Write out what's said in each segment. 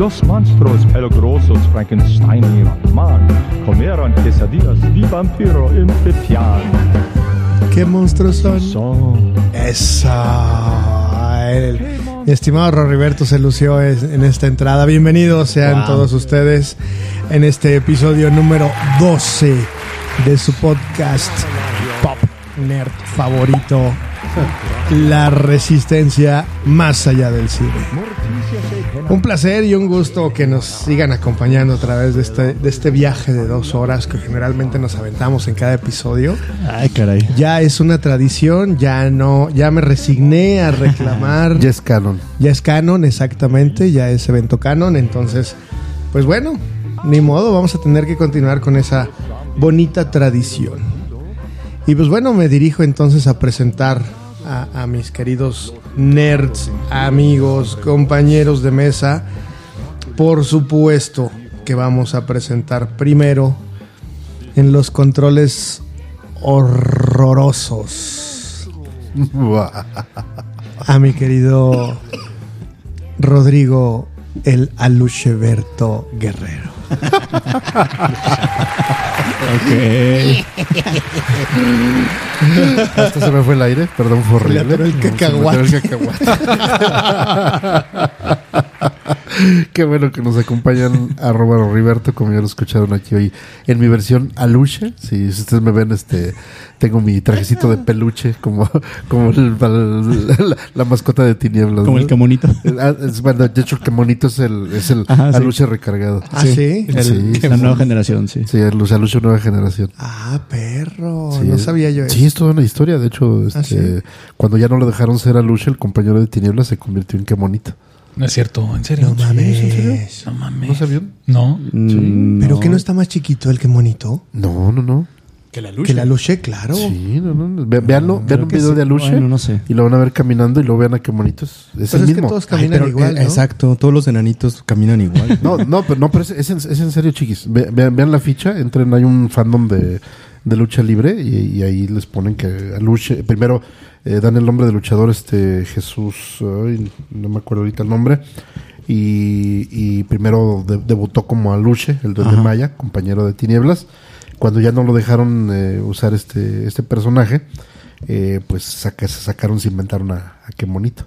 Los monstruos peligrosos Frankenstein y Batman comieron quesadillas y vampiro impepian. ¿Qué monstruos son? Son Esa. El- mi estimado Roriberto se lució en esta entrada. Bienvenidos sean todos ustedes en este episodio número 12 de su podcast Pop Nerd favorito. La resistencia más allá del cine. Un placer y un gusto que nos sigan acompañando a través de este, de este viaje de dos horas que generalmente nos aventamos en cada episodio. Ay, caray. Ya es una tradición, ya no, ya me resigné a reclamar. Ya es canon. Ya es canon, exactamente, ya es evento canon, entonces, pues bueno, ni modo, vamos a tener que continuar con esa bonita tradición. Y pues bueno, me dirijo entonces a presentar a, mis queridos nerds, amigos, compañeros de mesa. Por supuesto que vamos a presentar primero en los controles horrorosos a mi querido Rodrigo el Alucheberto Guerrero. Ok. Hasta se me fue el aire, perdón, fue horrible. atoró el cacahuate. el cacahuate. Qué bueno que nos acompañan arroba Roberto, como ya lo escucharon aquí hoy en mi versión aluche. Si ustedes me ven, este tengo mi trajecito de peluche como, como el- la, la mascota de tinieblas. Como ¿no? el camonito. Ah, es- bueno, de hecho, el camonito es el, es el Ajá, sí. aluche recargado. ¿Ah, sí? El- Sí, la nueva generación, sí. Sí, el aluche nueva generación. Ah, perro. Sí, no sabía yo eso. Sí, es toda una historia. De hecho, este, Ah, ¿sí? cuando ya no lo dejaron ser a Luche, el compañero de Tinieblas se convirtió en Kemonito. No es cierto, en serio. No mames. ¿en serio? No mames. ¿No sabían? No. ¿Pero que no está más chiquito el que monito? No, no, no. Que la Que la luche, claro. Sí, no, no. Ve- Veanlo, vean un video sí. de Aluche Bueno, no sé. y lo van a ver caminando y lo vean a Kemonito. Es, es Pues el es que todos Ay, caminan pero, igual, eh, ¿no? Exacto, todos los enanitos caminan igual. No, no, pero, no, pero es, es en, es en serio, chiquis. Ve- vean, vean la ficha, entren, hay un fandom de, de lucha libre y, y ahí les ponen que Aluche, primero eh, dan el nombre del luchador, este Jesús, ay, no me acuerdo ahorita el nombre, y, y primero de- debutó como Aluche, el duende Ajá. Maya, compañero de Tinieblas. Cuando ya no lo dejaron eh, usar este, este personaje, eh, pues saca- se sacaron, se inventaron a, a qué bonito.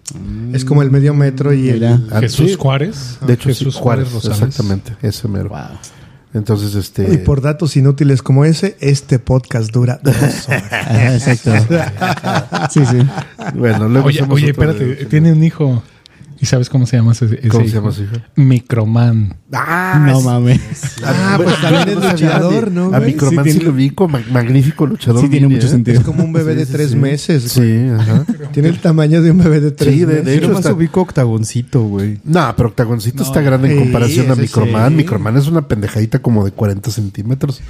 Es como el medio metro y el... Ah, Jesús sí. Juárez. De hecho, Jesús sí, Juárez, Rosales. exactamente, ese mero. Wow. Entonces, este... Y por datos inútiles como ese, este podcast dura dos horas. Ajá, exacto. Sí, sí. Bueno, luego Oye, oye, espérate. de- tiene un hijo. ¿Y sabes cómo se llama ese, ese ¿Cómo se llama su hijo? Microman. Ah, No es- mames. Ah, pues también es luchador, ¿no, A güey? Microman Sí, sí, tiene- lo vi como mag- magnífico luchador. Sí, tiene mucho ¿eh? sentido. Es como un bebé Sí, de sí, tres sí. meses. güey. Sí, ajá. Tiene el tamaño de un bebé de tres Sí, de- de meses. hecho, Yo está- ubico octagoncito, güey. No, pero Octagoncito está grande en comparación a Microman. sí. Microman es una pendejadita como de 40 centímetros.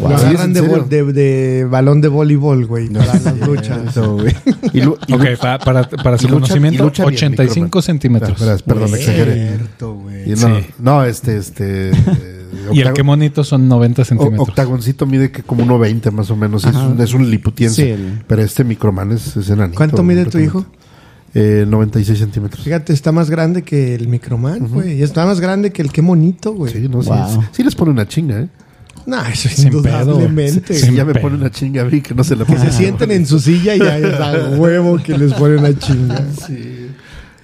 Lo Sí, agarran ¿en de, balón de voleibol, güey, para las luchas. Y, lu- y Ok, pa- para, para su y lucha- conocimiento, y lucha bien, 85 Microman. centímetros. Ah, verás, perdón, exageré. Cierto, güey. Y no, Sí. no, este, este... eh, Y el que monito son 90 o- centímetros. Octagoncito mide que como 1.20 más o menos. Es un, es un liputiense. Sí, el- Pero este Microman es, es enanito. ¿Cuánto mide tu hijo? Eh, 96 centímetros. Fíjate, está más grande que el Microman, güey. Y está más grande que el que monito, güey. Sí, no, sí, Wow. sí, sí les pone una chinga, ¿eh? No, eso Sin indudablemente. Sí, Sin ya me pedo. pone una chinga a mí que no se la Que se sienten en su silla y ya es a huevo que les ponen una chinga.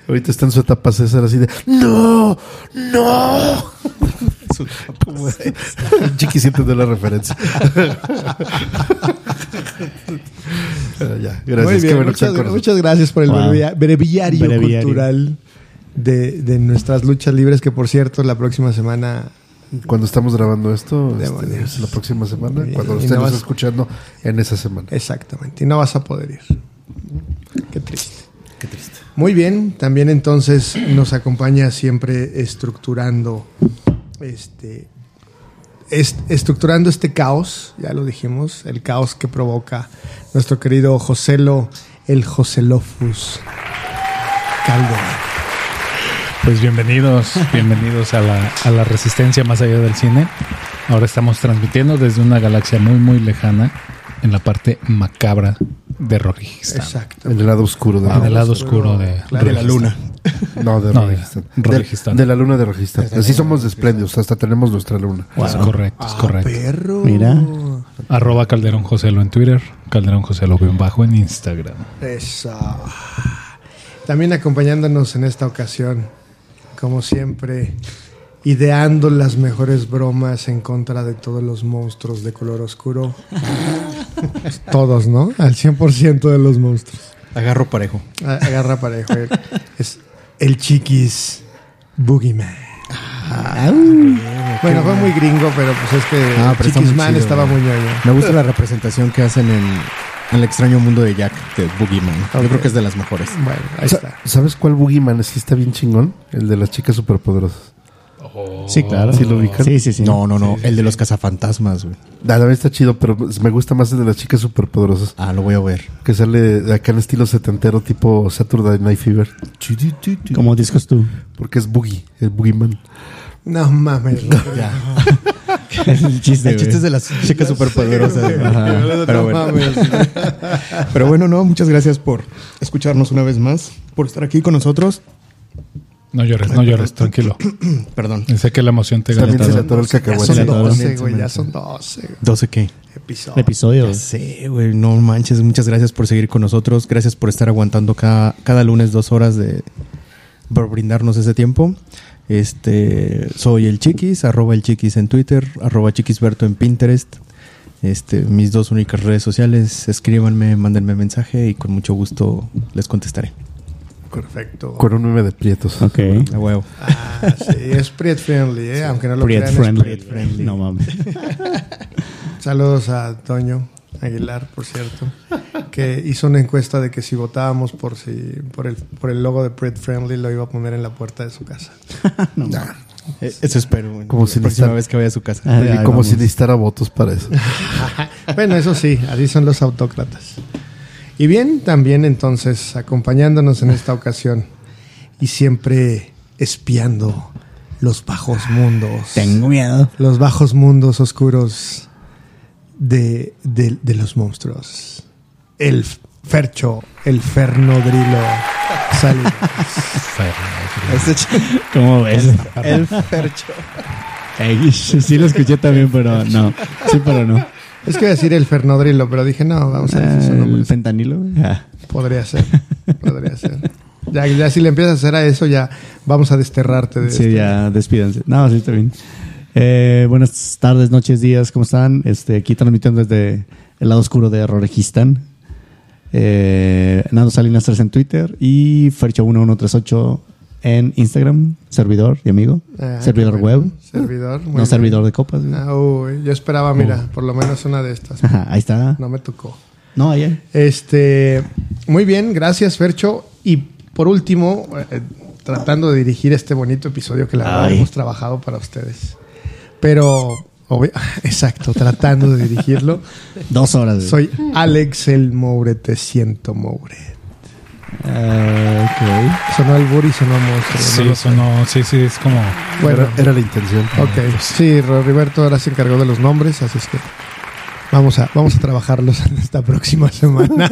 Ahorita está en su etapa César así de ¡No! ¡No! Chiqui siente de la referencia. Pero ya, gracias. Muy qué bien, bueno que muchas, gracias por el Wow. breviario, Breviario. cultural de, de nuestras luchas libres, que por cierto, la próxima semana Cuando estamos grabando esto, este, es la próxima semana, cuando no vas- está escuchando en esa semana. Exactamente, y no vas a poder ir. Qué triste. Qué triste. Muy bien, también entonces nos acompaña siempre estructurando este est- estructurando este caos, ya lo dijimos, el caos que provoca nuestro querido Joselo, el Joselofus Calderón. Pues bienvenidos, bienvenidos a la, a la resistencia más allá del cine. Ahora estamos transmitiendo desde una galaxia muy, muy lejana, en la parte macabra de Rojistán. Exacto. En el lado oscuro de En el lado oscuro de, Claro. De la luna. No, de No, de Rojistán. Rojistán. De, de la luna de Rojistán. Así somos de espléndidos, hasta tenemos nuestra luna. Es correcto, es Ah, correcto. perro. Mira. Arroba Calderón Joselo en Twitter, Calderón Joselo bien bajo en Instagram. Eso. También acompañándonos en esta ocasión, como siempre, ideando las mejores bromas en contra de todos los monstruos de color oscuro. Todos, ¿no? Al 100% de los monstruos. Agarro parejo. Agarra parejo. Es el chiquis Boogeyman. Bueno, fue muy gringo, pero pues es que Ah, pero está Chiquis muy Man chido, estaba muy ñoño. Me gusta la representación que hacen en, en el extraño mundo de Jack, de Boogeyman. Ok. Yo creo que es de las mejores. Bueno, ahí está. ¿Sabes cuál Boogeyman sí está bien chingón? El de las chicas superpoderosas. Sí, claro. ¿Sí lo ubican? Sí, sí, sí. No, no, no. El de los cazafantasmas, güey. La verdad está chido, pero me gusta más el de las chicas superpoderosas. Ah, lo voy a ver. Que sale de acá en estilo setentero, tipo Saturday Night Fever. Como discos tú. Porque es Boogie, el Boogeyman. No mames. Ya. es el chiste, El chiste es de las chicas superpoderosas. Ajá. Pero No bueno. Pero bueno, no, muchas gracias por escucharnos una vez más, por estar aquí con nosotros. No llores, no llores, tranquilo. Perdón. Sé que la emoción te gana. También se todo. Ya son Sí, todo. 12, güey. Ya son 12 güey, ¿12 qué? episodios. Sí, güey, no manches. Muchas gracias por seguir con nosotros. Gracias por estar aguantando cada, cada lunes dos horas de por brindarnos ese tiempo. Este, soy el Chiquis, arroba el Chiquis en Twitter, arroba Chiquisberto en Pinterest. Este, mis dos únicas redes sociales, escríbanme, mándenme mensaje y con mucho gusto les contestaré. Perfecto. Con un meme de prietos. Ok. A huevo. Ah, sí, es Priet friendly, ¿eh? Aunque no lo Priet crean. es. Priet friendly. No mames. Saludos a Toño Aguilar, por cierto, que hizo una encuesta de que si votábamos por si por el por el logo de Priet friendly lo iba a poner en la puerta de su casa. Eh, Eso espero. Como la si próxima vez que vaya a su casa. Ah, como vamos. si necesitara votos para eso. Bueno, eso sí, así son los autócratas. Y bien, también entonces, acompañándonos en esta ocasión y siempre espiando los bajos mundos. Tengo miedo. Los bajos mundos oscuros de, de- de los monstruos. El Fercho, el Fernodrilo Salinas. ¿Cómo ves? El percho. Ey, sí lo escuché también, pero no. Sí, pero no. Es que iba a decir el Fernodrilo, pero dije, no, vamos a decir su nombre. el fentanilo. Ah. Podría ser, podría ser. Ya, ya si le empiezas a hacer a eso, ya vamos a desterrarte de Sí, ya despídense. No, sí, está bien. Eh, buenas tardes, noches, días, ¿cómo están? Este, aquí transmitiendo desde el lado oscuro de Rorejistán. Eh, Nando Salinas 3 en Twitter y Fercho1138 en Instagram, servidor y amigo. Ah, servidor bueno. web, Servidor. no bien. servidor de copas. Ah, uy, yo esperaba, mira, por lo menos una de estas. Ajá, ahí está. No me tocó. No, ayer. Este, muy bien, gracias, Fercho. Y por último, eh, tratando de dirigir este bonito episodio que la Ay. hemos trabajado para ustedes. Pero, obvi- exacto, tratando de dirigirlo. Dos horas. Soy Alex el Moure, te siento Moure. Ah, Sonó al y sonó monstruo. Sí, no no, sí, sí, es como. Bueno, Era, era la intención. ok. Sí, Roberto ahora se encargó de los nombres, así es que vamos a, vamos a trabajarlos en esta próxima semana.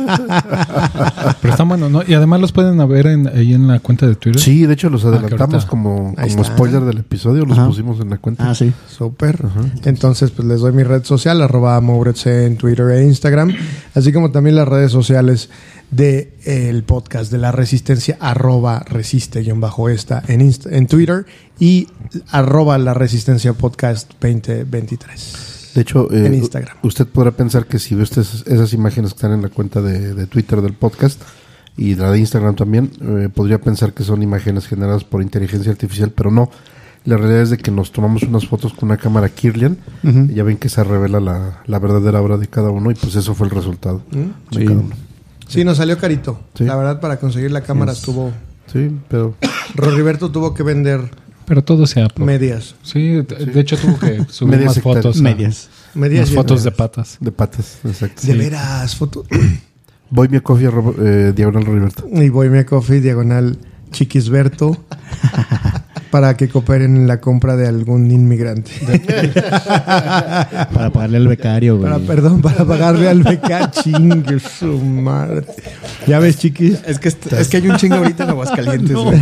Pero están buenos, ¿no? Y además los pueden ver en, ahí en la cuenta de Twitter. Sí, de hecho los que adelantamos como, como spoiler del episodio, los Ajá. pusimos en la cuenta. Ah, sí. Súper. Entonces, pues les doy mi red social, arroba Mouretse en Twitter e Instagram, así como también las redes sociales de el podcast de la Resistencia, arroba resiste-esta en, Inst- en Twitter y arroba la Resistencia Podcast 2023. De hecho, eh, En Instagram. usted podrá pensar que si ve usted esas, imágenes que están en la cuenta de, de Twitter del podcast y la de Instagram también, eh, podría pensar que son imágenes generadas por inteligencia artificial, pero no. La realidad es de que nos tomamos unas fotos con una cámara Kirlian y ya ven que se revela la, la verdadera obra de cada uno y pues eso fue el resultado de Sí. cada uno. Sí, nos salió carito. Sí. La verdad, para conseguir la cámara estuvo... Sí, pero Roriberto tuvo que vender Pero todo sea. por- medias. Sí, de, de hecho tuvo que subir Medias más hectáreas. fotos. a- Medias. Medias Más fotos de patas. de patas, exacto. De veras, foto... Voy mi coffee eh, diagonal Roberto. y voy a coffee diagonal chiquisberto. para que cooperen en la compra de algún inmigrante. Para pagarle al becario, güey. Para, perdón, para pagarle al beca chingue su madre. ¿Ya ves, chiquis? Es que, es que hay un chingo ahorita en Aguascalientes, güey.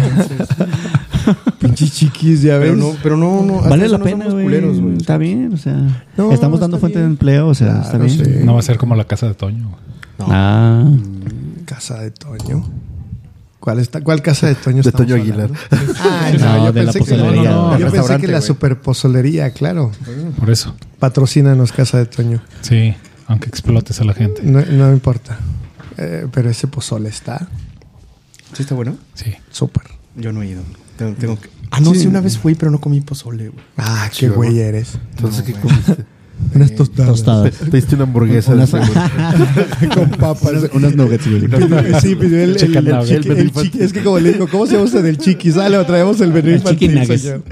Pinches chiquis, ¿ya ves? Pero no, pero no, no. Vale la no pena, güey. culeros, güey. Está bien, o sea. No, estamos dando está fuente de bien. empleo, o sea, está Claro, bien. sí. No va a ser como la casa de Toño. Ah. Casa de Toño. ¿Cuál, está, ¿Cuál casa de Toño De Toño hablando? Aguilar. Ah, No, no, yo de la pensé que, pozolería, no, no, yo pensé que la superpozolería, claro. Por eso. Patrocínanos Casa de Toño. Sí, aunque explotes a la gente. No, no me importa. Eh, pero ese pozole está ¿Sí está bueno? Sí. súper. Yo no he ido. Tengo, tengo que... Ah, no, sí. una vez fui, pero no comí pozole, güey. Ah, qué güey eres. Entonces, ¿qué comiste? Unas tostadas. Tostadas. Pediste una hamburguesa. Unas-. Con papas. unas, unas nuggets, güey. Sí, pidió el, el, el chiqui- el chiqui- Es que como le digo, ¿cómo se llama usted del chiquis? Ah, le traemos el El infantil, chicken nuggets. señor.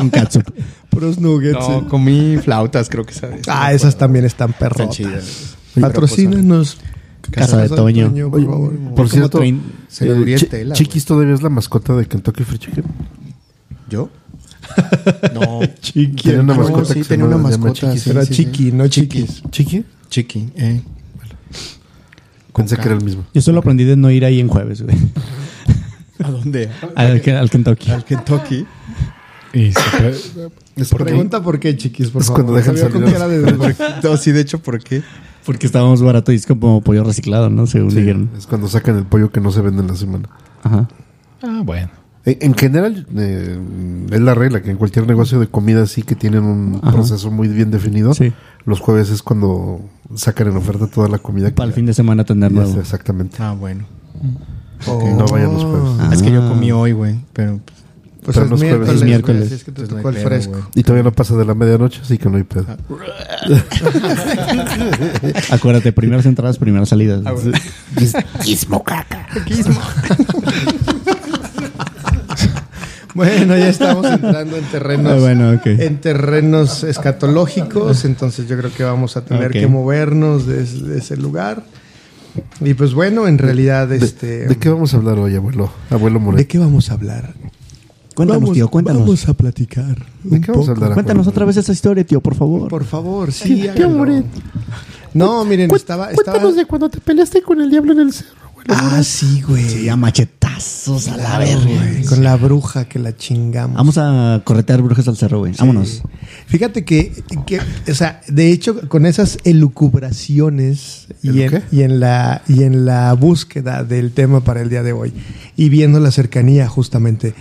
Un catsup. Puros nuggets. No, comí flautas, creo que sabes. Ah, esas también están Están perrotas. chidas. Patrocínanos. Casa de Toño. por Oye, cierto, Señoría eh, Tela, Chiquis todavía es la mascota de Kentucky Fried Chicken. ¿Yo? No. Chiqui. Tiene una No, mascota sí, que tenía una mascota, Chiquis. sí. Era chiqui, no chiquis. ¿Chiqui? Chiqui, eh. Pensé que era el mismo. Yo solo aprendí de no ir ahí en jueves, güey. ¿A dónde? Al, al Kentucky. Al Kentucky. Y Es Pregunta por qué, chiquis, por Es favor. cuando dejan salir de- No, sí, de hecho, ¿por qué? Porque estábamos barato y es como pollo reciclado, ¿no? Según Sí, dijeron. es cuando sacan el pollo que no se vende en la semana. Ajá. Ah, bueno. En, en general, eh, es la regla que en cualquier negocio de comida sí que tienen un Ajá. proceso muy bien definido. Sí. Los jueves es cuando sacan en oferta toda la comida. que Para el ya- fin de semana tener está, exactamente. Ah, bueno. Oh. No vayan los jueves. Ah. Es que yo comí hoy, güey. Pero Pues Pero es no es jueves. miércoles. Es miércoles. es que te tocó el fresco. Y todavía no pasa de la medianoche, así que no hay pedo. Acuérdate, primeras entradas, primeras salidas. Bueno, ya estamos entrando en terrenos, Ah, bueno, en terrenos escatológicos, entonces yo creo que vamos a tener que movernos de, ese- de ese lugar. Y pues bueno, en realidad, ¿De, este, de qué vamos a hablar hoy, abuelo? Abuelo ¿de Moret. qué vamos a hablar? Cuéntanos, vamos, tío, cuéntanos. Vamos a platicar. ¿De qué vamos a hablar? Cuéntanos otra vez esa historia, tío, por favor. Por favor, sí. háganlo. No, miren, estaba, estaba. de cuando te peleaste con el diablo en el cerro, Ah, sí, güey. Sí, a machetazos a la verga. güey, Con la bruja que la chingamos. Vamos a corretear brujas al cerro, güey. Vámonos. Fíjate que, que, o sea, de hecho, con esas elucubraciones y ¿El en, y en la y en la búsqueda del tema para el día de hoy y viendo la cercanía justamente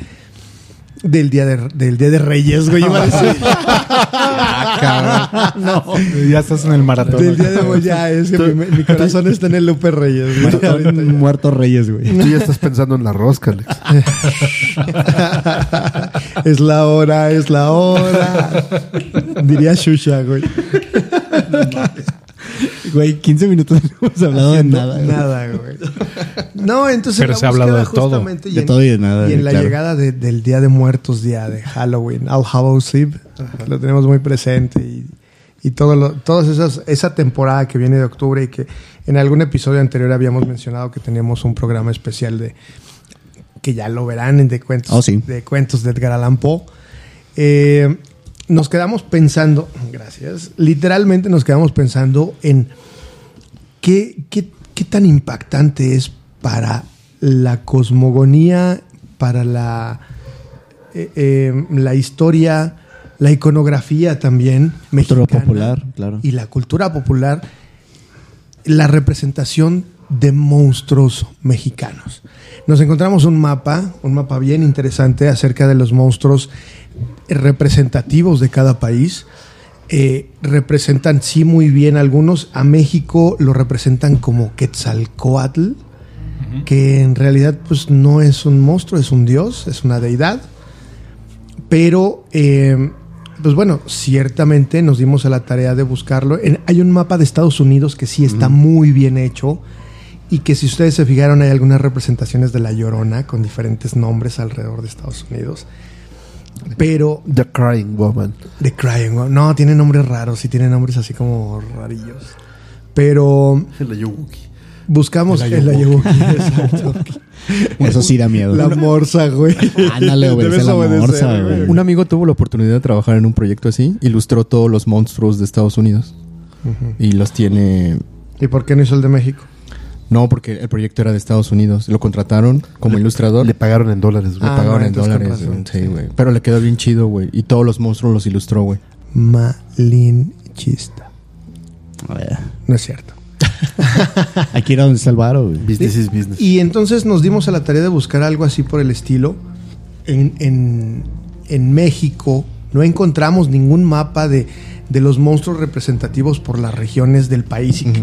del día de, del día de Reyes, güey, iba a decir. No, ya estás en el maratón. del día de hoy ya es que mi, mi corazón está en el Lupe Reyes. güey. Muertos Reyes, güey. Tú ya estás pensando en la rosca, Alex. es la hora, es la hora. Diría Shusha, güey. Güey, 15 minutos no hemos hablado de nada. güey. Nada, güey. No, entonces Pero la se ha hablado de todo. justamente De todo y de nada, Y en la claro. llegada de- del Día de Muertos, día de Halloween, All Hallows Eve, lo tenemos muy presente y, y todo lo, todas esas esa temporada que viene de octubre y que en algún episodio anterior habíamos mencionado que teníamos un programa especial de que ya lo verán en de cuentos Oh, sí. de cuentos de Edgar Allan Poe. Eh, nos quedamos pensando, gracias, literalmente nos quedamos pensando en ¿Qué, qué, qué tan impactante es para la cosmogonía, para la, eh, eh, la historia, la iconografía también Cultura mexicana popular, claro. y la cultura popular, la representación de monstruos mexicanos? Nos encontramos un mapa, un mapa bien interesante acerca de los monstruos representativos de cada país. Eh, representan sí muy bien algunos. A México lo representan como Quetzalcoatl, que en realidad pues no es un monstruo, es un dios, es una deidad. Pero, eh, pues bueno, ciertamente nos dimos a la tarea de buscarlo. En- hay un mapa de Estados Unidos que sí está muy bien hecho y que si ustedes se fijaron hay algunas representaciones de la Llorona con diferentes nombres alrededor de Estados Unidos. Pero The Crying Woman. The Crying One. No, tiene nombres raros y tiene nombres así como rarillos. Pero La Yuwuki. Buscamos El el Ayuwoki, exacto. Eso sí da miedo. La morsa, güey. Ándale, obedece Debes la obedecer, morsa, güey. güey. Un amigo tuvo la oportunidad de trabajar en un proyecto así. Ilustró todos los monstruos de Estados Unidos. Y los tiene... ¿Y por qué no hizo el de México? No, porque el proyecto era de Estados Unidos. Lo contrataron como ilustrador. Le pagaron en dólares, Le güey. Ah, pagaron no, en dólares. razón, Sí, güey. Pero le quedó bien chido, güey. Y todos los monstruos los ilustró, güey. Malinchista. No es cierto. Aquí era donde está el varo, güey. Business is business. Y entonces nos dimos a la tarea de buscar algo así por el estilo. En, en- en México no encontramos ningún mapa de, de los monstruos representativos por las regiones del país. Y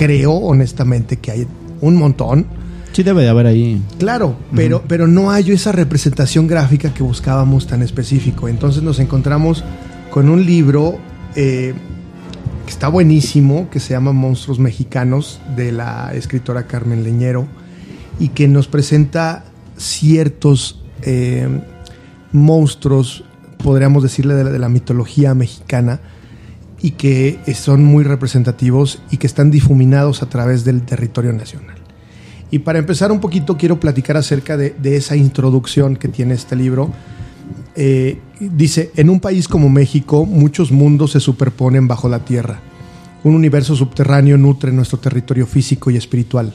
creo honestamente que hay un montón. Sí debe de haber ahí. Claro, pero, pero no hay esa representación gráfica que buscábamos tan específico. Entonces nos encontramos con un libro eh, que está buenísimo, que se llama Monstruos Mexicanos, de la escritora Carmen Leñero, y que nos presenta ciertos eh, monstruos, podríamos decirle, de la, de la mitología mexicana, y que son muy representativos y que están difuminados a través del territorio nacional. Y para empezar un poquito, quiero platicar acerca de, de esa introducción que tiene este libro. Eh, dice, en un país como México, muchos mundos se superponen bajo la tierra. Un universo subterráneo nutre nuestro territorio físico y espiritual.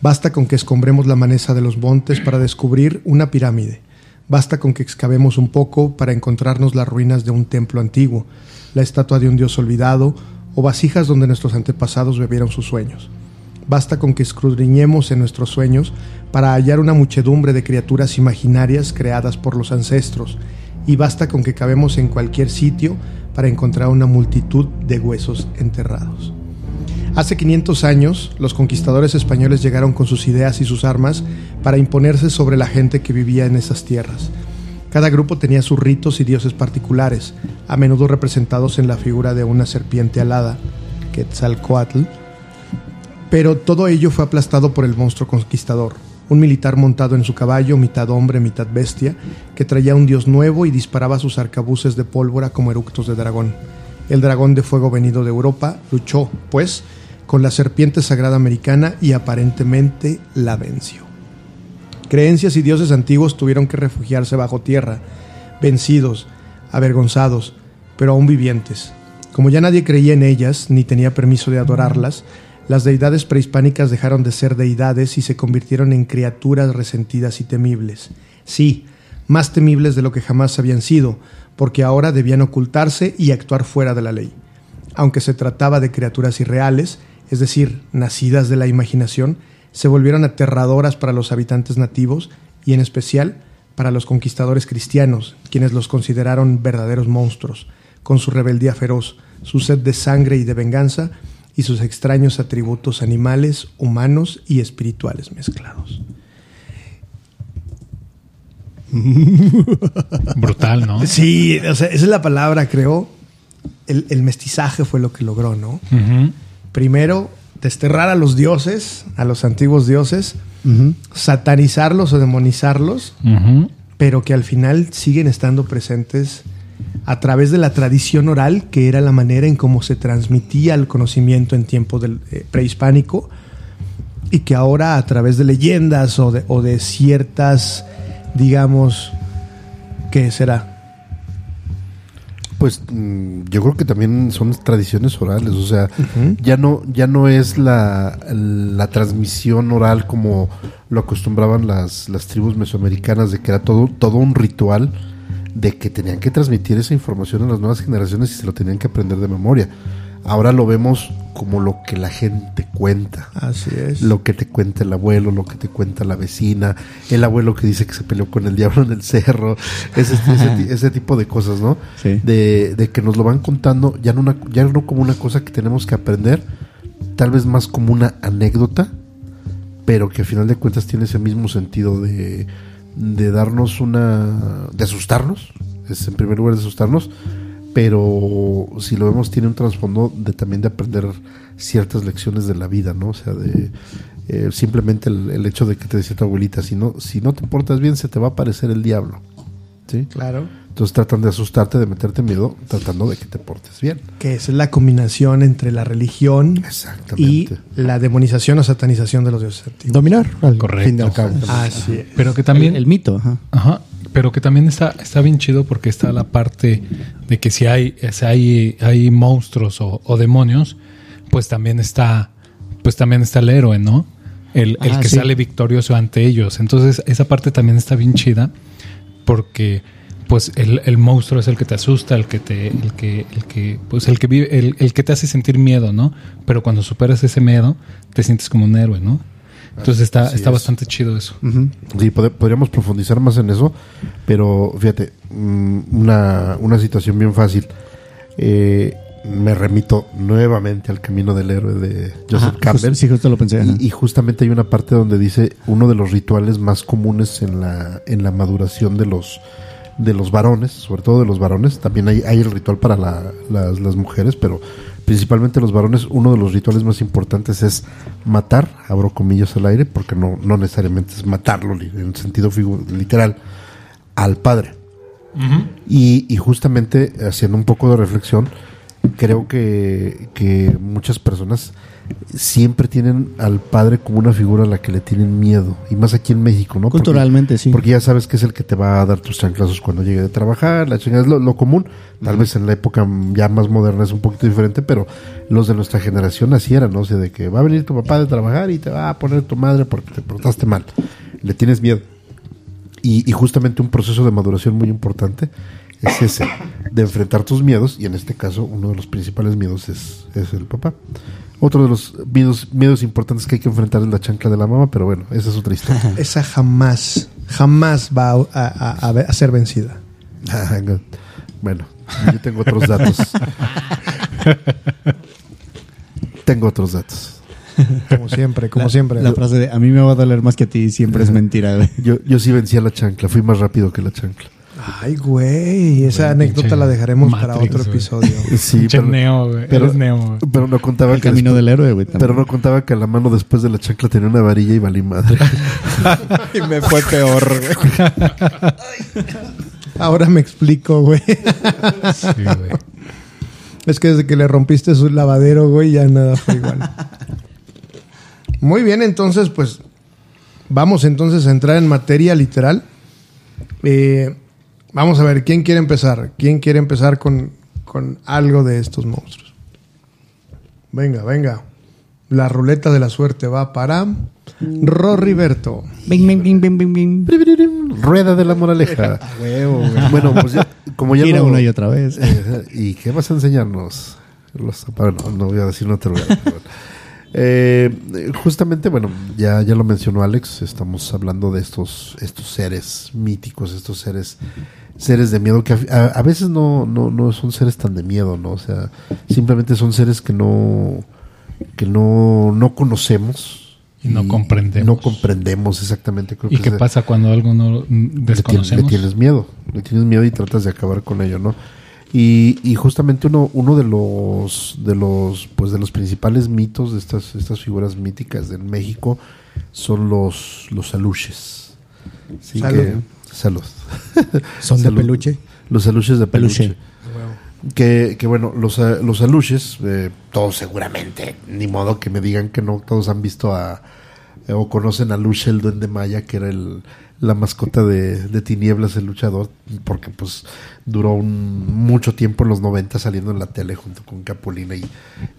Basta con que escombremos la manesa de los montes para descubrir una pirámide. Basta con que excavemos un poco para encontrarnos las ruinas de un templo antiguo, la estatua de un dios olvidado o vasijas donde nuestros antepasados bebieron sus sueños. Basta con que escudriñemos en nuestros sueños para hallar una muchedumbre de criaturas imaginarias creadas por los ancestros, y basta con que cabemos en cualquier sitio para encontrar una multitud de huesos enterrados. Hace 500 años, los conquistadores españoles llegaron con sus ideas y sus armas para imponerse sobre la gente que vivía en esas tierras. Cada grupo tenía sus ritos y dioses particulares, a menudo representados en la figura de una serpiente alada, Quetzalcoatl, pero todo ello fue aplastado por el monstruo conquistador, un militar montado en su caballo, mitad hombre, mitad bestia, que traía un dios nuevo y disparaba sus arcabuces de pólvora como eructos de dragón. El dragón de fuego venido de Europa luchó, pues, con la serpiente sagrada americana y aparentemente la venció. Creencias y dioses antiguos tuvieron que refugiarse bajo tierra, vencidos, avergonzados, pero aún vivientes. Como ya nadie creía en ellas ni tenía permiso de adorarlas, las deidades prehispánicas dejaron de ser deidades y se convirtieron en criaturas resentidas y temibles. Sí, más temibles de lo que jamás habían sido, porque ahora debían ocultarse y actuar fuera de la ley. Aunque se trataba de criaturas irreales, es decir, nacidas de la imaginación, se volvieron aterradoras para los habitantes nativos y en especial para los conquistadores cristianos, quienes los consideraron verdaderos monstruos, con su rebeldía feroz, su sed de sangre y de venganza y sus extraños atributos animales, humanos y espirituales mezclados. Brutal, ¿no? Sí, o sea, esa es la palabra, creo. El, el mestizaje fue lo que logró, ¿no? Ujú. Primero, desterrar a los dioses, a los antiguos dioses, satanizarlos o demonizarlos, pero que al final siguen estando presentes a través de la tradición oral, que era la manera en cómo se transmitía el conocimiento en tiempo del eh, prehispánico, y que ahora a través de leyendas o de, o de ciertas, digamos, ¿qué será? Pues mm, yo creo que también son tradiciones orales, o sea, ya no ya no es la, la transmisión oral como lo acostumbraban las, las tribus mesoamericanas de que era todo todo un ritual de que tenían que transmitir esa información a las nuevas generaciones y se lo tenían que aprender de memoria. Ahora lo vemos como lo que la gente cuenta. Así es. Lo que te cuenta el abuelo, lo que te cuenta la vecina, el abuelo que dice que se peleó con el diablo en el cerro, ese, ese, ti- ese tipo de cosas, ¿no? Sí. De, de que nos lo van contando, ya no, una, ya no como una cosa que tenemos que aprender, tal vez más como una anécdota, pero que al final de cuentas tiene ese mismo sentido de, de darnos una... de asustarnos, es en primer lugar de asustarnos, pero si lo vemos tiene un trasfondo de también de aprender ciertas lecciones de la vida, ¿no? O sea, de eh, simplemente el, el hecho de que te decía tu abuelita, si no, si no te portas bien se te va a aparecer el diablo. ¿sí? Claro. Entonces tratan de asustarte, de meterte miedo, tratando de que te portes bien. Que es la combinación entre la religión y la demonización o satanización de los dioses antiguos. Dominar, al Correcto. fin y al cabo. Así es. Pero que también... El, el mito, ajá. Ajá, pero que también está, está bien chido porque está la parte de que si hay, si hay, hay monstruos o, o demonios, pues también está, pues también está el héroe, ¿no? El, el Ah, que sí. sale victorioso ante ellos. Entonces, esa parte también está bien chida porque pues el, el monstruo es el que te asusta, el que te, el que, el que, pues el que vive, el, el que te hace sentir miedo, ¿no? Pero cuando superas ese miedo, te sientes como un héroe, ¿no? Entonces está, Así está es. bastante chido eso. Sí, pod- podríamos profundizar más en eso, pero fíjate, mm, una, una situación bien fácil. Eh, me remito nuevamente al camino del héroe de Joseph Ajá, Campbell. justo- sí, justo lo pensé. y justamente hay una parte donde dice uno de los rituales más comunes en la, en la maduración de los, de los varones, sobre todo de los varones. También hay, hay el ritual para la- las, las mujeres, pero principalmente los varones, uno de los rituales más importantes es matar, abro comillas al aire, porque no, no necesariamente es matarlo en sentido literal, al padre. Y, y justamente haciendo un poco de reflexión, creo que, que muchas personas siempre tienen al padre como una figura a la que le tienen miedo. Y más aquí en México, ¿no? Porque- Culturalmente, sí. Porque ya sabes que es el que te va a dar tus chanclazos cuando llegue de trabajar. La chingada es lo, lo común. Tal vez en la época ya más moderna es un poquito diferente, pero los de nuestra generación así eran, ¿no? O sea, de que va a venir tu papá de trabajar y te va a poner tu madre porque te portaste mal. Le tienes miedo. Y, y justamente un proceso de maduración muy importante es ese, de enfrentar tus miedos, y en este caso uno de los principales miedos es, es el papá. Otro de los miedos, miedos importantes que hay que enfrentar es la chancla de la mamá, pero bueno, esa es otra historia. Esa jamás, jamás va a, a- a- a ser vencida. Ah, no. bueno, yo tengo otros datos. tengo otros datos. Como siempre, como La- siempre. La frase de a mí me va a doler más que a ti siempre es mentira. Yo, yo sí vencí a la chancla, fui más rápido que la chancla. Ay, güey. Esa Güey, anécdota la dejaremos para Matrix, otro güey. episodio. Sí, pero, Neo, güey. pero- Eres Neo, güey. pero no contaba El que camino después- del héroe, güey. también. Pero no contaba que la mano después de la chancla tenía una varilla y valí madre. Y me fue peor, güey. Ahora me explico, güey. Sí, güey. Es que desde que le rompiste su lavadero, güey, ya nada fue igual. Muy bien, entonces, pues vamos entonces a entrar en materia literal. Eh, vamos a ver, ¿quién quiere empezar? ¿Quién quiere empezar con, con algo de estos monstruos? Venga, venga. La ruleta de la suerte va para Roriberto. Bing, bing, bing, bing, bing, bing. Rueda de la moraleja. Bueno, pues ya, como ya Gira lo- una y otra vez. ¿Y qué vas a enseñarnos? Los, bueno, no voy a decir pero bueno. Eh, justamente, bueno, ya, ya lo mencionó Alex, estamos hablando de estos, estos seres míticos, estos seres seres de miedo que a, veces no, no, no son seres tan de miedo, ¿no? O sea, simplemente son seres que no que no, no conocemos. Y no comprendemos. No comprendemos exactamente. Creo ¿Y que qué pasa cuando algo no mm, le tienes, desconocemos? le tienes miedo, le tienes miedo y tratas de acabar con ello, ¿no? Y, y justamente uno, uno de los de los pues de los principales mitos de estas, estas figuras míticas de México son los los aluches. Sí, Salud. que- salud. Son de peluche. Los aluches de peluche. Peluche. Que, que bueno, los, los aluches, eh, todos seguramente, ni modo que me digan que no, todos han visto a, eh, o conocen a Luche el Duende Maya, que era el, la mascota de, de Tinieblas, el luchador, porque pues duró un, mucho tiempo en los 90 saliendo en la tele junto con Capulina. Y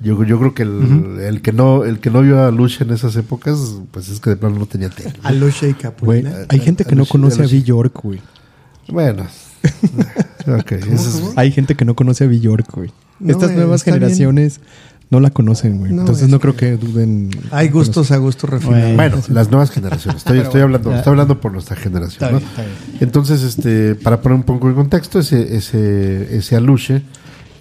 yo, yo creo que el, el que no el que no vio a Luche en esas épocas, pues es que de plano no tenía tele. Aluche y Güey, Capulina. hay gente que no conoce a Alushi. Bill York, güey. Bueno, ok, eso es- Hay gente que no conoce a Bill York, güey. No, Estas güey, nuevas bien. No la conocen, güey. No, Entonces es no creo que duden. Hay gustos a gustos refinados. Bueno, las nuevas generaciones. Estoy, estoy hablando, estoy hablando por nuestra generación. ¿no? Entonces, este, para poner un poco en contexto, ese, ese, ese aluche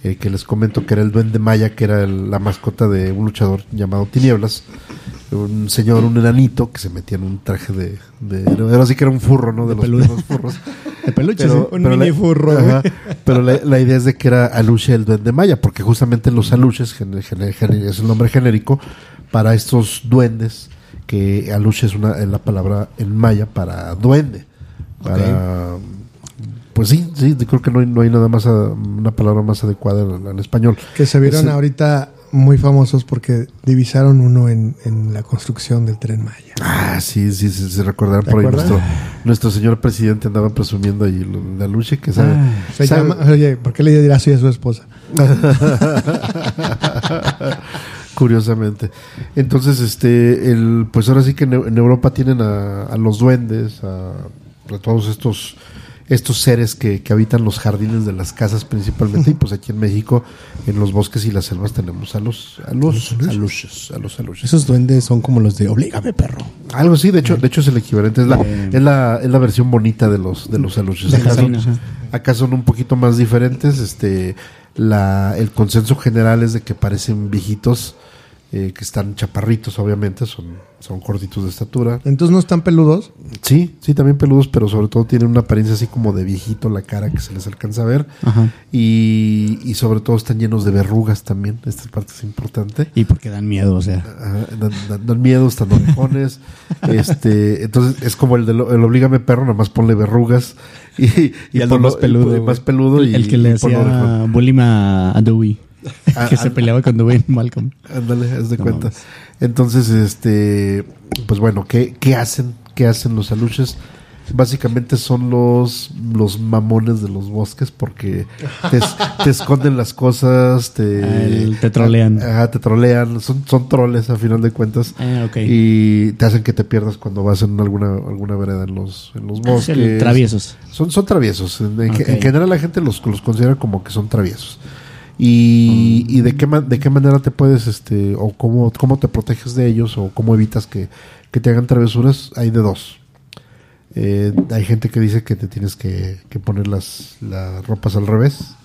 eh, que les comento que era el duende maya, que era el- la mascota de un luchador llamado Tinieblas, un señor, un enanito que se metía en un traje de, de era así que era un furro, ¿no? De, los, peluche. de los furros. De peluche, Pero, sí. Un pero mini la, furro, ajá, pero la, la idea es de que era aluche el duende maya, porque justamente los aluches es el nombre genérico para estos duendes, que aluche es una es la palabra en maya para duende, para pues sí, sí, creo que no hay, no hay nada más, a- una palabra más adecuada en, en español. Que se vieron ahorita muy famosos porque divisaron uno en, en la construcción del tren Maya. Ah, sí, sí, sí, se recordarán ¿Te por ahí. Nuestro, nuestro señor presidente andaba presumiendo ahí la lucha que sabe. Se sabe- llama, oye, ¿por qué le dirá así a su esposa? Curiosamente. Entonces, este, el, pues ahora sí que en, Eu- en Europa tienen a, a los duendes, a, a todos estos, estos seres que, que habitan los jardines de las casas principalmente, y pues aquí en México, en los bosques y las selvas tenemos a los, a los aluches, a los. Esos duendes son como los de Oblígame, perro. Algo así, de hecho, de hecho es el equivalente, es la, es la, es la versión bonita de los, de los aluches. Acá son, acá son un poquito más diferentes, este, la, el consenso general es de que parecen viejitos, eh, que están chaparritos, obviamente, son, son cortitos de estatura. Entonces no están peludos. Sí, sí, también peludos, pero sobre todo tienen una apariencia así como de viejito la cara que se les alcanza a ver. Ajá. Y, y sobre todo están llenos de verrugas también, esta parte es importante. Y porque dan miedo, o sea. Ajá, dan, dan- dan miedo, están orejones. este, entonces es como el de lo- el oblígame perro, nada más ponle verrugas y, y, Y algo ponlo- más peludo, y- y más el que le hacía bullying a Dewey. Ah, que se ah, peleaba con en Malcolm. Ándale, haz de No cuenta. mames. Entonces, este, pues bueno, ¿qué, qué hacen? ¿Qué hacen los aluches? Básicamente son los, los mamones de los bosques porque te, es- te esconden las cosas, te, Ah, el- te trolean. Ajá, te trolean, son, son troles a final de cuentas. Ah. Y te hacen que te pierdas cuando vas en alguna, alguna vereda en los, en los bosques. El traviesos. Son, son traviesos. En, en general la gente los, los considera como que son traviesos. Y, y de qué de qué manera te puedes, este, o cómo, cómo te proteges de ellos, o cómo evitas que, que te hagan travesuras, hay de dos. Eh, hay gente que dice que te tienes que, que poner las, las ropas al revés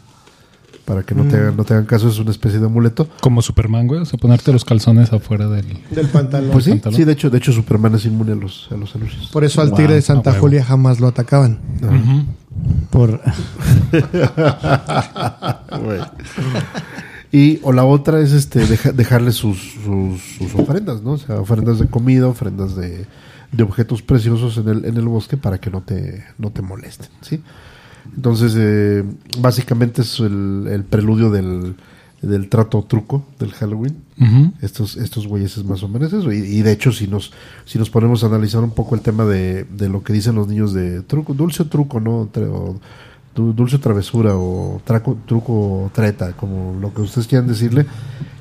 para que no, te hagan, no te hagan caso, es una especie de amuleto. Como Superman, güey. O sea, ponerte los calzones afuera del. Del pantalón. Pues sí, pantalón. sí, de hecho, de hecho Superman es inmune a los, a los anuncios. Por eso al Wow, tigre de Santa a huevo. Julia jamás lo atacaban. Ujú. Por, Y o la otra es este deja- dejarle sus, sus, sus ofrendas, ¿no? O sea, ofrendas de comida, ofrendas de, de objetos preciosos en el, en el bosque para que no te, no te molesten, ¿sí? Entonces, eh, básicamente es el, el preludio del, del trato truco del Halloween. Estos, estos güeyes es más o menos eso. Y, y de hecho, si nos, si nos ponemos a analizar un poco el tema de, de lo que dicen los niños de truco, dulce o truco, ¿no? O dulce o travesura o traco, truco o treta, como lo que ustedes quieran decirle,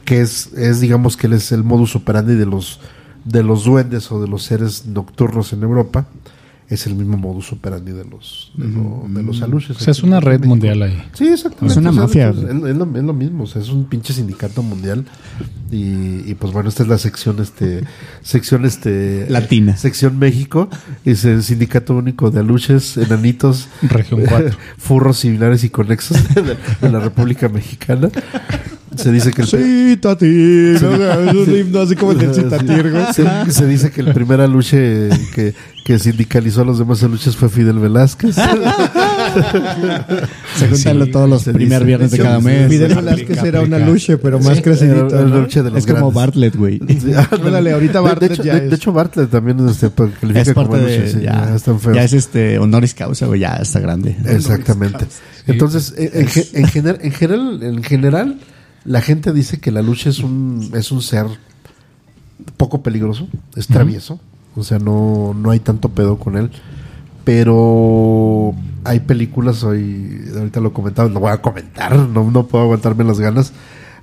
que es, es digamos que él es el modus operandi de los, de los duendes o de los seres nocturnos en Europa. Es el mismo modus operandi de los, de, lo- de los aluches. O sea, es una red México. mundial ahí. Sí, exactamente. Es una O sea, mafia, Es, es lo, es lo mismo, o sea, es un pinche sindicato mundial. Y, y, pues bueno, esta es la sección, este, sección, este, Latina. sección México. Es el sindicato único de aluches, enanitos, Región 4. furros similares y conexos de la, de la República Mexicana. Se dice que el Citatir. ¿no? Es un himno así como el del Citatir, güey. se, se dice que el primer aluche que, que sindicalizó a los demás aluches fue Fidel Velázquez. se juntan todos los primer dice. viernes de cada mes. Fidel Aplica, Velázquez era una aplica. luche, pero más Era crecidito. el ¿no? aluche de los Es como grandes. Bartlett, güey. Sí, ándale. Ahorita De- de, Bartlett hecho, ya de, es- de hecho, Bartlett también este, califica es parte como de. sí, ya, ya están feos. ya es este honoris causa, güey. Ya está grande. Exactamente. Entonces, en, en en general, en general, la gente dice que la lucha es un, es un ser poco peligroso, es travieso, o sea, no, no hay tanto pedo con él, pero hay películas, hoy, ahorita lo comentaba, lo voy a comentar, no, no puedo aguantarme las ganas.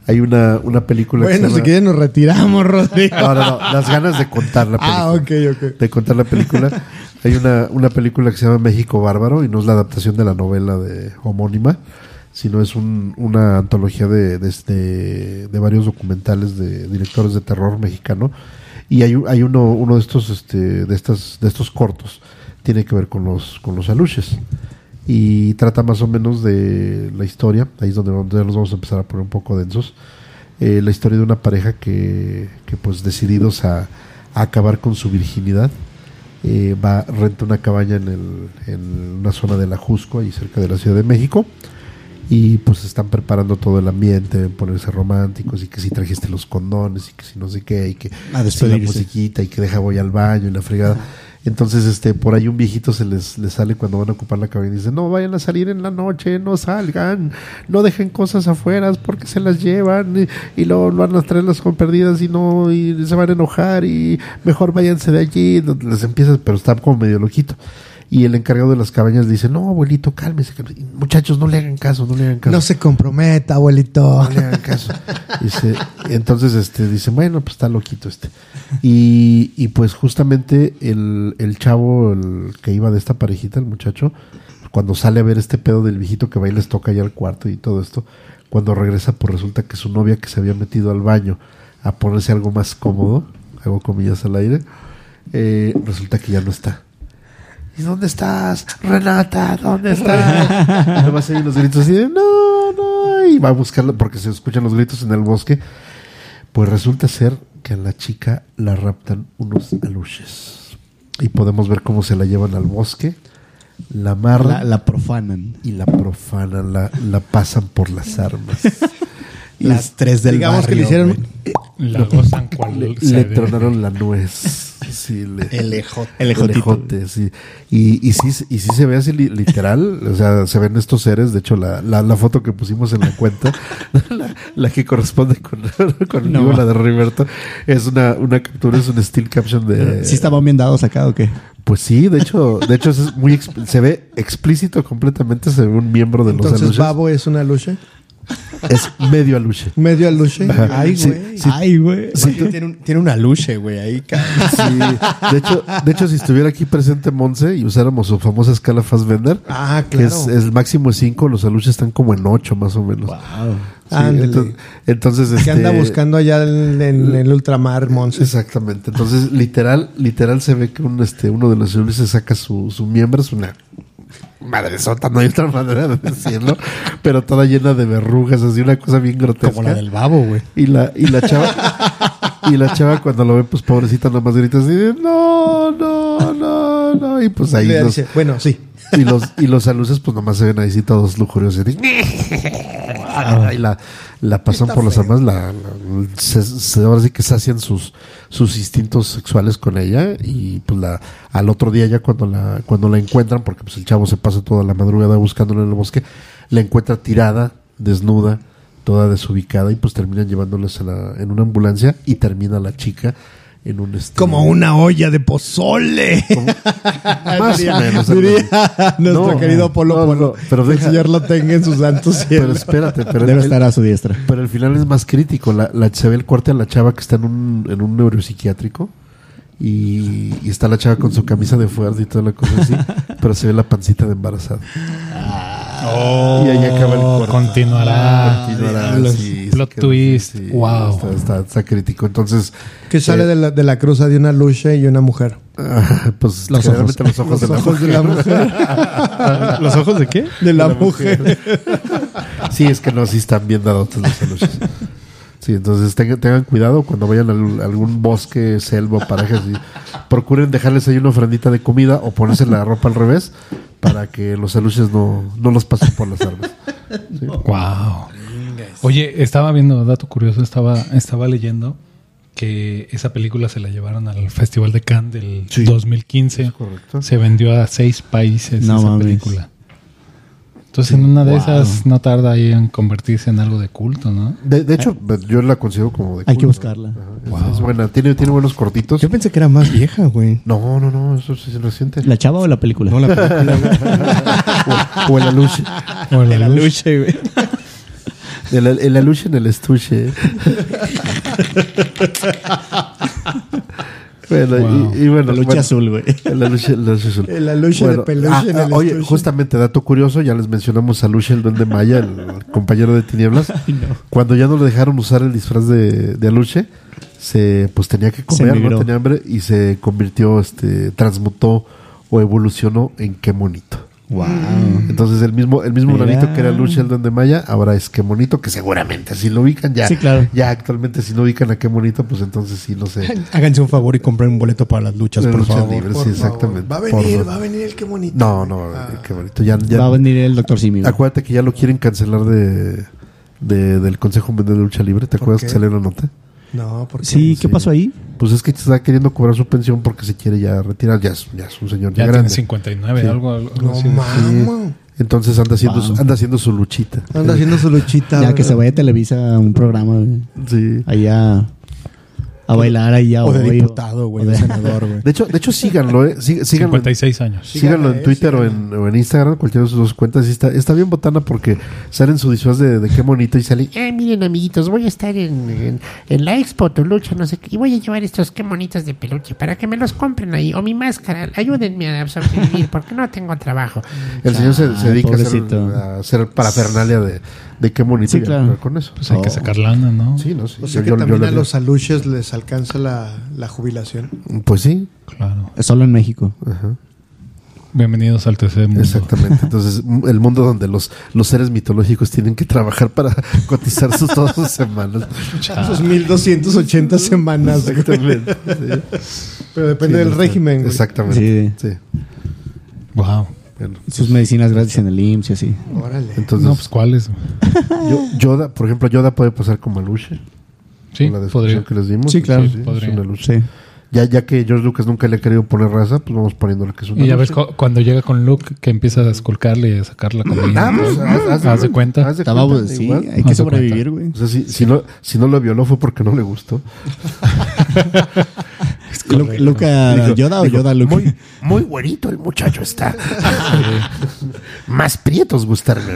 Hay una, una película que se Bueno, si quieres nos retiramos, Rodrigo. No, no, no, las ganas de contar la película Ah, ok, ok. de contar la película. Hay una, una película que se llama México Bárbaro y no es la adaptación de la novela de homónima, sino es un- una antología de, este- de varios documentales de directores de terror mexicano. Y hay, hay uno, uno de estos, este, de estas, de estos cortos, tiene que ver con los, con los aluches. Y trata más o menos de la historia, ahí es donde, nos vamos a empezar a poner un poco densos. Eh, la historia de una pareja que, pues decididos a, a acabar con su virginidad, eh, va, renta una cabaña en, el, en una zona de la Jusco, ahí cerca de la Ciudad de México, y pues están preparando todo el ambiente, ponerse románticos, y que si trajiste los condones, y que si no sé qué, y que A si la musiquita, y que deja voy al baño, y la fregada. Entonces, este, por ahí un viejito se les, les sale cuando van a ocupar la cabina y dice, no vayan a salir en la noche, no salgan, no dejen cosas afuera porque se las llevan y, y luego van a traerlas con perdidas y no, y se van a enojar y mejor váyanse de allí. Les empieza, pero está como medio loquito. Y el encargado de las cabañas dice, no, abuelito, cálmese. cálmese. Muchachos, no le hagan caso, no le hagan caso. No se comprometa, abuelito. No le hagan caso. Dice, entonces, este, dice, bueno, pues está loquito este. Y, y pues justamente el, el chavo el que iba de esta parejita, el muchacho, cuando sale a ver este pedo del viejito que va y les toca allá al cuarto y todo esto, cuando regresa, pues resulta que su novia que se había metido al baño a ponerse algo más cómodo, hago comillas al aire, eh, resulta que ya no está. ¿Y dónde estás? Renata, ¿dónde estás? nomás oyen los gritos así de no, no. Y va a buscarla porque se escuchan los gritos en el bosque. Pues resulta ser que a la chica la raptan unos aluches. Y podemos ver cómo se la llevan al bosque, la amarran La, la profanan. y la profanan, la, la pasan por las armas. Las tres del Digamos que le hicieron. La gozan cual le, tronaron la nuez. Sí, le- El ejote. El ejote, sí. Y, y sí, y sí se ve así li- literal, o sea, se ven estos seres, de hecho la, la, la foto que pusimos en la cuenta, la, la que corresponde con, con el No. libro, la de Roberto, es una, una captura, es un still caption de... ¿Sí estaban bien dados acá o qué? Pues sí, de hecho, de hecho es muy se ve explícito completamente, se ve un miembro de los Entonces. Babo es una luche. Es medio aluche. Medio aluche. Ay, güey. sí. Ay, güey. Sí, tiene, un- tiene una luche, güey, ahí. ca- Sí, de hecho, de hecho, si estuviera aquí presente Monse y usáramos su famosa escala Fassbender, Ah, que claro. es, el máximo es 5, los aluches están como en 8 más o menos. Sí, Ándele. entonces, entonces, que este, anda buscando allá en, en el ultramar, Monse. Exactamente. Entonces, literal, literal se ve que un, este, uno de los aluches saca su, su miembro, es una madre sota, no hay otra manera de decirlo, pero toda llena de verrugas, así una cosa bien grotesca. Como la del babo, güey. Y la, y la chava, y la chava cuando lo ve, pues pobrecita, nada más grita así de, no, no, no, no. Y pues ahí los, dice, bueno, sí. y los, y los aluces, pues nomás se ven ahí sí todos lujuriosos. Y, y la, la pasan por las armas, la, la- se, se- ahora sí que sacian sus, sus instintos sexuales con ella. Y pues la, al otro día ya cuando la, cuando la encuentran, porque pues el chavo se pasa toda la madrugada buscándola en el bosque, la encuentra tirada, desnuda, toda desubicada, y pues terminan llevándolas a la- en una ambulancia y termina la chica en un este, Como una olla de pozole. más o menos. Diría nuestro No, querido Polo no, Polo. no, pero Que deja- el Señor lo tenga en sus santos Pero espérate, pero Debe el- estar a su diestra. Pero el final es más crítico. La, la- se ve el corte a la chava que está en un, en un neuropsiquiátrico. Y, y está la chava con su camisa de fuerza y toda la cosa así. pero se ve la pancita de embarazada. Oh, Y ahí acaba el corto. Continuará. Continuará, Los sí, plot twist. sí, wow. Está, está- está crítico. Entonces, Que sale eh, de, la, de la cruza de una luche y una mujer. pues Los generalmente los ojos, Los de la ojos de la mujer. ¿Los ojos de qué? De la mujer. Sí, es que no, sí están bien dados los aluches. Sí, entonces tengan, tengan cuidado cuando vayan a al- algún bosque, selva o paraje así. Procuren dejarles ahí una ofrendita de comida o ponerse la ropa al revés para que los aluches no, no los pasen por las armas. Sí. Wow. Oye, estaba viendo, dato curioso, estaba, estaba leyendo que esa película se la llevaron al Festival de Cannes del Sí. 2015. Correcto. Se vendió a seis países No esa mames. película. Entonces, en una de Wow. esas no tarda ahí en convertirse en algo de culto, ¿no? De, de hecho, yo la considero como de Hay que culto. buscarla. Ajá, es- Es buena, tiene, tiene buenos cortitos. Yo pensé que era más vieja, güey. No, no, no, eso sí es reciente. ¿La chava o la película? No, la película, güey. o, o el aluche. O la La luche, güey. El, el aluche en el estuche. bueno, Wow. y, y bueno, La lucha bueno, azul, güey. El aluche, el aluche azul. El aluche de peluche ah, en ah, el Oye, estuche. justamente, dato curioso, ya les mencionamos a Luche, el duende maya, el compañero de tinieblas. Cuando ya no le dejaron usar el disfraz de, de Aluche, se, pues tenía que comer, no tenía hambre y se convirtió, este, transmutó o evolucionó en qué monito. Wow. Entonces el mismo, el mismo monito que era Luche el duende maya, ahora es qué monito, que seguramente si lo ubican ya. Sí, claro. Ya actualmente si no ubican a qué monito, pues entonces sí, no sé. Háganse un favor y compren un boleto para las luchas, por luchas favor. libres, Por sí, favor. exactamente. Va a venir, va a venir el que bonito. No, no, qué bonito. Ya, ya- Va a venir el doctor Simi. güey. acuérdate que ya lo quieren cancelar de, de- del Consejo Mundial de Lucha Libre. ¿Te acuerdas qué? que salió la nota? No, porque Sí, ¿qué Sí. pasó ahí? pues es que está queriendo cobrar su pensión porque se quiere ya retirar. Ya es, ya es un señor ya, Ya tiene grande. 59, Sí. algo, algo No así. mames. Entonces anda haciendo, Wow. anda haciendo su luchita. Anda haciendo su luchita. Ya que se vaya a Televisa a un programa. Sí. Allá a bailar allá O de hoy, diputado, güey, o de senador, güey. De hecho, de hecho síganlo, eh. Sí- síganlo, en- 56 años. síganlo en Twitter o en, o en Instagram, cualquiera de sus dos cuentas. Y está, está bien botana porque sale en su disfraz de, de qué bonito y sale. Ay, miren, amiguitos, voy a estar en, en, en la Expo Tolucha, no sé qué, y voy a llevar estos qué monitos de peluche para que me los compren ahí. O mi máscara, ayúdenme a sobrevivir porque no tengo trabajo. El señor se, se Ay, dedica a hacer, a hacer parafernalia de, de qué bonito Sí, y a claro. jugar con eso. Pues hay que sacar lana, ¿no? Sí, no, sí. O sea Yo- que yo- también a los aluches les alcanza la, la jubilación. Pues sí, Claro. Es solo en México. ajá, Bienvenidos al tercer mundo. exactamente. Entonces, el mundo donde los, los seres mitológicos tienen que trabajar para cotizar sus, todas sus semanas. Sus 1280 semanas. Exactamente. sí. Pero depende Sí, del régimen. güey. Exactamente. Sí. Wow. Bueno, Sus medicinas gratis en el IMSS y así. Órale. entonces, No, pues ¿cuáles? yo- Yoda, por ejemplo, Yoda puede pasar como Aluche. Sí, con la descripción podría. que les dimos. Sí, claro. es Podría. una Aluche. Sí. Ya, ya que George Lucas nunca le ha querido poner raza, pues vamos poniéndole que es una Y ya ves cu- cuando llega con Luke que empieza a esculcarle y a sacar la comida. Ah, pues, haz, Haz de cuenta. haz de cuenta, sí, igual. hay que Haz sobrevivir, güey. O sea, si, si, no, si no lo violó fue porque no le gustó. Lu- Luca Dijo- Yoda o dijo, Yoda Luca. Muy, muy güerito el muchacho está. Más prietos gustarme.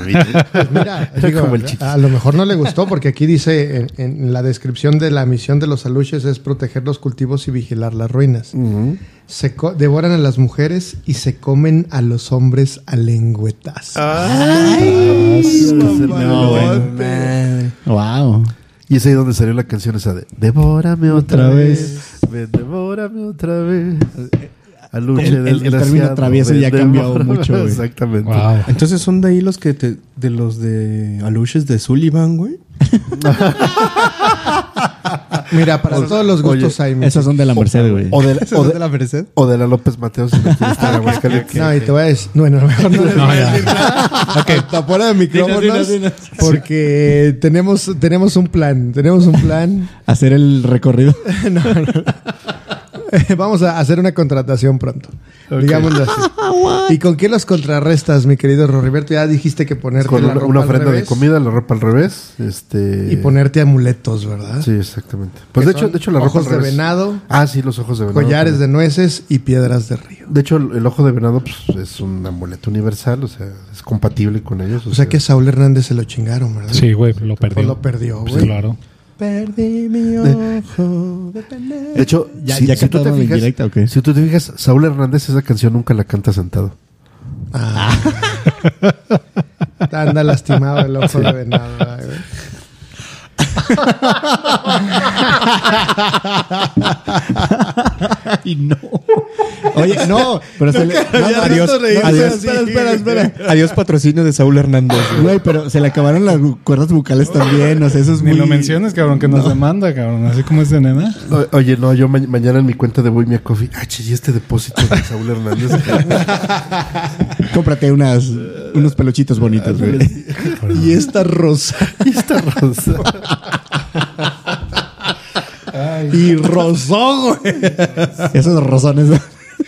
Pues mira, digo, como el chiste. a lo mejor no le gustó porque aquí dice en, en la descripción de la misión de los aluches es proteger los cultivos y vigilar las ruinas. Ujú. Se co- devoran a las mujeres y se comen a los hombres a lengüetas. No, güey. Wow. Y es ahí donde salió la canción esa de Devórame otra, Otra vez. Ven, devórame otra vez. Aluche El- el- el término travieso ven, ya ha cambiado mucho, güey. Exactamente. Wow. Entonces son de ahí los que te, de los de Aluches de Sullivan, güey. Mira, para todos los gustos hay. mi Esos son de la Merced, güey. O de, ¿Esos o son de- de la Merced? o de la López Mateos si no quiere estar en Aguascalientes. No, y te voy a decir. Bueno, mejor no, No, voy a ya. Hasta fuera de micrófonos. Dinos, dinos, dinos. Porque tenemos, tenemos un plan. Tenemos un plan. Hacer el recorrido. No, no. Vamos a hacer una contratación pronto. Digámoslo así. ¿Y con qué los contrarrestas, mi querido Roriberto? Ya dijiste que ponerte Con la una, ropa una al ofrenda de comida, la ropa al revés. Este... y ponerte amuletos, ¿verdad? Sí, exactamente. Pues Que de hecho, de hecho la ropa ojos al de revés. venado, Ah, sí, los ojos de venado. collares de nueces y piedras de río. De hecho, el, el ojo de venado pues, es un amuleto universal, o sea, es compatible con ellos. O sea que a Saúl Hernández se lo chingaron, ¿verdad? Sí, güey, lo perdió. Pues lo perdió, Pues güey. claro. Perdí mi ojo de De hecho, ¿Ya- si, ya si tú te fijas, directa si tú te fijas, Saúl Hernández esa canción nunca la canta sentado. Ah. Anda lastimado el ojo de venado. y no. Oye, no. Pero se le. no, adiós, adiós. Espera, espera, espera. Adiós patrocinio de Saúl Hernández. güey. Pero se le acabaron las cuerdas bucales también. O sea, eso es Ni muy. lo menciones, cabrón, que nos demanda, cabrón. Así como es de nena. O- oye, no, yo ma- mañana en mi cuenta de Bohemia Coffee, ah, che, y este depósito de Saúl Hernández. Cómprate unas, unos peluchitos bonitos, güey. Y esta rosa. y esta rosa. Y rosó, güey. Esos rosones.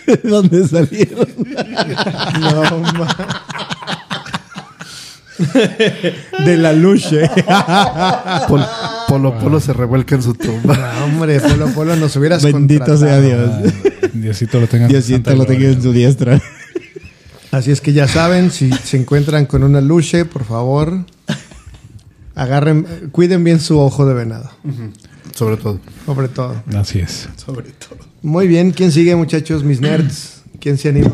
¿De dónde salieron? No, ma. De la luche. Pol- Polo Polo se revuelca en su tumba. No, hombre, Polo Polo nos hubieras Bendito sea. Dios. Diosito lo tenga en Diosito lo tenga en su diestra. Así es que ya saben, si se encuentran con una luche, por favor, agarren, eh, cuiden bien su ojo de venado, Sobre todo. sobre todo. Así es. Muy bien, ¿quién sigue, muchachos, mis nerds? ¿Quién se anima?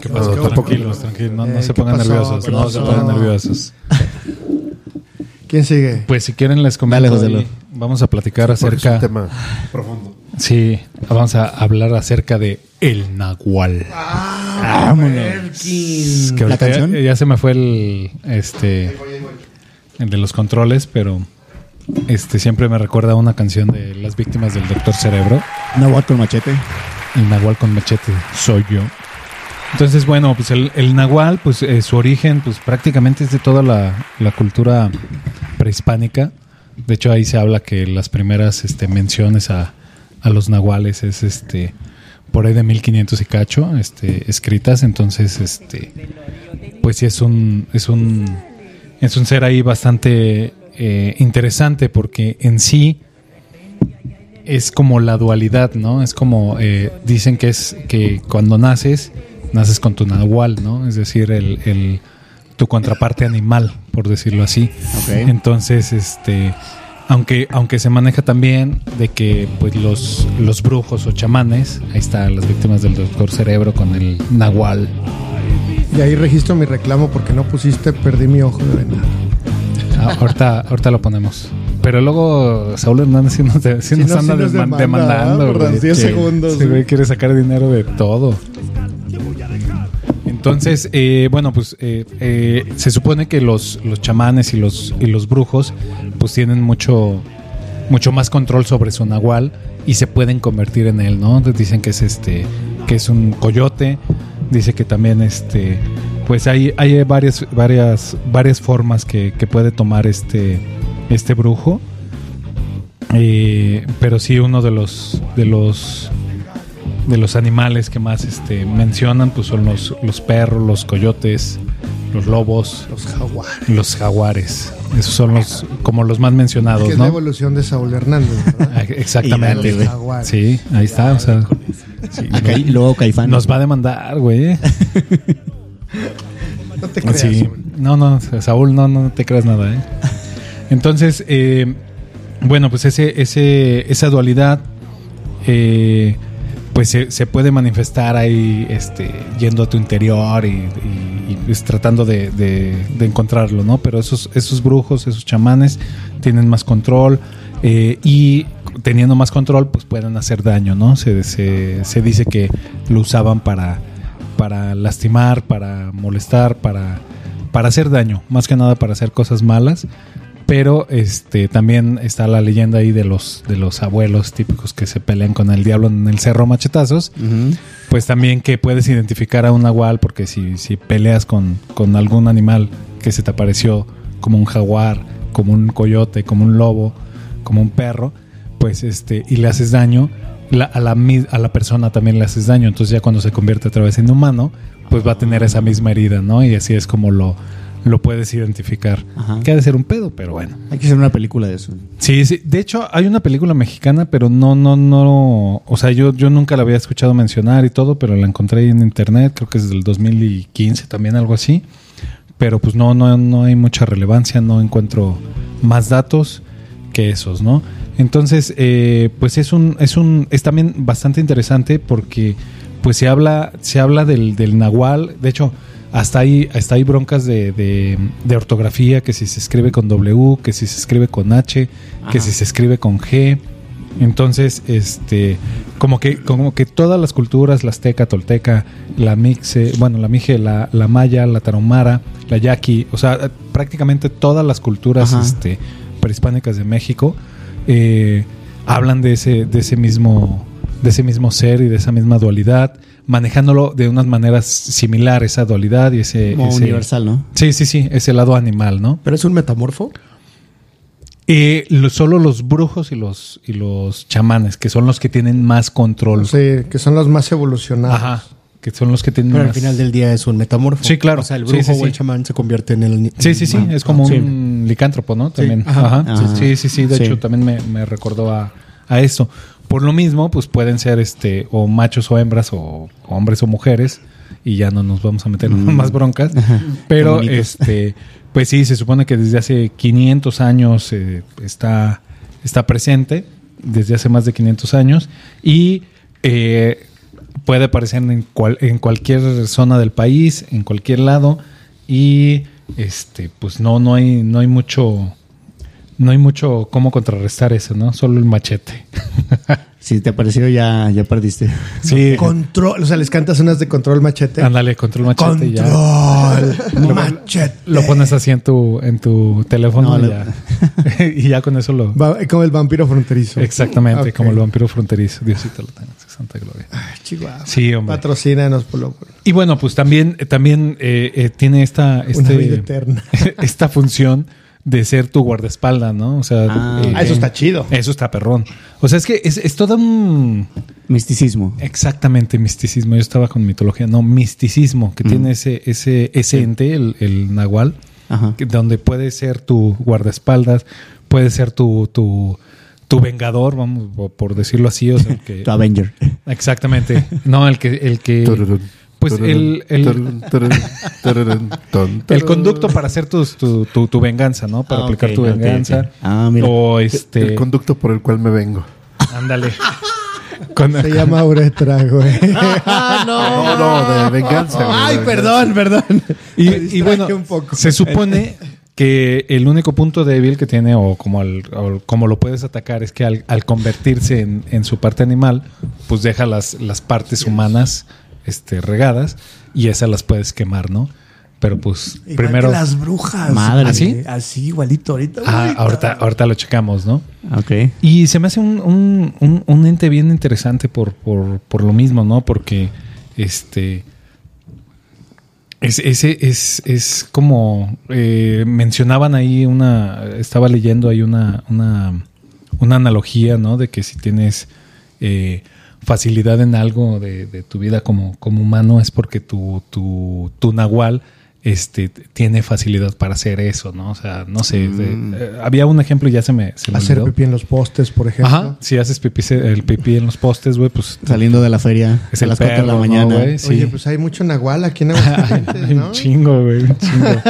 ¿Qué pasó? No, tranquilos, tranquilos. No, no Eh, se ¿qué pongan pasó? nerviosos. ¿Qué No se pongan nerviosos. ¿Quién sigue? Pues si quieren les comento Dale, vamos a platicar Porque es un acerca... tema profundo. Sí, vamos a hablar acerca de el nahual. Vámonos. Que ¿La ahorita ya, canción? ya se me fue el este el de los controles, pero este siempre me recuerda a una canción de las víctimas del Doctor Cerebro. Nahuatl con machete. El nahual con machete soy yo. Entonces, bueno, pues el, el nahual, pues eh, su origen, pues prácticamente es de toda la, la cultura prehispánica. De hecho, ahí se habla que las primeras este, menciones a, a los nahuales es este por ahí de 1500 y cacho este escritas entonces este pues sí es un es un es un ser ahí bastante eh, interesante porque en sí es como la dualidad, ¿no? Es como eh, dicen que es que cuando naces, naces con tu nahual, ¿no? Es decir, el, el- tu contraparte animal, por decirlo así. Entonces, este, aunque, aunque se maneja también de que pues los, los brujos o chamanes, ahí están las víctimas del doctor cerebro con el nahual. Y ahí registro mi reclamo porque no pusiste, perdí mi ojo de venado. Ah, ahorita, ahorita lo ponemos. Pero luego Saúl Hernández sí nos, sí Sí nos nos- anda sí nos deman- demanda, demandando. Por güey. los 10 Sí. segundos, Ese güey güey. quiere sacar dinero de todo. Entonces, eh, bueno, pues eh, eh, se supone que los, los chamanes y los, y los brujos pues tienen mucho, mucho más control sobre su nahual y se pueden convertir en él, ¿no? Entonces dicen que es este, que es un coyote, dice que también este, pues hay, hay varias, varias, varias formas que, que puede tomar este, este brujo. Eh, pero sí uno de los de los de los animales que más este mencionan pues son los, los perros, los coyotes, los lobos, Los jaguares. los jaguares. Esos son los como los más mencionados, Que es la ¿no? evolución de Saúl Hernández, ¿verdad? Ah, Exactamente. Dale. Sí, ahí está, o sea, sí, Acá- y luego Caifán. nos va a demandar, güey. No te creas. Sí. No, no, Saúl, no, no te creas nada, ¿eh? Entonces, eh, bueno, pues ese, ese, esa dualidad, eh, pues se, se puede manifestar ahí, este, yendo a tu interior y, y- y, pues, tratando de, de- de encontrarlo, ¿no? Pero esos, esos brujos, esos chamanes, tienen más control eh, y teniendo más control, pues pueden hacer daño, ¿no? Se, se, se dice que lo usaban para, para lastimar, para molestar, para, para hacer daño, más que nada para hacer cosas malas. Pero este también está la leyenda ahí de los de los abuelos típicos que se pelean con el diablo en el cerro machetazos. Pues también que puedes identificar a un nahual porque si, si peleas con, con algún animal que se te apareció como un jaguar, como un coyote, como un lobo, como un perro, pues este y le haces daño, la- a, la, a la persona también le haces daño. Entonces ya cuando se convierte otra vez en humano, pues va a tener esa misma herida, ¿no? Y así es como lo, lo puedes identificar. Ajá. Que ha de ser un pedo, pero bueno. Hay que hacer una película de eso. Sí, sí. De hecho, hay una película mexicana, pero no, no, no. O sea, yo, yo nunca la había escuchado mencionar y todo, pero la encontré en internet. Creo que es del 2015 también, algo así. Pero pues no, no, no hay mucha relevancia, no encuentro más datos que esos, ¿no? Entonces, eh, pues es un, es un, es también bastante interesante porque pues se habla, se habla del, del nahual. De hecho, hasta ahí, hasta hay broncas de, de, de ortografía, que si se escribe con W, que si se escribe con H, que si se escribe con G. Entonces, este, como que, como que todas las culturas, la azteca, tolteca, la mixe, bueno, la mije, la, la maya, la tarahumara, la yaqui, o sea, prácticamente todas las culturas, Ajá. este, prehispánicas de México, eh, hablan de ese, de ese mismo, de ese mismo ser y de esa misma dualidad, manejándolo de unas maneras similares, esa dualidad y ese, Como ese- universal, ¿no? Sí, sí, sí, ese lado animal, ¿no? ¿Pero es un metamorfo? Eh, lo- solo los brujos y los, y los chamanes, que son los que tienen más control. Sí, que son los más evolucionados. Ajá. Que son los que tienen Pero al más- final del día es un metamorfo. Sí, claro. O sea, el Sí, brujo sí, o el chamán se convierte en el... Sí, sí, sí. Ah, es como un licántropo, ¿no? También. Ajá. Ajá. Ajá. Sí, sí, sí. De Sí. hecho, también me, me recordó a, a eso. Por lo mismo, pues pueden ser este o machos o hembras o, hombres o mujeres. Y ya no nos vamos a meter en más broncas. Pero, este, pues sí, se supone que desde hace 500 años eh, está, está presente. Desde hace más de 500 años. Y eh, puede aparecer en, cual- en cualquier zona del país, en cualquier lado. Y este, pues no, no hay, no hay mucho. No hay mucho cómo contrarrestar eso, ¿no? Solo el machete. Si te pareció, ya, ya perdiste. Sí. Control, o sea, les cantas unas de control machete. Ándale, control machete y ya. Control machete. Lo pones así en tu, en tu teléfono No, y, lo- ya. y ya con eso lo. Va- como el vampiro fronterizo. Exactamente, como el vampiro fronterizo. Diosito lo tenga, en su santa gloria. Ay, Chihuahua. Sí, hombre. Patrocínanos, por lo Y bueno, pues también, también eh, eh, tiene esta, Una vida este, eterna. esta función de ser tu guardaespaldas, ¿no? O sea, Ah, eh, Ah, eso está chido. Eso está perrón. O sea, es que es, es todo un... Misticismo. Exactamente, misticismo. Yo estaba con mitología. No, misticismo, que tiene ese, ese, ese ente, el, el nahual, Ajá. que- donde puede ser tu guardaespaldas, puede ser tu, tu, tu vengador, vamos, por decirlo así. O sea, que, Tu Avenger. exactamente. No, el que... El que pues el, el, el conducto para hacer tus- tu, tu, tu venganza, ¿no? Para Ah, aplicar tu venganza. ok. Ah, mira. O este... El conducto por el cual me vengo. Ándale. Con- Se llama uretra, güey. Ah, No, no, de venganza. güey. Ay, perdón, perdón. Y, y bueno, un poco. se supone que el único punto débil que tiene, o como, al- o como lo puedes atacar, es que al, al convertirse en, en su parte animal, pues deja las, las partes humanas este, regadas y esas las puedes quemar, ¿no? Pero pues Igual primero... que las brujas. Madre. ¿Así? Así, igualito ahorita. Ah, ahorita. ahorita, ahorita lo checamos, ¿no? Ok. Y se me hace un, un, un- un ente bien interesante por, por, por lo mismo, ¿no? Porque este. Es, ese es, es como. eh, mencionaban ahí una. Estaba leyendo ahí una, una, una analogía, ¿no? De que si tienes eh, facilidad en algo de, de tu vida como, como humano, es porque tu, tu, tu nahual este, tiene facilidad para hacer eso, ¿no? O sea, no sé. de- eh, había un ejemplo y ya se me, se me Hacer olvidó. pipí en los postes, por ejemplo. Ajá, si haces pipí, el pipí en los postes, güey, pues Saliendo de la feria es a el las 4 de la ¿no, mañana. güey? Sí. Oye, pues hay mucho nahual aquí en Aguascalientes, Hay ¿no? un chingo, güey, un chingo.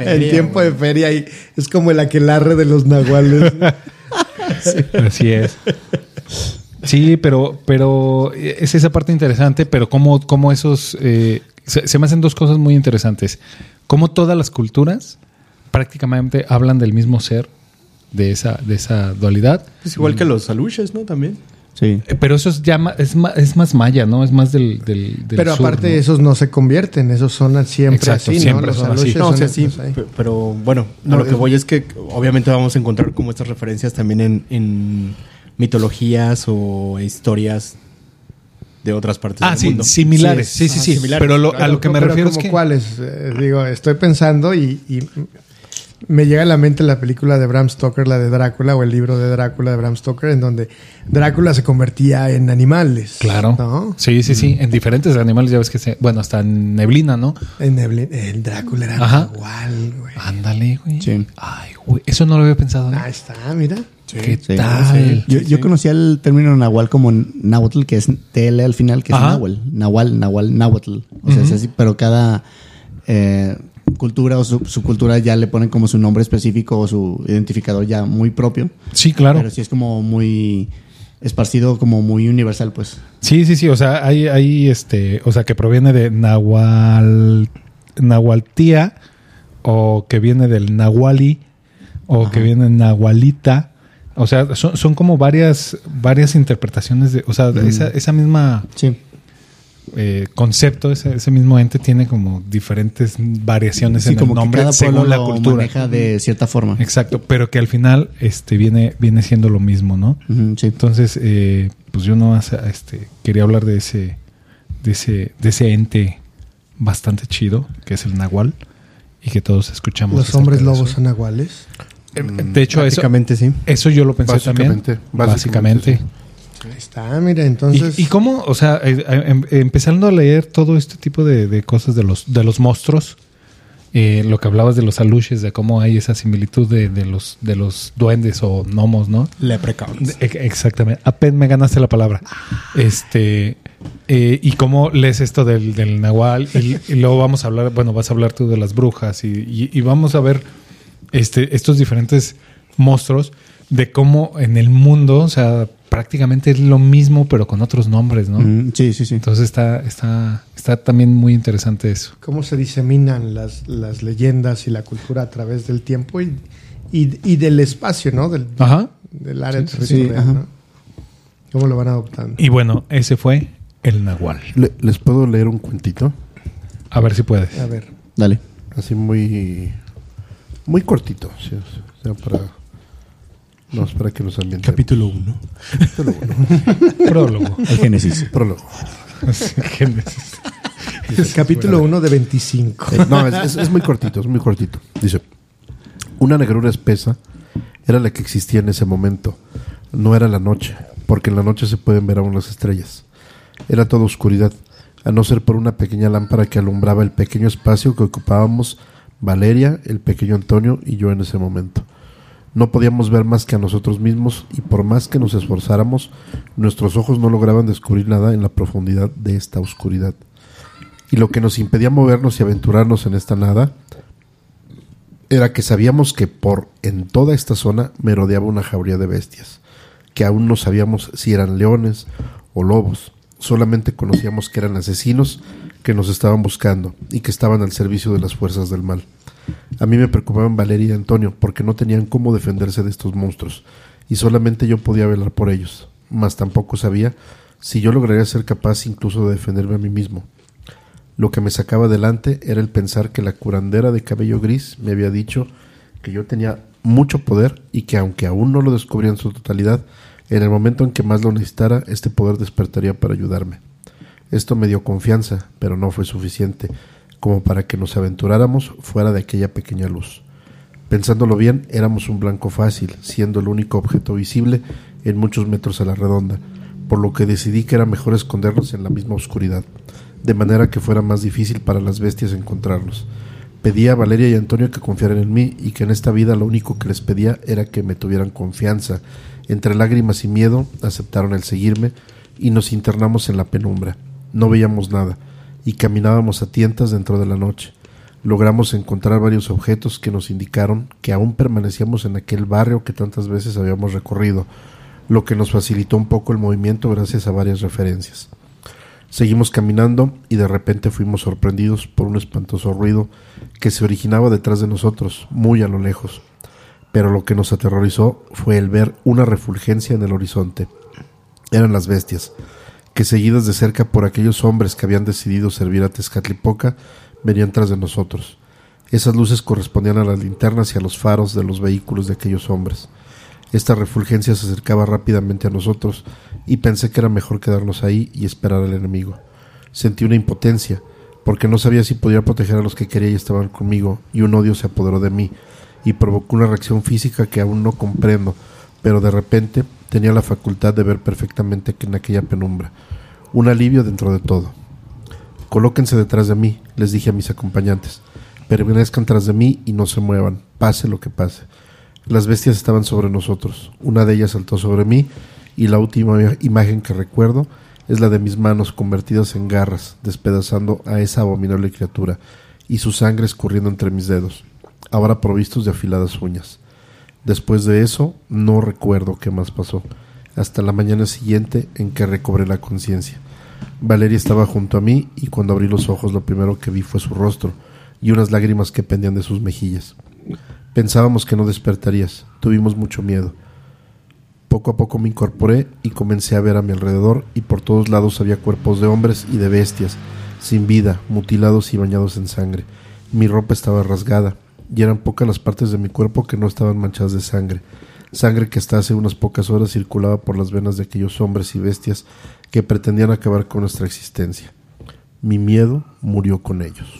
En tiempo de feria y es como el aquelarre de los nahuales. Así es. Sí, pero, pero es esa parte interesante, pero cómo, cómo esos... eh, se, se me hacen dos cosas muy interesantes. Cómo todas las culturas prácticamente hablan del mismo ser, de esa, de esa dualidad. Es igual que los aluches, ¿no? También. Sí. Eh, Pero eso es ya ma- es, más, es más maya, ¿no? Es más del, del, del Pero sur, aparte ¿no? esos no se convierten, esos son siempre Exacto, así, siempre ¿no? Los son así. aluches No, o sea, sí, pero bueno, a No, lo que voy es que obviamente vamos a encontrar como estas referencias también en, en mitologías o historias de otras partes Ah, del sí, mundo. similares. Sí, sí, sí. similares, Pero lo- a lo que me Pero refiero es que... cuáles, Eh, digo, estoy pensando y, y me llega a la mente la película de Bram Stoker, la de Drácula, o el libro de Drácula de Bram Stoker, en donde Drácula se convertía en animales. Claro. ¿no? Sí, sí, sí. En diferentes animales ya ves que se... Bueno, hasta en neblina, ¿no? En Neblin- el Drácula era Ajá. igual, güey. Ándale, güey. Sí. Ay, güey. Eso no lo había pensado. ¿eh? Ahí está, mira. ¿Qué Sí, tal? Yo, yo conocía el término nahual como náhuatl, que es TL al final, que es Ajá. náhuatl. Nahual, nahual, náhuatl. O sea, es así, pero cada eh, cultura o sub- subcultura ya le ponen como su nombre específico o su identificador ya muy propio. Sí, claro. Pero sí es como muy esparcido, como muy universal, pues. Sí, sí, sí. O sea, hay, hay este... O sea, que proviene de Nahual... Nahualtía o que viene del Nahuali o que viene Nahualita. O sea, son, son como varias, varias interpretaciones de... O sea, esa, esa misma... Sí. eh, concepto, ese, ese mismo ente tiene como diferentes variaciones Sí, en el como que nombre cada según la lo cultura. maneja de cierta forma. Exacto, pero que al final este viene viene siendo lo mismo, ¿no? Sí. Entonces, eh, pues yo no este quería hablar de ese de ese de ese ente bastante chido que es el nahual y que todos escuchamos. Los hombres lobos son nahuales. Eh, De hecho, eso sí. eso yo lo pensé Básicamente, también. básicamente, Básicamente. Ahí está, mira, entonces. ¿Y, y cómo, o sea, eh, eh, em- empezando a leer todo este tipo de, de cosas de los, de los monstruos, eh, lo que hablabas de los aluches, de cómo hay esa similitud de, de los, de los duendes o gnomos, ¿no? Leprechauns. E- Exactamente. Apenas me ganaste la palabra. Este. eh, y cómo lees esto del, del Nahual. Y, y luego vamos a hablar, bueno, vas a hablar tú de las brujas. Y, y- y vamos a ver este, estos diferentes monstruos de cómo en el mundo, o sea, prácticamente es lo mismo, pero con otros nombres, ¿no? Ujú, sí, sí, sí. Entonces está, está, está también muy interesante eso. cómo se diseminan las, las leyendas y la cultura a través del tiempo y, y, y del espacio, ¿no? Del, Ajá. del área sí, territorial, ajá. ¿no? ¿Cómo lo van adoptando? Y bueno, ese fue el Nahual. Le- ¿Les puedo leer un cuentito? A ver si puedes. A ver. Dale. Así muy... Muy cortito. sí, o sea, para... No, es para que nos ambienten. Capítulo 1. Capítulo uno. Prólogo. El Génesis. Prólogo. Génesis. Capítulo 1 de 25. No, es, es- es muy cortito, es muy cortito. Dice, Una negrura espesa era la que existía en ese momento. No era la noche, porque en la noche se pueden ver aún las estrellas. Era toda oscuridad, a no ser por una pequeña lámpara que alumbraba el pequeño espacio que ocupábamos Valeria, el pequeño Antonio y yo en ese momento. No podíamos ver más que a nosotros mismos y por más que nos esforzáramos, nuestros ojos no lograban descubrir nada en la profundidad de esta oscuridad. Y lo que nos impedía movernos y aventurarnos en esta nada era que sabíamos que por en toda esta zona merodeaba una jauría de bestias, que aún no sabíamos si eran leones o lobos, solamente conocíamos que eran asesinos que nos estaban buscando y que estaban al servicio de las fuerzas del mal. A mí me preocupaban Valeria y Antonio porque no tenían cómo defenderse de estos monstruos y solamente yo podía velar por ellos, mas tampoco sabía si yo lograría ser capaz incluso de defenderme a mí mismo. Lo que me sacaba adelante era el pensar que la curandera de cabello gris me había dicho que yo tenía mucho poder y que aunque aún no lo descubría en su totalidad, en el momento en que más lo necesitara, este poder despertaría para ayudarme. Esto me dio confianza, pero no fue suficiente como para que nos aventuráramos fuera de aquella pequeña luz. Pensándolo bien, éramos un blanco fácil, siendo el único objeto visible en muchos metros a la redonda, por lo que decidí que era mejor escondernos en la misma oscuridad, de manera que fuera más difícil para las bestias encontrarnos. Pedí a Valeria y Antonio que confiaran en mí y que en esta vida lo único que les pedía era que me tuvieran confianza. Entre lágrimas y miedo aceptaron el seguirme y nos internamos en la penumbra. No veíamos nada y caminábamos a tientas dentro de la noche. Logramos encontrar varios objetos que nos indicaron que aún permanecíamos en aquel barrio que tantas veces habíamos recorrido, lo que nos facilitó un poco el movimiento gracias a varias referencias. Seguimos caminando y de repente fuimos sorprendidos por un espantoso ruido que se originaba detrás de nosotros, muy a lo lejos. Pero lo que nos aterrorizó fue el ver una refulgencia en el horizonte. Eran las bestias, que seguidas de cerca por aquellos hombres que habían decidido servir a Tezcatlipoca, venían tras de nosotros. Esas luces correspondían a las linternas y a los faros de los vehículos de aquellos hombres. Esta refulgencia se acercaba rápidamente a nosotros y pensé que era mejor quedarnos ahí y esperar al enemigo. Sentí una impotencia, porque no sabía si podía proteger a los que quería y estaban conmigo, y un odio se apoderó de mí y provocó una reacción física que aún no comprendo, pero de repente tenía la facultad de ver perfectamente que en aquella penumbra. Un alivio dentro de todo. Colóquense detrás de mí, les dije a mis acompañantes. Permanezcan tras de mí y no se muevan, pase lo que pase. Las bestias estaban sobre nosotros. Una de ellas saltó sobre mí y la última imagen que recuerdo es la de mis manos convertidas en garras, despedazando a esa abominable criatura y su sangre escurriendo entre mis dedos, ahora provistos de afiladas uñas. Después de eso, no recuerdo qué más pasó, hasta la mañana siguiente en que recobré la conciencia. Valeria estaba junto a mí y cuando abrí los ojos lo primero que vi fue su rostro y unas lágrimas que pendían de sus mejillas. Pensábamos que no despertarías, tuvimos mucho miedo. Poco a poco me incorporé y comencé a ver a mi alrededor y por todos lados había cuerpos de hombres y de bestias, sin vida, mutilados y bañados en sangre. Mi ropa estaba rasgada y eran pocas las partes de mi cuerpo que no estaban manchadas de sangre, sangre que hasta hace unas pocas horas circulaba por las venas de aquellos hombres y bestias que pretendían acabar con nuestra existencia. Mi miedo murió con ellos.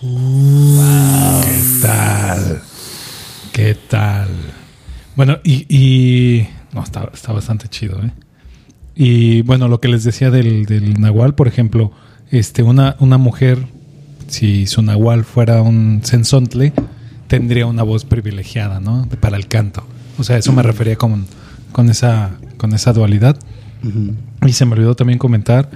¿Qué tal? ¿Qué tal? Bueno, y, y no, está, está bastante chido, ¿eh? Y bueno, lo que les decía del, del Nahual, por ejemplo, este, una, una mujer, si su Nahual fuera un sensontle, tendría una voz privilegiada, ¿no? Para el canto. O sea, eso me refería con, con, esa, con esa dualidad. Y se me olvidó también comentar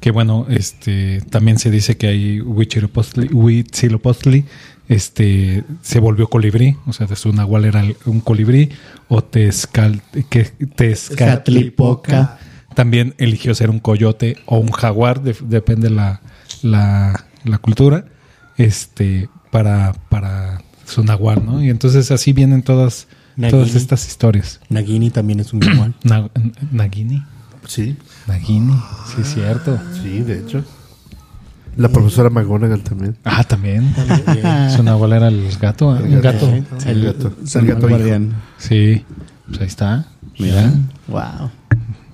que, bueno, este también se dice que hay Huitzilopochtli, Huitzilopochtli, este, se volvió colibrí, o sea, de su nahual era un colibrí, o Tezcal, que, Tezcatlipoca también eligió ser un coyote o un jaguar, de- depende la, la, la cultura, este, para, para su nahual, ¿no? Y entonces así vienen todas, todas estas historias. Nagini también es un igual. Na- Nagini, Sí, Nagini, sí es cierto. sí, de hecho. La profesora McGonagall también. Ah, también. Su nahual era el gato, ¿eh? un gato. El gato. El gato hijo. Guardián. Sí, pues ahí está. Mira, Wow.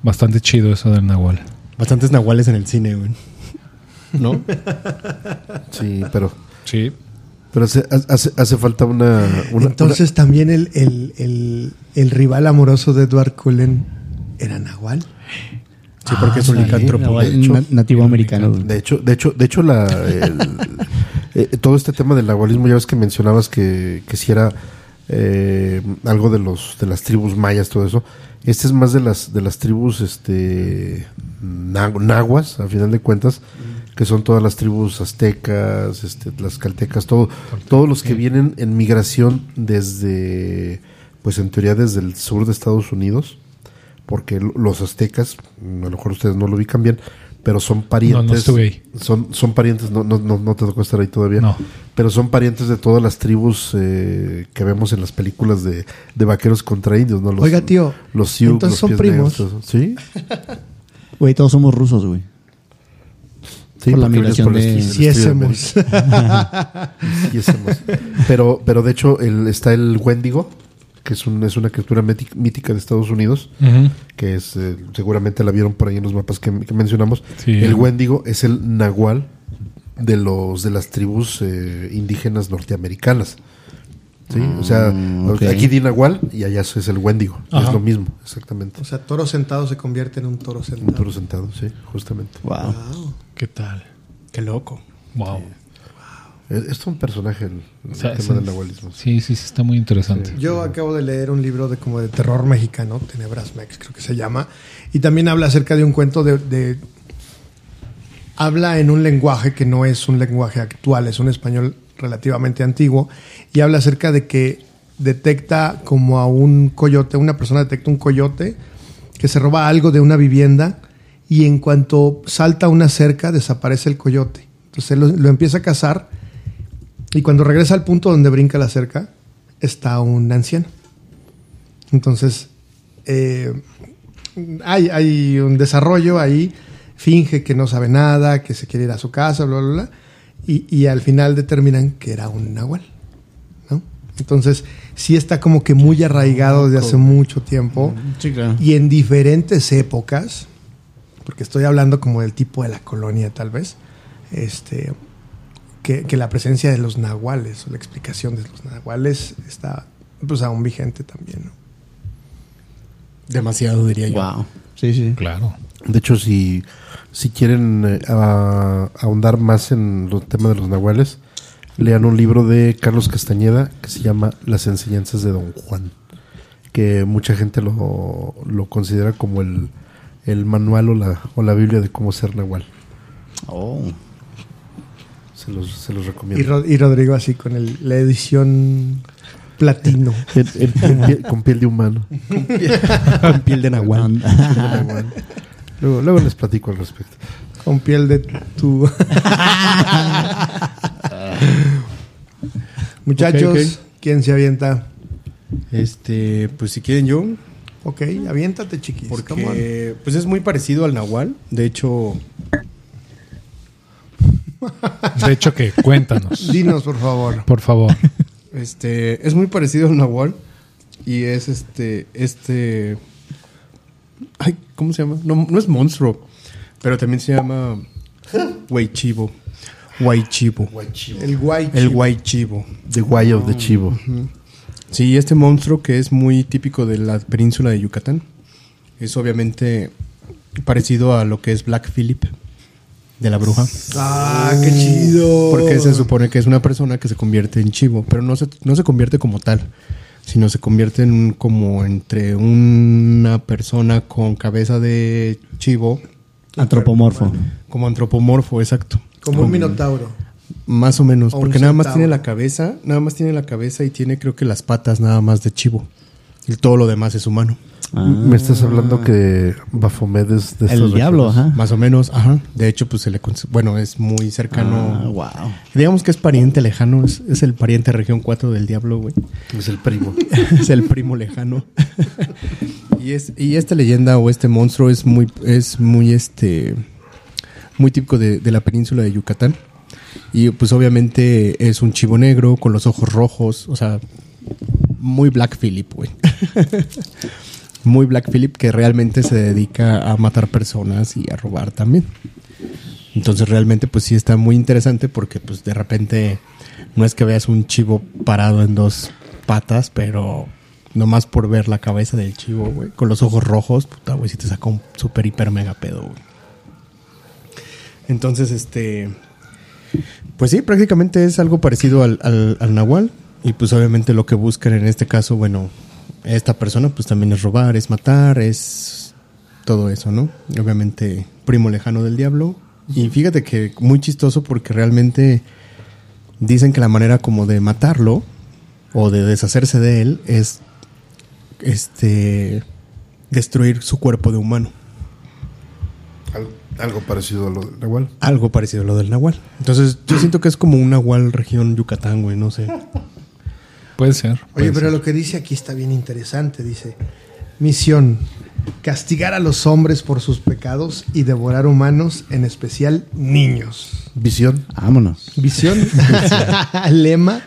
bastante chido eso del nahual. Bastantes nahuales en el cine, güey. ¿No? Sí, pero Sí. Pero hace, hace, hace falta una... una- Entonces también el, el, el, el rival amoroso de Edward Cullen era Nahual. Sí, porque es un licántropo. Hecho. na- nativo americano. de hecho, de hecho, de hecho la, el- eh, todo este tema del nahualismo, ya ves que mencionabas que, que si era eh, algo de los de las tribus mayas, todo eso. Este es más de las de las tribus este na- nahuas, a final de cuentas, que son todas las tribus aztecas, este, las caltecas, todo, todos los que vienen en migración desde, pues en teoría desde el sur de Estados Unidos, porque los aztecas, a lo mejor ustedes no lo ubican bien, pero son parientes. No, no estuve ahí. Son, son parientes, no, no, no, no te tocó estar ahí todavía. No. Pero son parientes de todas las tribus eh, que vemos en las películas de, de vaqueros contra indios, ¿no? Los, Oiga, tío, Los Sioux, entonces los son pies primos. negros. ¿Sí? Güey, todos somos rusos, güey. Sí, Por la migración de- Si. Pero, pero de hecho el, está el Wendigo, que es, un, es una criatura míti- mítica de Estados Unidos, que es eh, seguramente la vieron por ahí en los mapas que, que mencionamos. Sí. El Wendigo es el nahual de los de las tribus eh, indígenas norteamericanas. ¿Sí? o sea, Mm, aquí di nahual y allá es el Wendigo. Ajá. Es lo mismo, exactamente. O sea, toro sentado se convierte en un toro Un sentado. toro sentado, sí, justamente. Wow. ¿Qué tal? Qué loco. Wow. Es un personaje el, el O sea, tema es- del nahualismo. Sí, sí, sí, está muy interesante. Yo acabo de leer un libro de como de terror mexicano, Tenebras Mex creo que se llama, y también habla acerca de un cuento de, de- habla en un lenguaje que no es un lenguaje actual, es un español relativamente antiguo, y habla acerca de que detecta como a un coyote, una persona detecta un coyote que se roba algo de una vivienda y en cuanto salta una cerca desaparece el coyote. Entonces él lo, lo empieza a cazar y cuando regresa al punto donde brinca la cerca está un anciano. Entonces eh, hay, hay un desarrollo ahí, finge que no sabe nada, que se quiere ir a su casa, bla, bla, bla, y, y al final determinan que era un nahual. ¿no? Entonces sí está como que muy arraigado desde hace mucho tiempo Sí, claro. y en diferentes épocas, porque estoy hablando como del tipo de la colonia tal vez, este, que, que la presencia de los nahuales o la explicación de los nahuales está pues aún vigente también. ¿no? Demasiado, diría yo. Wow. Sí, sí. Claro. De hecho, si, si quieren eh, a- ahondar más en los temas de los nahuales, lean un libro de Carlos Castañeda que se llama Las enseñanzas de Don Juan, que mucha gente lo, lo considera como el, el manual o la, o la Biblia de cómo ser nahual. Oh. Se los, se los Y, recomiendo. Y Rodrigo así con el- la edición platino. Piel- con piel de humano. Con piel de nahual. Luego, luego les platico al respecto. con piel de tu. Muchachos. ¿quién se avienta? Este, pues si quieren yo, Ok, aviéntate, chiquis. porque pues es muy parecido al nahual. De hecho, De hecho, que cuéntanos, Dinos, por favor. por favor. este, es muy parecido al nahual y es este, este, ay, ¿cómo se llama? No, no es monstruo, pero también se llama Huaychivo. Huaychivo. El guay. El Huaychivo. The Guay of the Chivo. Sí, este monstruo que es muy típico de la península de Yucatán. Es obviamente parecido a lo que es Black Phillip de la bruja. Ah, qué chido. Porque se supone que es una persona que se convierte en chivo, pero no se, no se convierte como tal, sino se convierte en un- como entre una persona con cabeza de chivo, Antropomorfo. como antropomorfo, exacto. Como un minotauro. Más o menos, O porque nada más tiene la cabeza, nada más tiene la cabeza y tiene creo que las patas nada más de chivo. Y todo lo demás es humano. Ah. Me estás hablando que Baphomet es de El diablo, ajá. Más o menos, ajá. De hecho, pues se le bueno, es muy cercano. Ah, wow. Digamos que es pariente lejano, es, es el pariente región 4 del diablo, güey. Es el primo. es el primo lejano. y es y esta leyenda o este monstruo es muy es muy este muy típico de, de la península de Yucatán. Y pues obviamente es un chivo negro con los ojos rojos, o sea, muy Black Phillip, güey. muy Black Phillip que realmente se dedica a matar personas y a robar también. Entonces realmente pues sí está muy interesante porque pues de repente no es que veas un chivo parado en dos patas, pero nomás por ver la cabeza del chivo, güey, con los ojos rojos, puta, güey, sí te saca un super hiper mega pedo, güey. Entonces, este, pues sí, prácticamente es algo parecido al, al, al Nahual. Y pues obviamente lo que buscan en este caso, bueno, esta persona pues también es robar, es matar, es todo eso, ¿no? Obviamente primo lejano del diablo. Y fíjate que muy chistoso porque realmente dicen que la manera como de matarlo o de deshacerse de él es este destruir su cuerpo de humano. Al- algo parecido a lo del Nahual. Algo parecido a lo del Nahual. Entonces, yo siento que es como un Nahual región Yucatán, güey, no sé. Puede ser. Oye, pero ser. lo que dice aquí está bien interesante. Dice, misión, castigar a los hombres por sus pecados y devorar humanos, en especial niños. Visión. Vámonos. Visión, lema,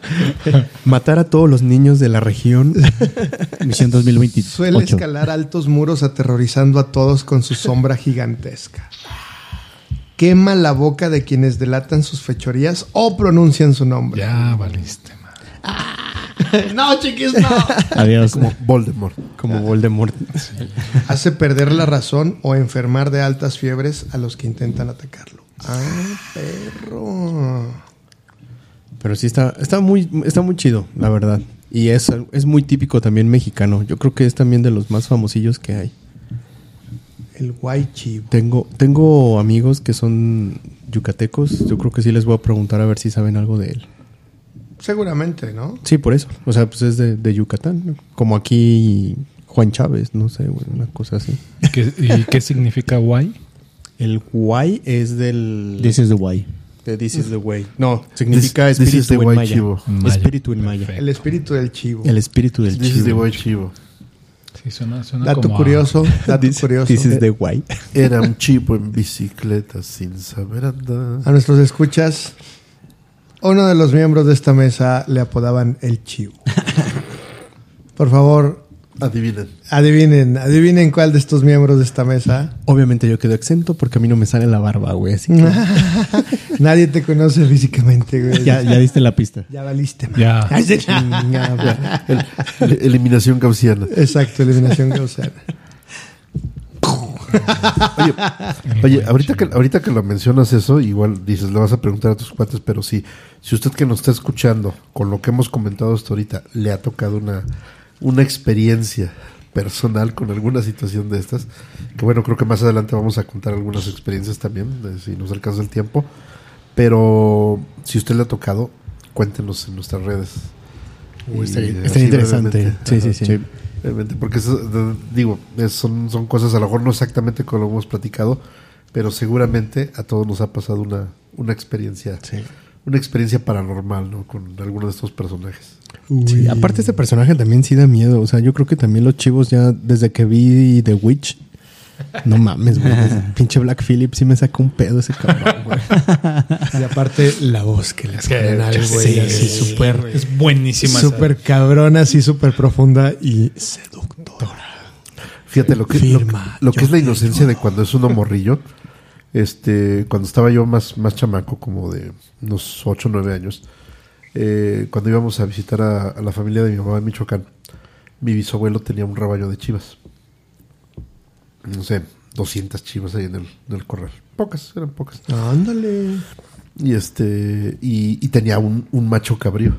Matar a todos los niños de la región. Misión 2028. suele escalar altos muros aterrorizando a todos con su sombra gigantesca. Quema la boca de quienes delatan sus fechorías o pronuncian su nombre. Ya valiste, man. no, chiquis, no. Adiós. Como Voldemort. Como Voldemort. Hace perder la razón o enfermar de altas fiebres a los que intentan atacarlo. Ah, perro. Pero sí está, está muy, está muy chido, la verdad. Y es, es muy típico también mexicano. Yo creo que es también de los más famosillos que hay. El guay chivo. Tengo, tengo amigos que son yucatecos. Yo creo que sí les voy a preguntar a ver si saben algo de él. Seguramente, ¿no? Sí, por eso. O sea, pues es de, de Yucatán. ¿no? Como aquí Juan Chávez, no sé, güey, una cosa así. ¿Y qué, y qué significa guay? El guay es del... This is the way. de This is the way. No, significa This- this is espíritu the en way maya. chivo. Maya. Espíritu en maya. El espíritu del chivo. El espíritu del This is the chivo. boy chivo. Sí, suena, suena Dato como a- curioso, dato This, curioso. this is the way. Era un chivo en bicicleta sin saber andar. A nuestros escuchas, uno de los miembros de esta mesa le apodaban el chivo. Por favor, Adivinen. adivinen, adivinen cuál de estos miembros de esta mesa. Obviamente yo quedo exento porque a mí no me sale la barba, güey. Así que Nadie te conoce físicamente, güey. Ya, ya diste la pista. Ya valiste, man. Ya. El- eliminación gaussiana. Exacto, eliminación gaussiana. Oye, oye ahorita, que, ahorita que lo mencionas eso, igual dices, le vas a preguntar a tus cuates, pero sí, si usted que nos está escuchando, con lo que hemos comentado hasta ahorita, le ha tocado una, una experiencia personal con alguna situación de estas, que bueno, creo que más adelante vamos a contar algunas experiencias también, si nos alcanza el tiempo, pero si usted le ha tocado, cuéntenos en nuestras redes. Uy, estaría- estaría interesante. Sí, sí, sí. Realmente, porque eso, de- digo, son, son cosas a lo mejor no exactamente como lo hemos platicado, pero seguramente a todos nos ha pasado una, una experiencia, una experiencia paranormal, ¿no? Con alguno de estos personajes. Sí, aparte este personaje también sí da miedo. O sea, yo creo que también los chivos ya desde que vi The Witch. No mames, güey. Pinche Black Phillip sí me saca un pedo ese cabrón, güey. Y aparte, la voz que le ponen al güey, sí, así sí, súper. Es buenísima. Súper cabrona, así súper profunda y seductora. Fíjate lo que, lo, Firma, lo que es la inocencia de cuando es uno morrillo. Este, cuando estaba yo más, más chamaco, como de unos 8 o 9 años, eh, cuando íbamos a visitar a, a la familia de mi mamá en Michoacán, mi bisabuelo tenía un rebaño de chivas. No sé, 200 chivas ahí en el, en el corral. Pocas, eran pocas. Ándale. Y este, y, y tenía un, un macho cabrío.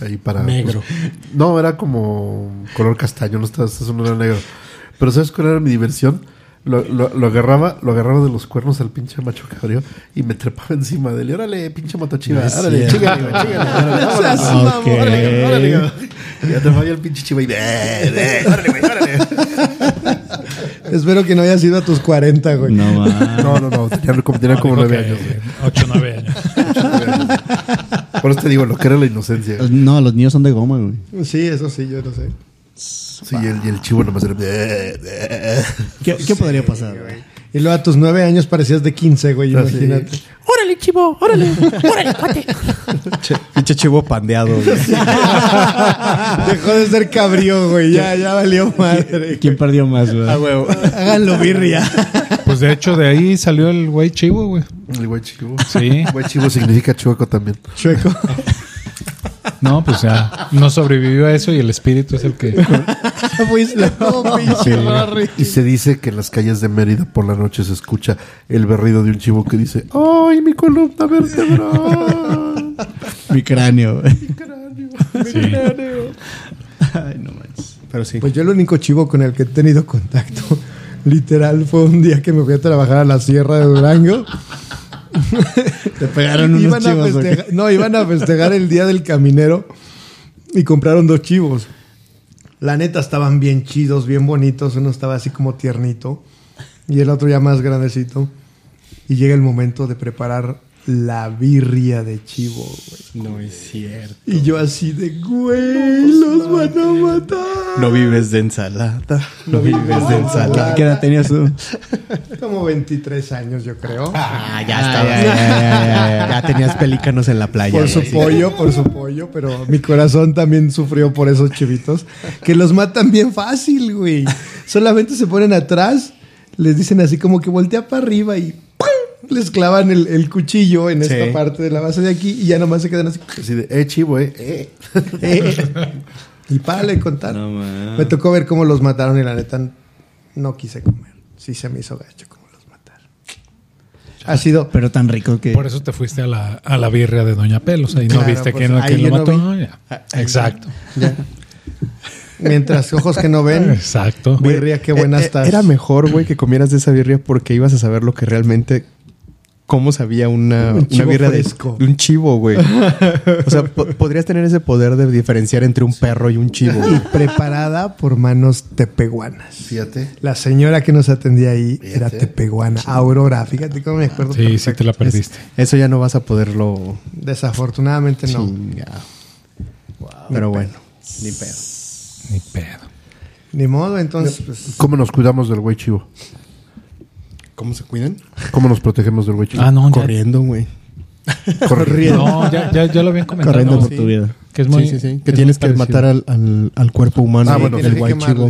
Ahí para. Negro. pues, no, era como color castaño, no estaba, eso no era negro. Pero ¿sabes cuál era mi diversión? Lo, lo, lo agarraba, lo agarraba de los cuernos al pinche macho cabrío y me trepaba encima de él. Y órale, pinche motochiva, No órale, chígale, chígale, órale, órale, órale. Y atrapaba al pinche chiva y "Ve, ve, órale, güey, órale. Espero que no hayas ido a tus 40, güey. No más. No, no, no, tenía como, tenía No, como dijo nueve que años. güey. Ocho, nueve años. Por eso te digo, lo que era la inocencia. No, los niños son de goma, güey. Sí, eso sí, yo no sé. Sí, y el, y el chivo nomás era. ¿Qué, qué podría pasar? güey? Y luego a tus 9 años parecías de 15, güey, imagínate. Órale, chivo, órale, órale, cuate. Che- Pinche chivo pandeado, güey. Dejó de ser cabrío, güey. Ya, ya valió madre. ¿Quién perdió más, güey? Ah, huevo. Háganlo birria. Pues de hecho de ahí salió el güey chivo, güey. El güey chivo. Sí. Güey chivo significa chueco también. Chueco. No, pues ya no sobrevivió a eso y el espíritu es el que... Y se dice que en las calles de Mérida por la noche se escucha el berrido de un chivo que dice ¡Ay, mi columna vertebral! Mi cráneo. Sí. Ay, no manches. Pero sí. Pues yo el único chivo con el que he tenido contacto, literal, fue un día que me fui a trabajar a la Sierra de Durango. Te pegaron unos Iban chivos. festejar- no, iban a festejar el día del caminero y compraron dos chivos. La neta estaban bien chidos, bien bonitos. Uno estaba así como tiernito y el otro ya más grandecito. Y llega el momento de preparar la birria de chivo, güey. No es cierto. Y yo así de, güey, los van a matar. No vives de ensalada. No vives de ensalada. ¿Qué edad tenías tú? Como 23 años, yo creo. Ah, ya estaba. Ya, ya, ya, ya, ya tenías pelícanos en la playa. Por su pollo, por su pollo, pero mi corazón también sufrió por esos chivitos que los matan bien fácil, güey. Solamente se ponen atrás, les dicen así como que voltea para arriba y. les clavan el, el cuchillo en Sí. esta parte de la base de aquí y ya nomás se quedan así. Así de ¡Eh, chivo, eh! eh". eh, y párale de contar. No, man. Me tocó ver cómo los mataron y la neta no quise comer. Sí se me hizo gacho cómo los mataron. Ha sido... Pero tan rico que. Por eso te fuiste a la, a la birria de Doña Pelos. Ahí no viste pues, quién, ahí quién lo no mató. vi. Exacto. ya. Mientras ojos que no ven, Exacto. birria, qué buena Eh, eh, estás. Era mejor, güey, que comieras de esa birria porque ibas a saber lo que realmente. Cómo sabía una, Un una chivo birria de, un chivo, güey. O sea, po- podrías tener ese poder de diferenciar entre un perro y un chivo. y preparada por manos tepeguanas. Fíjate. La señora que nos atendía ahí Fíjate. era tepeguana, Aurora. Fíjate cómo me acuerdo. Sí, sí te la perdiste. Eso ya no vas a poderlo. Desafortunadamente no. chingar. Pero bueno, ni pedo. Ni pedo. Ni modo, entonces, pues, ¿Cómo nos cuidamos del güey chivo? ¿Cómo se cuidan? ¿Cómo nos protegemos del güey chivo? Ah, no, ya- Corriendo, güey. corriendo. No, ya, ya, ya lo habían comentado. Corriendo ¿no? por tu vida. Que es muy, sí, sí, sí. es Que muy tienes que parecido. matar al, al, al cuerpo humano. Ah, bueno, el sí.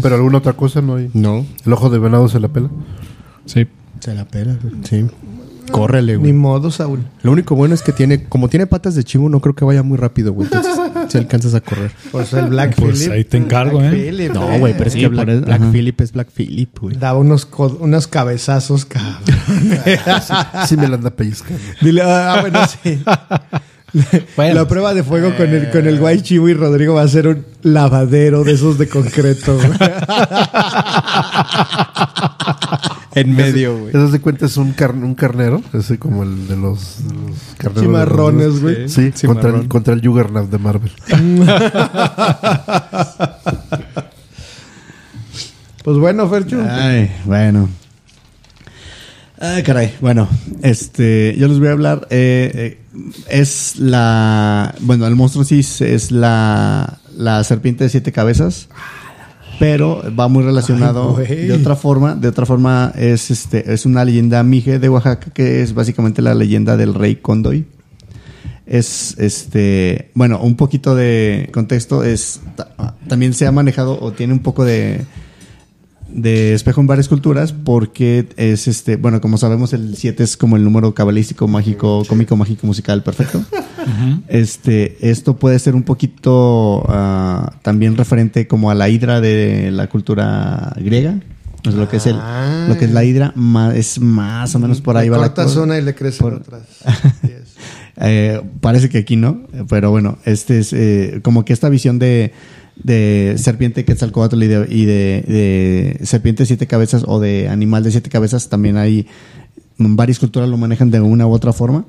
¿Pero alguna otra cosa no hay? No, ¿El ojo de venado se la pela? Sí. se la pela. Sí. Córrele, Ni güey. modo, Saúl. Lo único bueno es que tiene, como tiene patas de chivo, no creo que vaya muy rápido, güey. Entonces, si alcanzas a correr. Pues el Black Pues Phillip. ahí te encargo, Black ¿eh? Phillip, No, güey, pero es Sí, que Black, Black ajá. Phillip es Black Phillip, güey. Daba unos, unos cabezazos, cabrón. Sí me la anda pellizcando. Dile, ah, bueno, sí. Bueno. La prueba de fuego con el, con el guay chivo y Rodrigo va a ser un lavadero de esos de concreto. En medio, güey. ¿Te das de cuenta? Es un, car- un carnero, así como el de los, de los carneros. los- güey. Sí, Sí, contra, el, contra el Juggernaut de Marvel. Pues bueno, Ferchu. Ay, bueno. Ay, caray. Bueno, este, yo les voy a hablar. eh, eh, es la. Bueno, el monstruo sí es- es la, la serpiente de siete cabezas. Pero va muy relacionado Ay, de otra forma. De otra forma, es este, es una leyenda mije de Oaxaca, que es básicamente la leyenda del rey Condoy. Es este. Bueno, un poquito de contexto. Es. ta- También se ha manejado o tiene un poco de de espejo en varias culturas porque es este, bueno, como sabemos el 7 es como el número cabalístico, mágico, cómico, mágico, musical, perfecto. Este, esto puede ser un poquito ah, también referente como a la hidra de la cultura griega. Lo que es el, Ah. lo que es la hidra ma- es más o menos por ahí va la cosa. una y le crecen Por-. Yes. Eh, parece que aquí no, pero bueno, este es eh, como que esta visión de, de serpiente quetzalcóatl y, de, y de, de serpiente de siete cabezas o de animal de siete cabezas también hay varias culturas lo manejan de una u otra forma.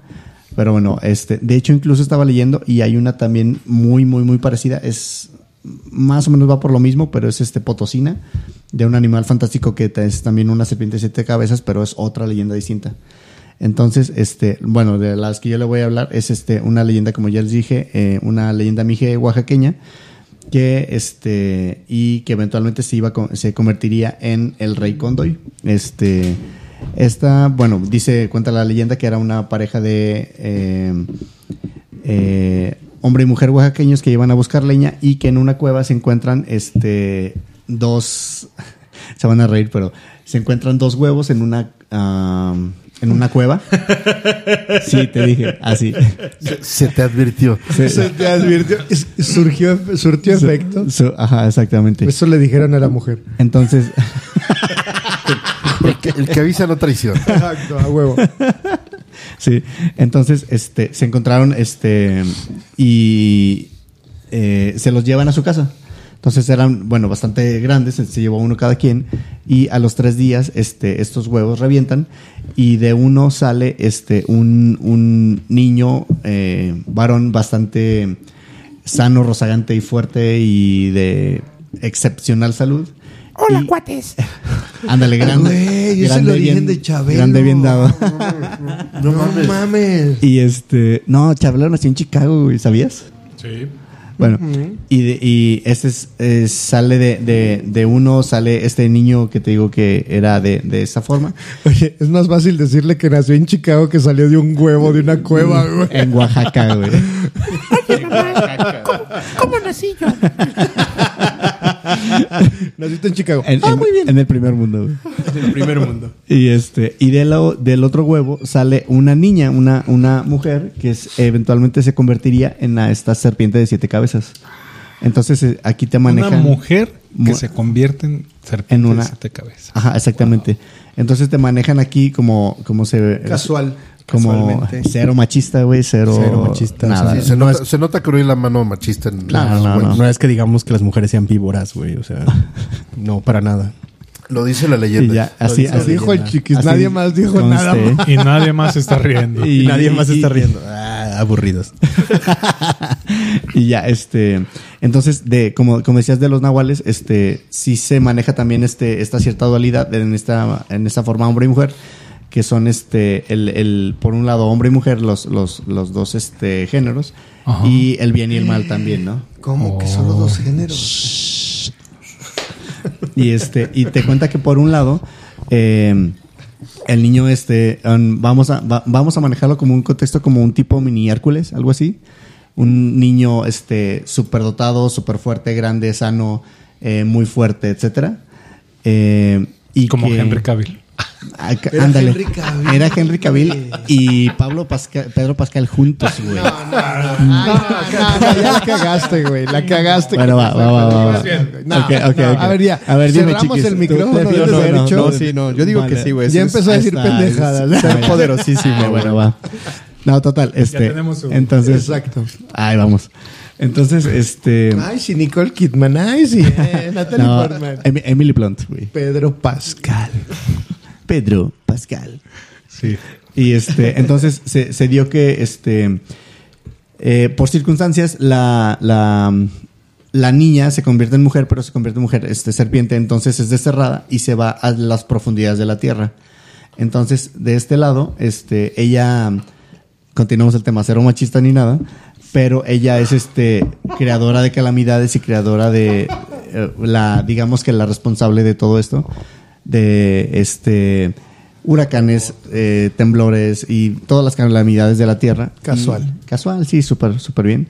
Pero bueno, este, de hecho incluso estaba leyendo y hay una también muy, muy, muy parecida. Es más o menos va por lo mismo, pero es este potosina de un animal fantástico que es también una serpiente de siete cabezas, pero es otra leyenda distinta. Entonces, este, bueno, de las que yo le voy a hablar es este, una leyenda, como ya les dije, eh, una leyenda mije oaxaqueña, que este, y que eventualmente se iba se convertiría en el rey Condoy. Este, esta, bueno, dice, cuenta la leyenda que era una pareja de eh, eh, hombre y mujer oaxaqueños que iban a buscar leña y que en una cueva se encuentran este dos se van a reír, pero se encuentran dos huevos en una en una cueva. Sí, te dije, así. Se, se te advirtió. Se- Se te advirtió, surgió, surtió efecto. su- ajá, exactamente. Eso le dijeron a la mujer. Entonces, El que, el que avisa no traiciona. Exacto, a huevo. sí, entonces, este, se encontraron, este, y eh, se los llevan a su casa. Entonces eran, bueno, bastante grandes, se llevó uno cada quien, y a los tres días, este, estos huevos revientan, y de uno sale, este, un, un niño, eh, varón bastante sano, rozagante y fuerte, y de excepcional salud. Hola, Y- cuates. Ándale, grande. Güey, es el grande, origen bien- de Chabelo. Grande, bien dado. No, mames. Y este, no, Chabelo nació en Chicago, güey, ¿sabías? Sí. Bueno, y, de- y este es- eh, sale de, de, de uno, sale este niño que te digo que era de, de esa forma, Oye, es más fácil decirle que nació en Chicago que salió de un huevo de una cueva, güey. en Oaxaca, güey. Oye, mamá, ¿cómo, cómo nací yo? Naciste en Chicago. En, ah, en- muy bien. en el primer mundo, güey. El primer mundo. Y este, y de lo- del otro huevo sale una niña, una, una mujer que es, eventualmente se convertiría en la- esta serpiente de siete cabezas. Entonces eh, aquí te manejan. Una mujer que Mu- se convierte en serpiente En una- de siete cabezas. Ajá, exactamente. Entonces te manejan aquí como, como se Casual. Como cero machista, güey, cero, Cero machista, nada. Sí, se, nota, se nota que no hay la mano machista en Claro, no, huevos. No es que digamos que las mujeres sean víboras, güey. O sea, no, para nada. Lo dice la leyenda. ya, así, Lo así dijo el chiquis, así nadie más dijo conste. nada más. Y nadie más está riendo. Y- Y nadie más y- está riendo. Ah, aburridos. y ya, este, entonces, de, como, como decías de los nahuales, este, sí se maneja también este, esta cierta dualidad en esta, en esta forma hombre y mujer, que son este, el, el, por un lado hombre y mujer, los, los, los dos este, géneros, Ajá. y el bien y el mal también, ¿no? ¿Cómo que solo dos géneros? Y este, y te cuenta que por un lado, eh, el niño este, um, vamos a, va- vamos a manejarlo como un contexto como un tipo mini Hércules, algo así. Un niño este súper dotado, súper fuerte, grande, sano, eh, muy fuerte, etcétera. Eh, y Como que- Henry Cavill. Ah, Era ándale. Henry Cavill. Era Henry Cavill y Pablo Pascal, Pedro Pascal juntos, güey. No, no, no, ya la cagaste, güey. La cagaste. Bueno, va, va, va, va, va. No, Ok, ok, no. ok. A ver, ya. A ver, dime, Cerramos chiquis, el ¿tú micrófono. de ser- Fercho. No, sí, no. Yo digo Vale. que sí, güey. Ya empezó a decir Está- pendejadas. Está poderosísimo, Ah, bueno, va. No, total, este. tenemos su- Entonces. Exacto. Ahí vamos. Entonces, este. Ay, sí, Nicole Kidman. Ay, sí. eh, Natalie no, Portman. Em- Emily Blunt, güey. Pedro Pascal. Pedro Pascal. Sí. Y este, entonces se, se dio que, este, eh, por circunstancias, la, la, la niña se convierte en mujer, pero se convierte en mujer, este, serpiente, entonces es desterrada y se va a las profundidades de la tierra. Entonces, de este lado, este, ella, continuamos el tema, cero machista ni nada, pero ella es, este, creadora de calamidades y creadora de, eh, la, digamos que la responsable de todo esto, de, este, huracanes, eh, temblores y todas las calamidades de la tierra. Casual. Y- casual, sí, súper, súper bien.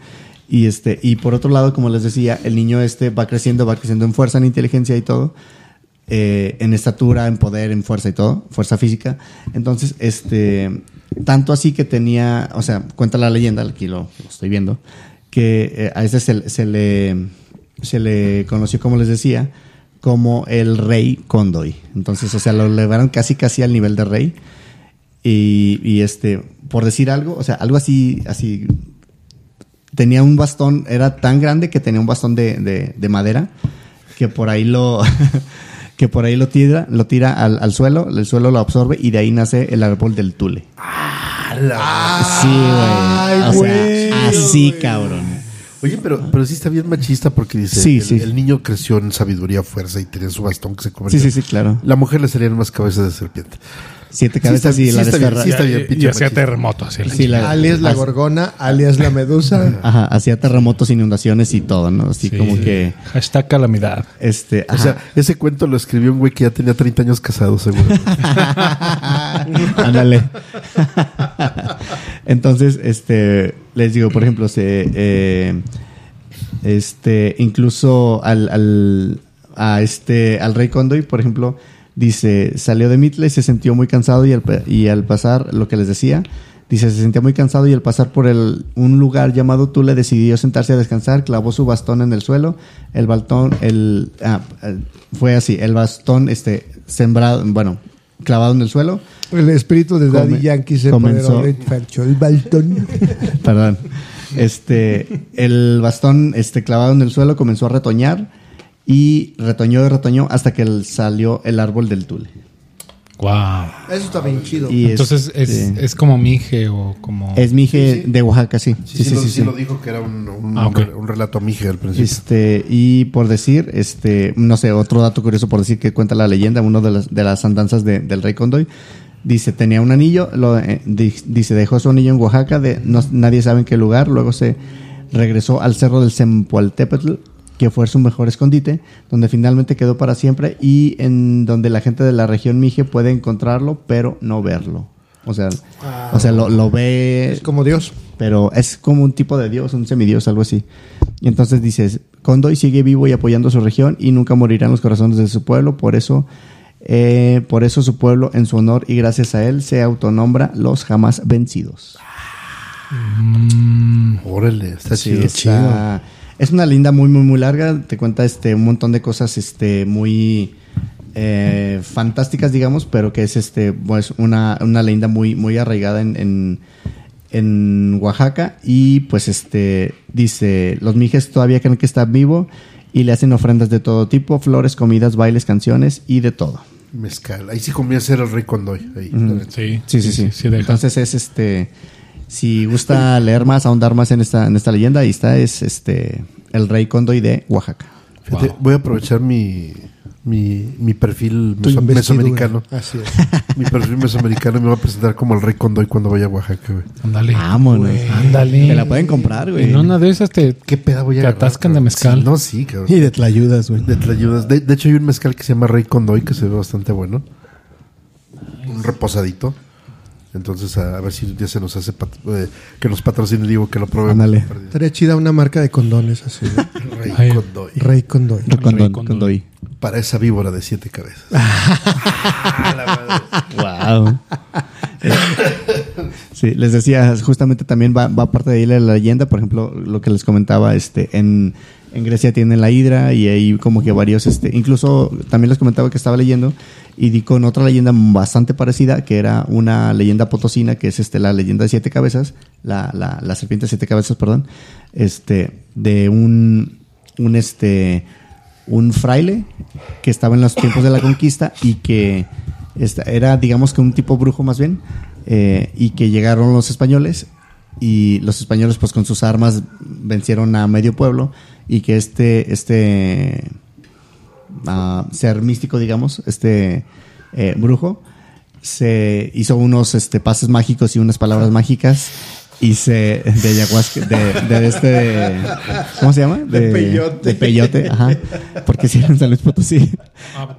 Y este, y por otro lado, como les decía, el niño este va creciendo, va creciendo en fuerza, en inteligencia y todo, eh, en estatura, en poder, en fuerza y todo, fuerza física. Entonces, este, tanto así que tenía, o sea, cuenta la leyenda, aquí lo, lo estoy viendo, que eh, a ese se, se le, se le conoció, como les decía, como el rey Condoy. Entonces, o sea, lo elevaron casi, casi al nivel de rey. Y, y, este, por decir algo, o sea, algo así, así, tenía un bastón, era tan grande que tenía un bastón de, de- de madera, que por ahí lo, que por ahí lo tira, lo tira al, al suelo, el suelo lo absorbe y de ahí nace el árbol del tule. sí, güey. O sea, güey, así, cabrón. Oye, pero, pero sí está bien machista porque dice, Sí, el, sí. el niño creció en sabiduría, fuerza y tenía su bastón que se Sí, convirtió. sí, sí, claro. La mujer le salían más cabezas de serpiente. Siete Sí cabezas está- y sí la está bien, sí está bien, y, hacía machista. terremoto así. la Sí, la- alias la gorgona, alias la medusa. Ajá, hacía terremotos, inundaciones y todo, ¿no? Así Sí. como que, Hashtag calamidad. este, O sea, ese cuento lo escribió un güey que ya tenía 30 años casado, seguro. Ándale. Entonces, este, les digo, por ejemplo, se, eh, este, incluso al, al- a este, al rey Condoy, por ejemplo, dice, salió de Mitle y se sintió muy cansado y al, pa- y al pasar, lo que les decía, dice, se sentía muy cansado y al pasar por el, un lugar llamado Tule decidió sentarse a descansar, clavó su bastón en el suelo, el baltón, el, ah, fue así, el bastón, este, sembrado, bueno, clavado en el suelo, El espíritu de Daddy Come- Yankee se comenzó- el baltón. Perdón. Este, el bastón este, clavado en el suelo comenzó a retoñar y retoñó y retoñó hasta que salió el árbol del tule. Wow. Eso está bien chido. Y Entonces es, es como mije o como. es mije de Oaxaca, sí. Sí, sí, lo, sí lo dijo que era un, un, Ah, un relato mije al principio. Este, y por decir, este, no sé, otro dato curioso por decir que cuenta la leyenda, uno de las, de las andanzas de- del rey Condoy, dice, tenía un anillo, lo, eh, di- dice, dejó su anillo en Oaxaca, de, no- nadie sabe en qué lugar, luego se regresó al cerro del Sempualtépetl, que fue su mejor escondite, donde finalmente quedó para siempre y en donde la gente de la región Mije puede encontrarlo, pero no verlo. O sea, o sea, lo, lo ve Es como Dios. pero es como un tipo de dios, un semidios, algo así. Y entonces dices, Condoy sigue vivo y apoyando a su región y nunca morirá en los corazones de su pueblo, por eso, eh, por eso su pueblo, en su honor y gracias a él, se autonombra los jamás vencidos. Órale, está Sí, chido. está- Es una linda muy, muy, muy larga. Te cuenta este un montón de cosas este muy eh, fantásticas, digamos, pero que es este pues una, una leyenda muy, muy arraigada en, en, en Oaxaca. Y pues este dice, los mijes todavía creen que está vivo y le hacen ofrendas de todo tipo, flores, comidas, bailes, canciones y de todo. Mezcal. Ahí sí comienza a ser el rey. Ahí, neta. Sí, Sí, sí, sí. Entonces es este. Si gusta leer más, ahondar más en esta, en esta leyenda, ahí está, es este el rey Condoy de Oaxaca. Fíjate, Wow. voy a aprovechar mi, mi, mi perfil meso- mesoamericano. Así es. mi perfil mesoamericano y me voy a presentar como el rey Condoy cuando vaya a Oaxaca, güey. Ándale. Vámonos. Ándale. Te la pueden comprar, güey. En una de esas te. ¿Qué peda voy a Te agarrar, atascan de mezcal. Sí, no, sí, cabrón. Y de tlayudas, güey. De tlayudas. De, de hecho, hay un mezcal que se llama Rey Condoy que se ve bastante bueno. Un reposadito. Entonces, a, a ver si ya se nos hace pat- eh, que nos patrocine, digo, que lo probemos. Estaría chida una marca de condones así. Rey Ay. Condoy. Rey Condoy. Rey Condoy. Condoy. Para esa víbora de siete cabezas. Wow. sí, les decía, justamente también va, va parte de ahí la leyenda, por ejemplo, lo que les comentaba, este, en, en Grecia tienen la hidra y hay como que varios, este, incluso también les comentaba que estaba leyendo y di con otra leyenda bastante parecida, que era una leyenda potosina, que es este, la leyenda de siete cabezas, la, la, la serpiente de siete cabezas, perdón, este, de un, un este, un fraile que estaba en los tiempos de la conquista y que esta- era, digamos que un tipo brujo más bien, eh, y que llegaron los españoles y los españoles pues con sus armas vencieron a medio pueblo y que este, este ah, ser místico, digamos, este eh, brujo, se hizo unos este, pases mágicos y unas palabras mágicas y se de ayahuasca de, de este ¿cómo se llama? De peyote. de peyote, ajá, porque si en San Luis Potosí.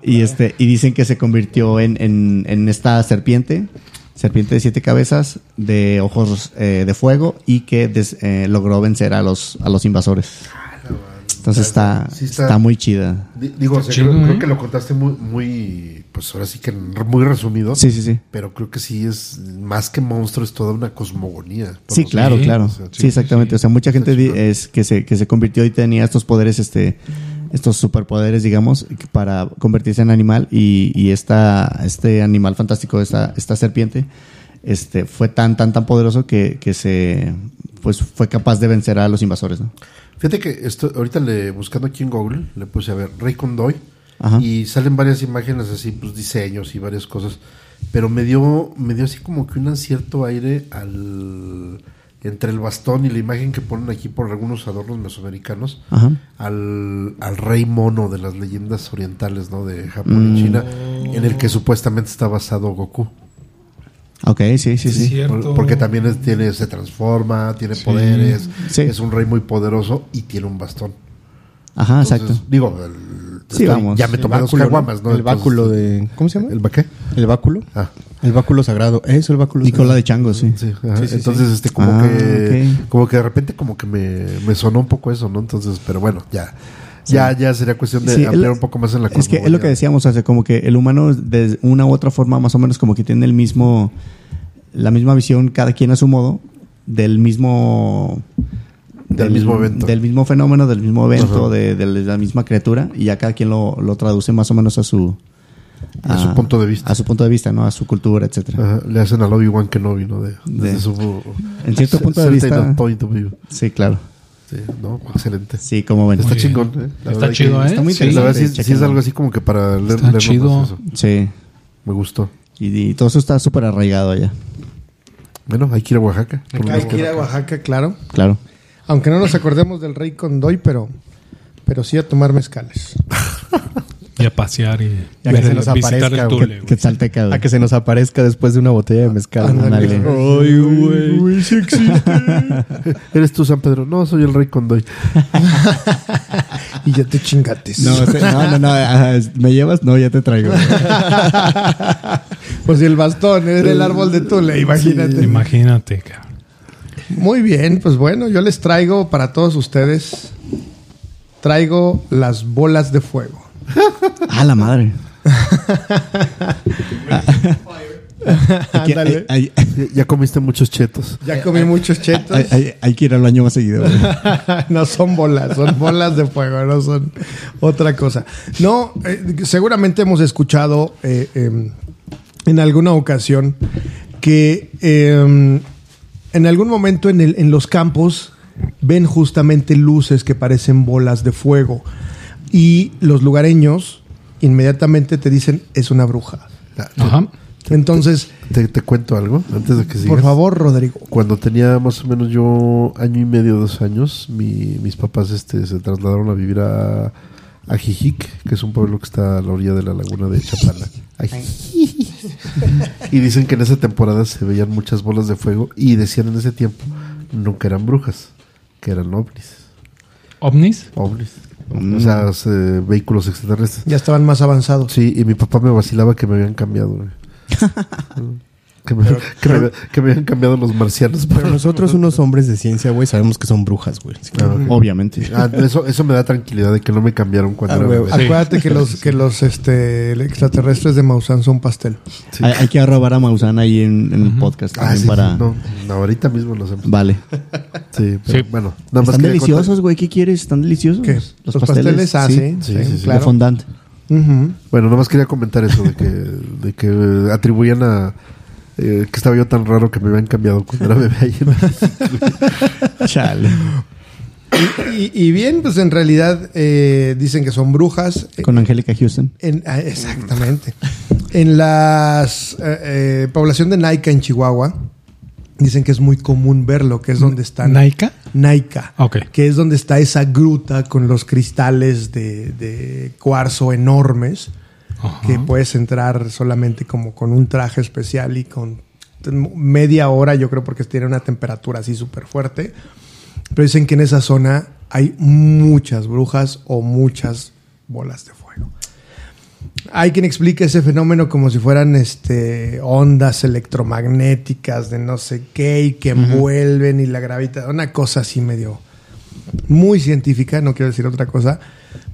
Y este y dicen que se convirtió en, en, en esta serpiente serpiente de siete cabezas de ojos eh, de fuego y que des- eh, logró vencer a los a los invasores entonces está, Sí está, está- muy chida Di- Digo, o sea, chido, creo, ¿eh? creo que lo contaste muy, muy, pues ahora sí que muy resumido. sí sí sí Pero creo que sí es más que monstruo, es toda una cosmogonía. Sí, claro, sí, claro. o sea, sí, sí, exactamente. O sea, mucha gente chido. es que se, que se convirtió y tenía estos poderes, este, estos superpoderes, digamos, para convertirse en animal y, y esta, este animal fantástico, esta, esta serpiente, este, fue tan, tan, tan poderoso que, que se, pues, fue capaz de vencer a los invasores, ¿no? Fíjate que esto, ahorita le, buscando aquí en Google, le puse a ver Rey Condoy Ajá. y salen varias imágenes así, pues diseños y varias cosas. Pero me dio, me dio así como que un cierto aire al entre el bastón y la imagen que ponen aquí por algunos adornos mesoamericanos Ajá. al, al rey mono de las leyendas orientales, ¿no? De Japón Mm. y China, en el que supuestamente está basado Goku. Ok, sí, sí, sí. Por- Porque también es- tiene, se transforma, tiene poderes, Sí. es un rey muy poderoso y tiene un bastón. Ajá, Entonces, exacto. Digo, el- Sí, estoy- vamos. ya me El tomé dos caguamas, ¿no? El Entonces, báculo de... ¿Cómo se llama? ¿El baqué? El báculo. Ah, El báculo sagrado. Eso, el báculo Y cola sagrado. de chango, sí. sí, ajá. Sí, sí, Entonces, este, como Ah, que, como que de repente como que me, me sonó un poco eso, ¿no? Entonces, pero bueno, ya. Ya, ya sería cuestión de Sí, ampliar el- un poco más en la Es que es lo que decíamos, sea, como que el humano de una u otra forma más o menos como que tiene el mismo, la misma visión, cada quien a su modo, del mismo... Del mismo evento. Del mismo fenómeno, del mismo evento, de, de la misma criatura, y ya cada quien lo, lo traduce más o menos a su... A su punto de vista. A su punto de vista, ¿no? A su cultura, etcétera. Le hacen al Obi-Wan Kenobi, ¿no? De, De- desde su... En cierto punto de vista- point of view. Sí, claro. No, excelente. Sí, como ven. Está bien. chingón, ¿eh? La Está verdad chido, que- ¿eh? está muy Sí. La verdad sí, es algo así como que para leer, Está chido. más eso. Sí. Me gustó. Y, y todo eso está súper arraigado allá. Bueno, hay que ir a Oaxaca. Hay que ir a Oaxaca, claro. Claro. Aunque no nos acordemos del rey Condoy, pero, pero sí a tomar mezcales. Y a pasear y Ya que ver se el- nos visitar aparezca, el güey. Tule, güey. Que salteca, A que se nos aparezca después de una botella de mezcal. Ándale. Ay, güey. ¿Eres tú, San Pedro? No, soy el rey Condoy. Y ya te chingates. No, no, no, no, ajá, ¿Me llevas? No, ya te traigo. Pues si el bastón es del árbol de Tule, imagínate. Imagínate, cabrón. Muy bien, pues bueno, yo les traigo para todos ustedes, traigo las bolas de fuego. Ah, la madre. Hay Ándale. hay- Ya, comiste muchos chetos. Ya comí muchos chetos. hay- hay- hay que ir al baño más seguido. no son bolas, son bolas de fuego, no son otra cosa. No, eh, seguramente hemos escuchado eh, eh, en alguna ocasión que eh, en algún momento en, el- en los campos ven justamente luces que parecen bolas de fuego y los lugareños inmediatamente te dicen es una bruja. Ajá. Entonces, Te, te cuento algo antes de que sigas. por favor, Rodrigo. Cuando tenía más o menos yo año y medio, dos años, mi- mis papás este, se trasladaron a vivir a, a Jijic, que es un pueblo que está a la orilla de la laguna de Chapala. Y dicen que en esa temporada se veían muchas bolas de fuego y decían en ese tiempo nunca eran brujas, que eran ovnis. ¿Ovnis? ovnis. O sea, se- vehículos extraterrestres. Ya estaban más avanzados. Sí, y mi papá me vacilaba que me habían cambiado. que, me, que, me, que me habían cambiado los marcianos. Pero nosotros, unos hombres de ciencia, güey, sabemos que son brujas, güey. Ah. Obviamente. Ah, eso, eso me da tranquilidad de que no me cambiaron cuando Ah, era güey. bebé. Sí. Acuérdate que los, que los este, extraterrestres de Maussan son pastel. Sí. Hay, hay que arrobar a Maussan ahí en, en el podcast Ah, también sí, para... no, no, ahorita mismo lo hacemos. Vale. Sí, pero Sí. bueno, nada más Están deliciosos, güey. ¿Qué quieres? ¿Están deliciosos? ¿Qué? Los, pasteles, ah, sí, Sí, sí, sí, sí. De claro. fondant. Contar- Bueno, nada más quería comentar eso de que, de que atribuían a eh, que estaba yo tan raro que me habían cambiado cuando era bebé ahí en Chale. Y, y bien, pues en realidad eh, dicen que son brujas. Eh, Con Angélica Houston. en- ah, exactamente. En la población de Naica, en Chihuahua, dicen que es muy común verlo, que es donde están... ¿Naika? Naica. Ok. Que es donde está esa gruta con los cristales de, de cuarzo enormes. Ajá. que puedes entrar solamente como con un traje especial y con media hora, yo creo, porque tiene una temperatura así súper fuerte. Pero dicen que en esa zona hay muchas brujas o muchas bolas de fuego. Hay quien explique ese fenómeno como si fueran este, ondas electromagnéticas de no sé qué y que envuelven y la gravedad, una cosa así medio muy científica, no quiero decir otra cosa,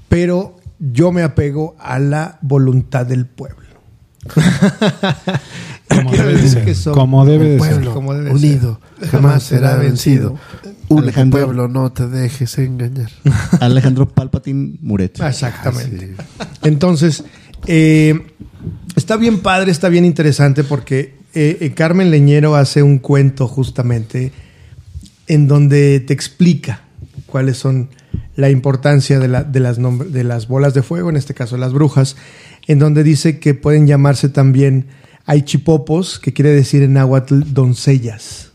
pero yo me apego a la voluntad del pueblo. Como debe de decir ser. que son Como debe el de ser. pueblo, como debe unido, ser. jamás será vencido. Alejandro. pueblo, no te dejes engañar. Alejandro Palpatine Muret. Exactamente. Ah, sí. Entonces, eh, está bien padre, está bien interesante porque eh, eh, Carmen Leñero hace un cuento justamente en donde te explica cuáles son la importancia de, la- de las, nombre- de las bolas de fuego, en este caso las brujas, en donde dice que pueden llamarse también Aichipopos, que quiere decir en náhuatl doncellas.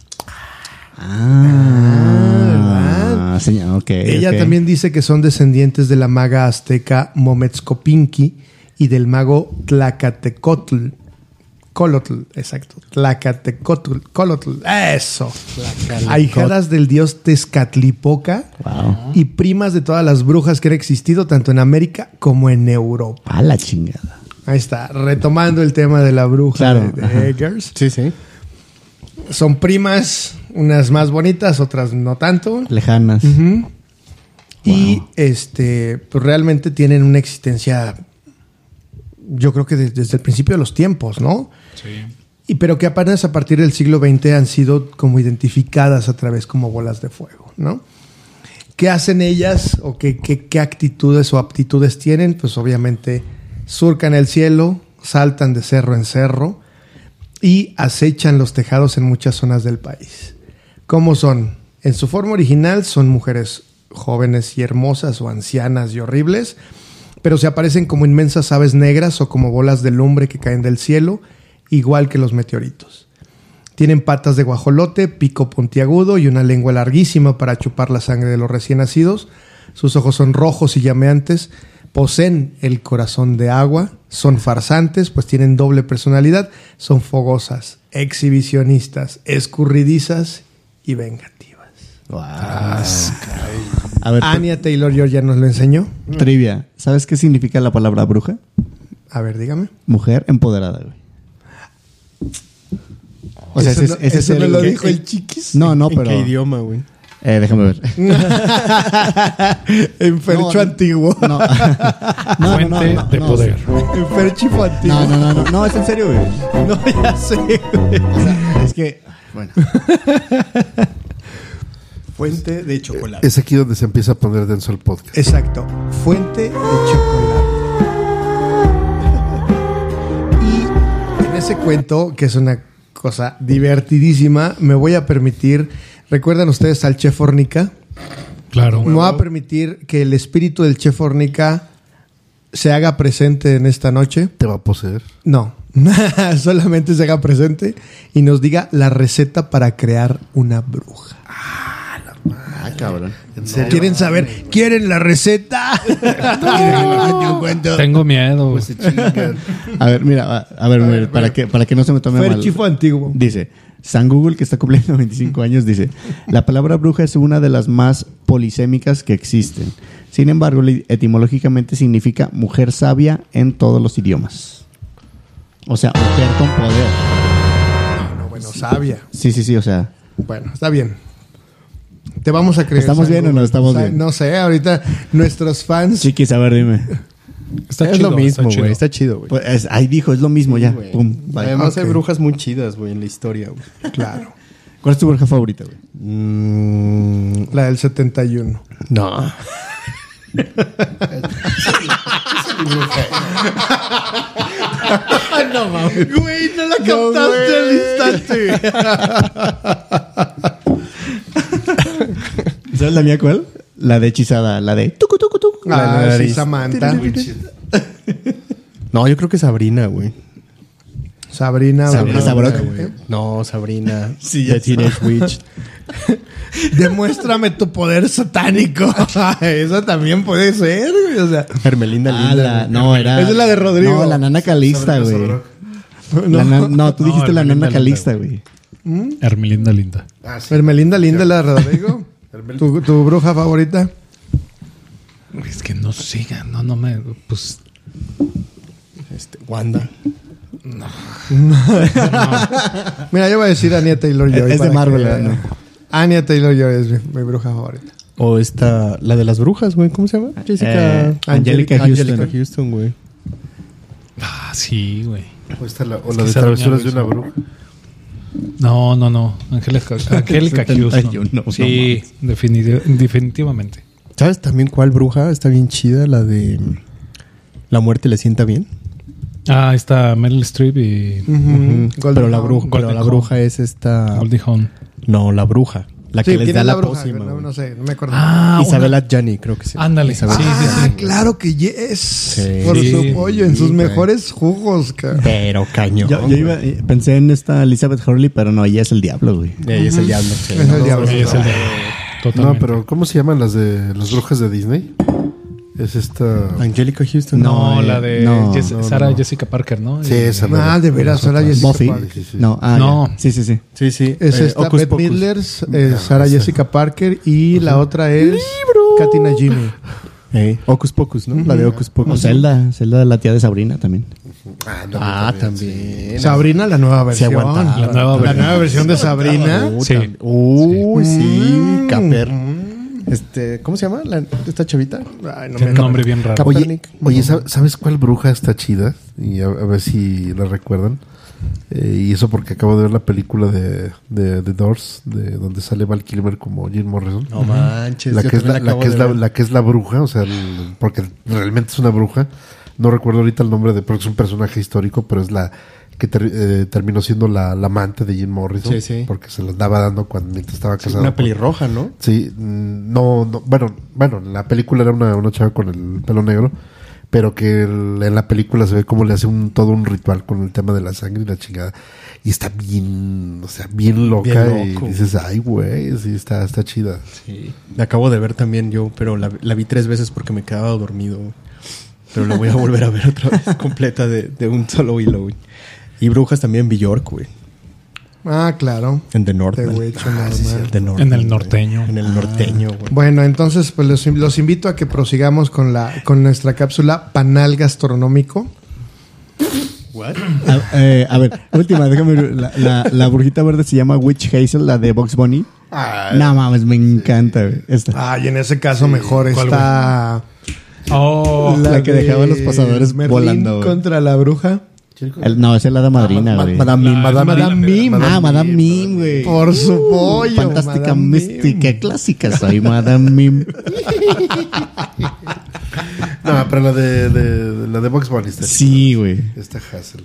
Ah, señor, ok. Ella también dice que son descendientes de la maga azteca Mometzcopinqui y del mago Tlacatecotl. Colotl, exacto. Tlacatecotl, Colotl. Eso. Ahijadas del dios Tezcatlipoca Wow. y primas de todas las brujas que han existido tanto en América como en Europa. A la chingada. Ahí está, retomando el tema de la bruja Claro, de, de. Eggers. Sí, sí. Son primas, unas más bonitas, otras no tanto. Lejanas. Y este, pues realmente tienen una existencia, yo creo que de- desde el principio de los tiempos, ¿no? Sí. Y pero que apenas a partir del siglo XX han sido como identificadas a través como bolas de fuego, ¿no? ¿Qué hacen ellas o qué, qué- qué actitudes o aptitudes tienen? Pues obviamente surcan el cielo, saltan de cerro en cerro y acechan los tejados en muchas zonas del país. ¿Cómo son? En su forma original son mujeres jóvenes y hermosas o ancianas y horribles, pero se aparecen como inmensas aves negras o como bolas de lumbre que caen del cielo, igual que los meteoritos. Tienen patas de guajolote, pico puntiagudo y una lengua larguísima para chupar la sangre de los recién nacidos. Sus ojos son rojos y llameantes, poseen el corazón de agua, son farsantes, pues tienen doble personalidad, son fogosas, exhibicionistas, escurridizas y vengativas. A ver, Anya Taylor Joy ya nos lo enseñó. trivia. ¿Sabes qué significa la palabra bruja? A ver, dígame. Mujer empoderada, güey. O sea, Eso ese, no- ese eso es no el- lo el- dijo el chiquis. No, no, ¿En pero. qué idioma, güey? Eh, déjame ver. Enfercho No, antiguo. No, no, no, no, Fuente no, de no. poder. Enferchifo antiguo. No, no, no, no, no, es en serio, güey. No, ya sé, güey. O sea, es que, bueno. Fuente de chocolate. Es aquí donde se empieza a poner denso el podcast. Exacto. Fuente de chocolate. Ese cuento, que es una cosa divertidísima, me voy a permitir. ¿Recuerdan ustedes al chef Fornica? Claro. Me voy a permitir que el espíritu del chef Fornica se haga presente en esta noche. Te va a poseer. No, solamente se haga presente y nos diga la receta para crear una bruja. Ah, cabrón. ¿En serio? ¿Quieren saber? ¿Quieren la receta? Tengo miedo. Pues se chingan. A ver, mira, a, a ver, mira, para, que, para que no se me tome mal. Ferchifo antiguo. Dice, San Google, que está cumpliendo 25 años, dice, la palabra bruja es una de las más polisémicas que existen. Sin embargo, etimológicamente significa mujer sabia en todos los idiomas. O sea, mujer con poder. No, bueno, sabia. Sí, sí, sí, o sea. Bueno, está bien. Te vamos a creer. ¿Estamos bien o no estamos bien? No sé, ahorita nuestros fans. Chiquis, a ver, dime. Está es chido, lo mismo, güey. Está chido, güey. Pues, es- ahí dijo, es lo mismo ya. güey. Pum. Además hay Ok. brujas muy chidas, güey, en la historia, güey. Claro. ¿Cuál es tu bruja favorita, güey? Mm, La del 71. no. no mames. Güey, no la captaste al instante. ¿Sabes la mía cuál? La de hechizada, la de tucu, tucu, tucu. Ah, sí, nariz. Samantha. No, yo creo que Sabrina, güey. Sabrina. Sabrina. ¿Eh? No, Sabrina. Sí, The ya Teenage Witch. Demuéstrame tu poder satánico. Esa también puede ser, güey. O sea, Hermelinda Ah, Linda. la- güey. no, era. Esa es la de Rodrigo. No, la nana calista, güey. La na- No, tú No, dijiste la Hermelinda nana Linda, calista, güey. Hermelinda Linda. Ah, sí. Hermelinda Linda, la de Rodrigo. ¿Tu, tu bruja favorita? Es que no siga, no, no me. Pues. Este, Wanda. Mira, yo voy a decir Anya Taylor Joy. Es de Marvel, que- ¿no? Anya Taylor Joy es mi, mi bruja favorita. O esta, la de las brujas, güey. ¿Cómo se llama? Jessica. Eh, Angelica Houston. Angelica Houston, güey. Ah, sí, güey. O, esta la, o Es la de travesuras de una bruja. No, no, no. Angélica, Angélica 71, Houston. no sí, definiti- definitivamente. ¿Sabes también cuál bruja está bien chida? La de La muerte le sienta bien. Ah, está Meryl Streep y Ujú. Pero la bruja, pero la bruja es esta. Goldie Hawn. No, la bruja. La que Sí, les ¿quién da la, la bruja? pócima. No, sé, no me acuerdo. Ah, Isabela Gianni, creo que sí. Ándale, Isabela- sí, sí, Ah, sí. claro que yes. Por Sí. su pollo, en sus Sí, güey. mejores jugos, cara. Pero cañón. Yo, yo iba- eh, pensé en esta Elizabeth Hurley, pero no, ella es el diablo, güey. Ella es el diablo. Es el diablo. Sí, es el de- No, pero ¿cómo se llaman las de las brujas de Disney? Es esta. Angelica Houston. No, No, la eh, de no, Jess- no, Sarah no. Jessica Parker, ¿no? Sí, esa. Ah, de veras, ahora Jessica Buffy. Parker. Sí, sí. No, ah, No. Sí, sí, sí. Sí, sí. Es eh, esta Beth Pocus. Midler, eh, Sarah Jessica Parker y la otra es Katina Jimmy. Eh, Hocus Pocus, ¿no? La de Hocus O Pocus. Zelda, Zelda de la tía de Sabrina también. Ah, no, Ah, también. también. Sabrina, la nueva Se versión. aguantaba. La nueva La versión. nueva versión de Sabrina. Sí. Uy, sí, Mm. Caper. Este, ¿cómo se llama la, esta chavita? Ay, no Tiene me un nombre bien raro. Oye, Kaepernick. oye, ¿sab- ¿sabes cuál bruja está chida? Y a, a ver si la recuerdan. Eh, y eso porque acabo de ver la película de, de, The Doors, de donde sale Val Kilmer como Jim Morrison. No manches. la, que es la, que es la, ver. la que es la bruja, o sea, el- porque realmente es una bruja. No recuerdo ahorita el nombre de, porque es un personaje histórico, pero es la que ter- eh, terminó siendo la, la amante de Jim Morrison. Sí, sí. Porque se la andaba dando cuando mientras estaba Sí, casado. una con- pelirroja, ¿no? Sí, no, no, bueno, bueno, en la película era una, una chava con el pelo negro, pero que el- en la película se ve cómo le hace un todo un ritual con el tema de la sangre y la chingada. Y está bien, o sea, bien loca Bien y dices, ay, güey, sí, está, está chida. Sí. La acabo de ver también yo, pero la, la vi tres veces porque me quedaba dormido. Pero la voy a volver a ver otra vez completa de, de un solo hilo. Y Brujas también Bjork, güey. Ah, claro. En The Northman. Northman, En el norteño. En el norteño, güey. Bueno, entonces pues los, los invito a que prosigamos con la con nuestra cápsula panal gastronómico. A, eh, a ver, última, déjame. La, la, la brujita verde se llama Witch Hazel, la de Box Bunny. no mames, me encanta, güey. Esta. Ay, en ese caso mejor ¿Cuál, está Oh, La que de dejaba los pasadores Merlín volando, güey. contra la bruja. El- no, esa es la de madrina, Ma- güey. Madame Mim. Madame, Madame Mim. Ah, Madame Mim, güey. Por su pollo. Fantástica, Madame mística, Mim. clásica. Soy Madame Mim. No, pero la de, de- la de Box Bunny está. Sí, güey. Está Hassel.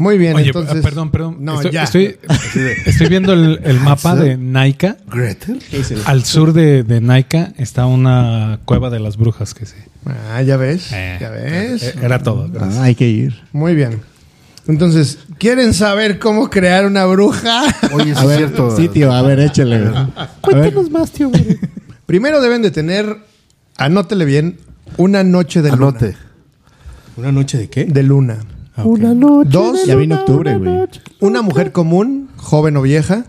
Muy bien, Oye, entonces. ah, perdón, perdón. No, estoy, ya. Estoy, estoy viendo el, el mapa de Naika. Gretel. Al sur de, de Naika está una cueva de las brujas que sí. Ah, ya ves. Eh, ya ves. eh, Era todo. Ah, hay que ir. Muy bien. Entonces, ¿quieren saber cómo crear una bruja? Oye, A es ver, cierto. sí, tío, a ver, échale. ver, más, tío. güey. Primero deben de tener, anótele bien, una noche de luna. Anote. ¿Una noche de qué? De luna. Ah. Una noche. Dos, ya viene octubre, güey. una mujer común, joven o vieja,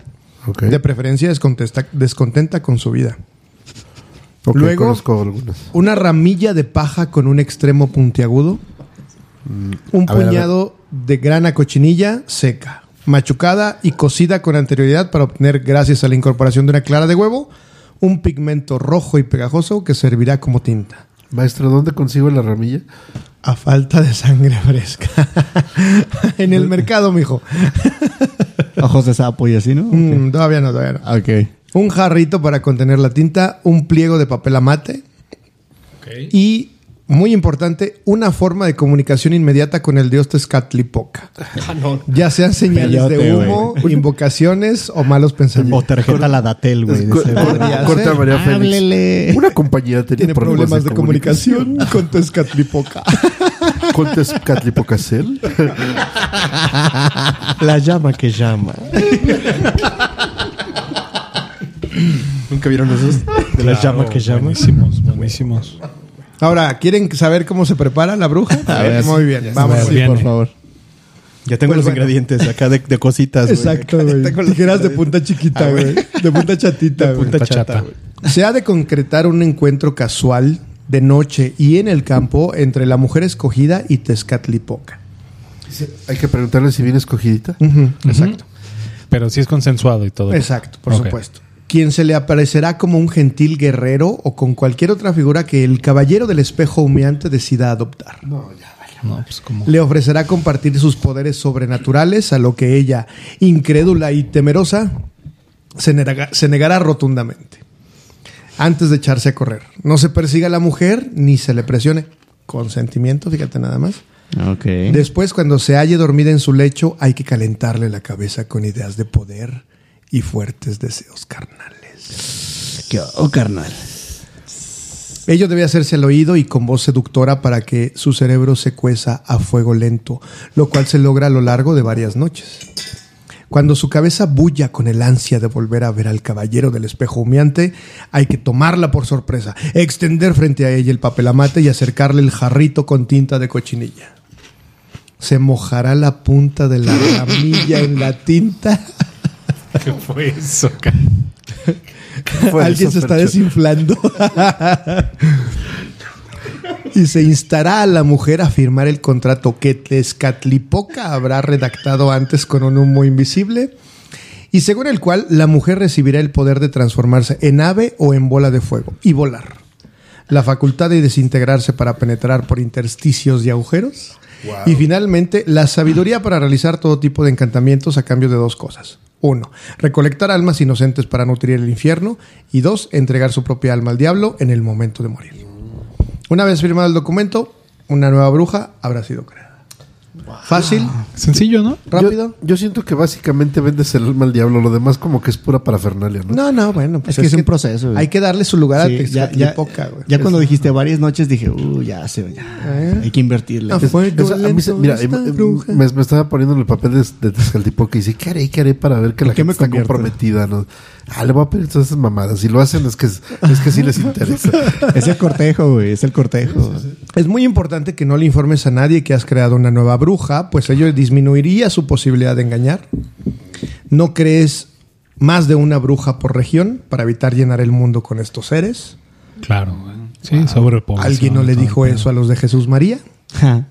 de preferencia descontenta con su vida. Ok, Luego- conozco algunas. Una ramilla de paja con un extremo puntiagudo. Un Mm, ver, a puñado de grana cochinilla seca, machucada y cocida con anterioridad para obtener, gracias a la incorporación de una clara de huevo, un pigmento rojo y pegajoso que servirá como tinta. Maestro, ¿dónde consigo la ramilla? A falta de sangre fresca. en el mercado, mijo. Ojos de sapo y así, ¿no? Mm, todavía no, todavía no. Ok. Un jarrito para contener la tinta, un pliego de papel amate Ok. y, muy importante, una forma de comunicación inmediata con el dios Tezcatlipoca. Ah, no. Ya sean señales de humo, invocaciones o malos O pensamientos. tarjeta la Datel, güey. Corta. María Félix. Una compañía tenía Tiene problemas de comunicación con Tezcatlipoca. Con Tezcatlipocacel. La llama que llama. ¿Nunca vieron esos? De la llama que llama. Buenísimos, buenísimos. Ahora, ¿quieren saber cómo se prepara la bruja? A ver, Muy bien, vamos. Sí, por favor. Ya tengo Pues los bueno. ingredientes acá de, de cositas. Exacto, güey. Tijeras de punta chiquita, Ah, güey. De punta chatita, De güey. punta Punta chata. Se ha de concretar un encuentro casual de noche y en el campo entre la mujer escogida y Tezcatlipoca. Hay que preguntarle si viene escogidita. Exacto. Pero sí es consensuado y todo. Exacto, por supuesto. Quien se le aparecerá como un gentil guerrero o con cualquier otra figura que el caballero del espejo humeante decida adoptar. No, pues como. Le ofrecerá compartir sus poderes sobrenaturales, a lo que ella, incrédula y temerosa, se nega- se negará rotundamente. Antes de echarse a correr. No se persiga a la mujer ni se le presione. Consentimiento, fíjate nada más. Ok. Después, cuando se halle dormida en su lecho, hay que calentarle la cabeza con ideas de poder y fuertes deseos carnales. ¿Qué- Oh, carnal. Ello debe hacerse al oído y con voz seductora para que su cerebro se cueza a fuego lento, lo cual se logra a lo largo de varias noches. Cuando su cabeza bulla con el ansia de volver a ver al caballero del espejo humeante, hay que tomarla por sorpresa, extender frente a ella el papel amate y acercarle el jarrito con tinta de cochinilla. Se mojará la punta de la ramilla en la tinta. ¿Qué fue eso, Alguien eso, se está desinflando. y se instará a la mujer a firmar el contrato que Tezcatlipoca habrá redactado antes con un humo invisible y según el cual la mujer recibirá el poder de transformarse en ave o en bola de fuego y volar, la facultad de desintegrarse para penetrar por intersticios y agujeros, y finalmente la sabiduría para realizar todo tipo de encantamientos a cambio de dos cosas. Uno, recolectar almas inocentes para nutrir el infierno. Y dos, entregar su propia alma al diablo en el momento de morir. Una vez firmado el documento, una nueva bruja habrá sido creada. Fácil, Sencillo, ¿no? rápido. Yo, yo siento que básicamente vendes el alma al diablo. Lo demás como que es pura parafernalia, ¿no? No, no, bueno, pues Es que es un proceso, güey. Hay que darle su lugar Sí, a ya, ya, Texcatlipoca, güey. ya cuando dijiste varias noches dije, uh, ya se, ya, ¿Eh? hay que invertirle. Ah, Eso, a mí se- mira, eh, bruja. me, me estaba poniendo en el papel de, de y dice, ¿qué haré? ¿Qué haré para ver que la ¿En qué gente me está comprometida? ¿no? Ah, le voy a pedir todas esas mamadas. Si lo hacen es que, es que sí les interesa. Es el cortejo, güey, es el cortejo. Es muy importante que no le informes a nadie que has creado una nueva bruja, pues ello disminuiría su posibilidad de engañar. No crees más de una bruja por región para evitar llenar el mundo con estos seres. Claro, güey. Sí, sobrepoblación. ¿Alguien no le dijo eso a los de Jesús María? Ja.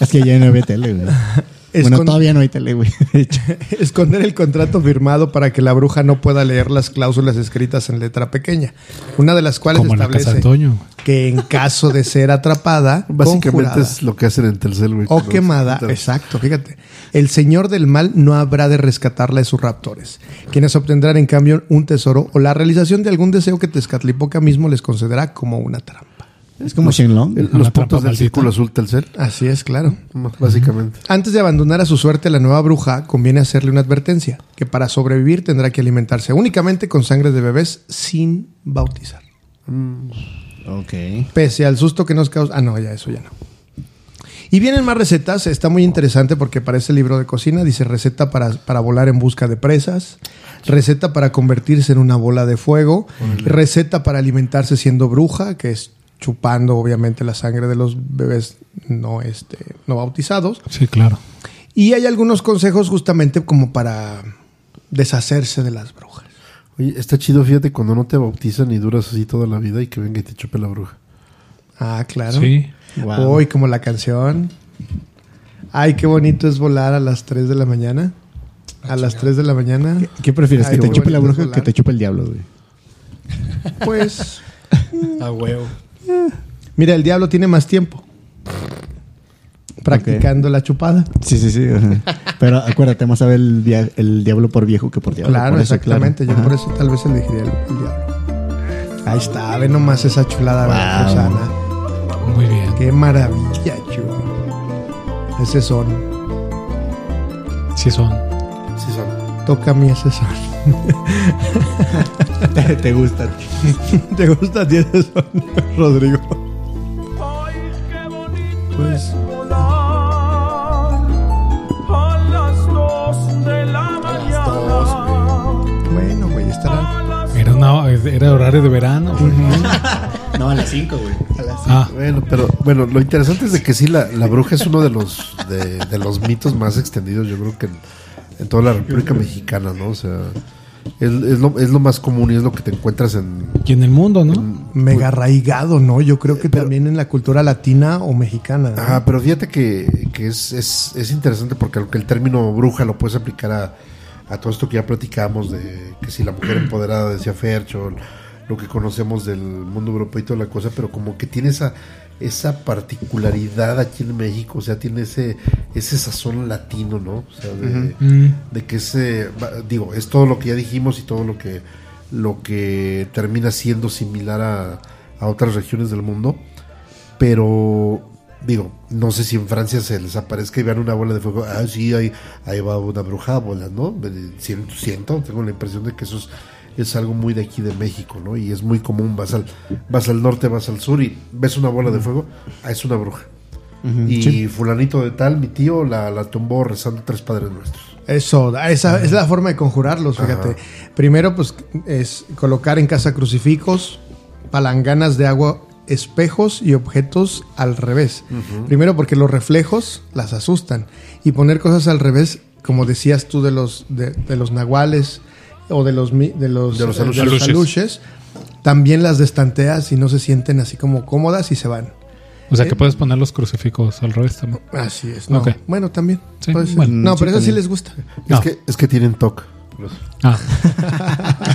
es que ya no había tele, güey. Bueno, todavía no hay tele, güey. Esconder el contrato firmado para que la bruja no pueda leer las cláusulas escritas en letra pequeña. Una de las cuales Como en la casa de establece Toño. que en caso de ser atrapada, Básicamente es lo que hacen en Telcel, güey. o quemada, exacto, fíjate. El señor del mal no habrá de rescatarla de sus raptores, quienes obtendrán en cambio un tesoro o la realización de algún deseo que Tezcatlipoca mismo les concederá como una trampa. Es como Shenlong. Los puntos del maldita. círculo azul Telcel, Así es, claro. básicamente. Antes de abandonar a su suerte a la nueva bruja, conviene hacerle una advertencia, que para sobrevivir tendrá que alimentarse únicamente con sangre de bebés sin bautizar. Ok. Pese al susto que nos causa... Ah, no, ya eso ya no. Y vienen más recetas, está muy interesante porque parece libro de cocina, dice receta para, para volar en busca de presas, receta para convertirse en una bola de fuego, receta para alimentarse siendo bruja, que es chupando obviamente la sangre de los bebés no, este, no bautizados. Sí, claro. Y hay algunos consejos justamente como para deshacerse de las brujas. Oye, está chido, fíjate, cuando no te bautizan y duras así toda la vida y que venga y te chupe la bruja. Ah, claro. Sí. Wow. Uy, como la canción. Ay, qué bonito es volar a las 3 de la mañana. A las 3 de la mañana. ¿Qué prefieres? Ay, ¿Que te chupe la bruja o que te chupe el diablo, güey? Pues, A huevo. Mira, el diablo tiene más tiempo. Practicando la chupada. Sí, sí, sí. Pero acuérdate, más sabe el, el diablo por viejo que por diablo. Claro, por eso, exactamente. claro. Yo por eso tal vez elegiría el, el diablo. Ahí está, ve nomás esa chulada Wow. veracruzana. Muy bien. Qué maravilla, chulo. Ese son. Sí son. Sí, son. Toca a mí ese son. Te, te gusta. ¿Te gusta a ti ese son, Rodrigo? Pues. A las dos de la mañana. Bueno, güey, estará. Era, una, era horario de verano. güey. No, a las 5, güey. Ah, Bueno, pero bueno, lo interesante es de que sí, la, la bruja es uno de los de, de los mitos más extendidos, yo creo que en, en toda la República Mexicana, ¿no? O sea, es, es lo, es lo más común y es lo que te encuentras en... y en el mundo, ¿no? Mega arraigado, ¿no? Yo creo que también en la cultura latina o mexicana. ¿no? Ah, pero fíjate que, que es, es, es interesante porque el término bruja lo puedes aplicar a, a todo esto que ya platicamos de que si la mujer empoderada decía Fercho, lo que conocemos del mundo europeo y toda la cosa, pero como que tiene esa, esa particularidad aquí en México, o sea, tiene ese, ese sazón latino, ¿no? O sea, de, Mm. de que ese, digo, es todo lo que ya dijimos y todo lo que, lo que termina siendo similar a, a otras regiones del mundo, pero digo, no sé si en Francia se les aparezca y vean una bola de fuego, ah, sí, ahí, ahí va una bruja bola, ¿no? Siento, siento, tengo la impresión de que eso es, es algo muy de aquí de México, ¿no? Y es muy común, vas al, vas al norte, vas al sur y ves una bola de fuego, ah, es una bruja. Y fulanito de tal, mi tío, la, la tumbó rezando tres padres nuestros. Eso, esa es la forma de conjurarlos, fíjate. Primero, pues, es colocar en casa crucifijos, palanganas de agua, espejos y objetos al revés. Primero porque los reflejos las asustan. Y poner cosas al revés, como decías tú de los, de, de los nahuales o de los, de los, De los eh, aluches. de los aluches, también las destanteas y no se sienten así como cómodas y se van. O sea que Eh. puedes poner los crucifijos al revés también. Así es. No. Bueno, también. Sí, bueno, no, sí, pero eso sí les gusta. Es, que, es que tienen TOC. Ah,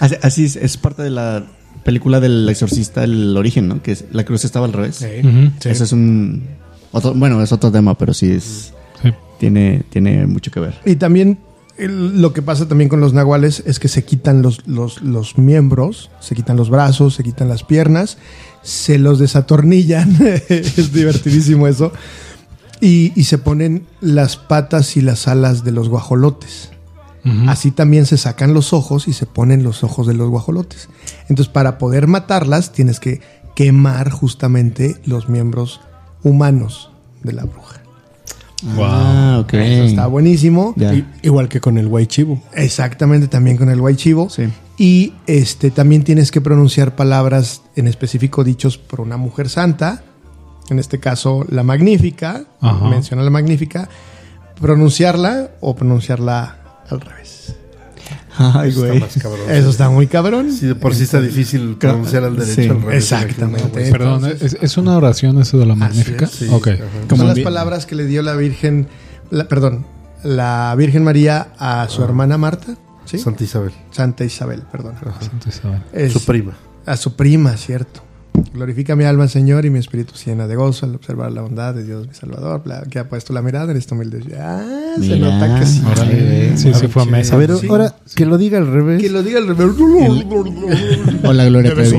Así, así es, es parte de la película del exorcista, el origen, ¿no? Que es- la cruz estaba al revés. ujú, Eso es un... Otro, bueno, es otro tema, pero sí es... sí. Tiene, tiene mucho que ver. Y también lo que pasa también con los nahuales es que se quitan los, los, los miembros, se quitan los brazos, se quitan las piernas, se los desatornillan, es divertidísimo eso, y, y se ponen las patas y las alas de los guajolotes. Así también se sacan los ojos y se ponen los ojos de los guajolotes. Entonces, para poder matarlas, tienes que quemar justamente los miembros humanos de la bruja. Ah, ok. Eso está buenísimo. Igual que con el White Chivo. Exactamente, también con el guay chivo. Sí. Y este también tienes que pronunciar palabras en específico dichos por una mujer santa. En este caso, la magnífica. Ajá. Menciona la magnífica. Pronunciarla o pronunciarla al revés. Ay, Está güey. más cabrón. Eso está muy cabrón. Sí, de por sí está difícil pronunciar al derecho Sí, al revés. exactamente. Perdón, ¿es, es una oración eso de la magnífica? es, Sí, ok. ajá. Como Son las palabras que le dio la Virgen, la- perdón, la Virgen María a su hermana Marta, ¿sí? Santa Isabel, Santa Isabel, perdón. Santo Isabel. Es- su prima. A su prima, cierto. Glorifica mi alma, Señor, y mi espíritu se llena de gozo al observar la bondad de Dios, mi Salvador, que ha puesto la mirada en esta humilde. Ah, se nota que sí. Órale. Sí, sí fue a mesa. A ver, Sí. ahora que lo diga al revés. Que lo diga el revés. Hola, Gloria Trevi.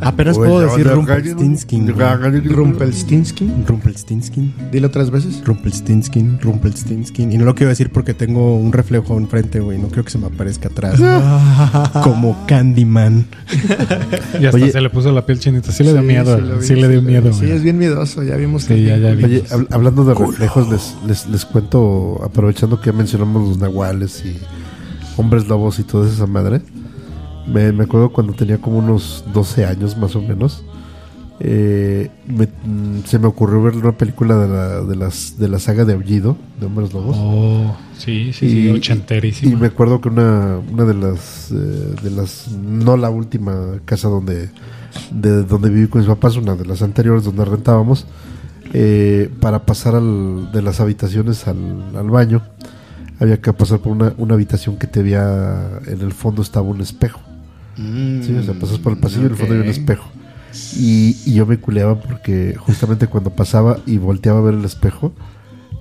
Apenas puedo decir Rumpelstiltskin. güey. Rumpelstiltskin. Rumpelstiltskin. Dilo tres veces. Rumpelstiltskin, Rumpelstiltskin. Y no lo quiero decir porque tengo un reflejo enfrente, güey. No creo que se me aparezca atrás. Como Candyman. Y hasta Oye. se le puso la piel chinita. Sí le dio Sí, miedo. sí lo vi, Sí, le dio sí miedo. Sí, es bien miedoso. Ya vimos Sí, que. ya, ya. Oye, hab- hablando de reflejos, les, les, les cuento, aprovechando que ya mencionamos los nahuales y hombres lobos y toda esa madre. Me, me acuerdo cuando tenía como unos 12 años más o menos. Eh, me- mm, se me ocurrió ver una película de la, de, las, de la saga de Aullido, de hombres lobos. Oh, sí, sí, sí. Y- Ochenterísimo. Y me acuerdo que una, una de las eh, de las no la última casa donde de donde viví con mis papás, una de las anteriores donde rentábamos, eh, para pasar al- de las habitaciones al, al baño, había que pasar por una, una habitación que te veía en el fondo estaba un espejo. Sí, o sea, pasas por el pasillo y en el fondo había un espejo. Y, y yo me culeaba porque justamente cuando pasaba y volteaba a ver el espejo,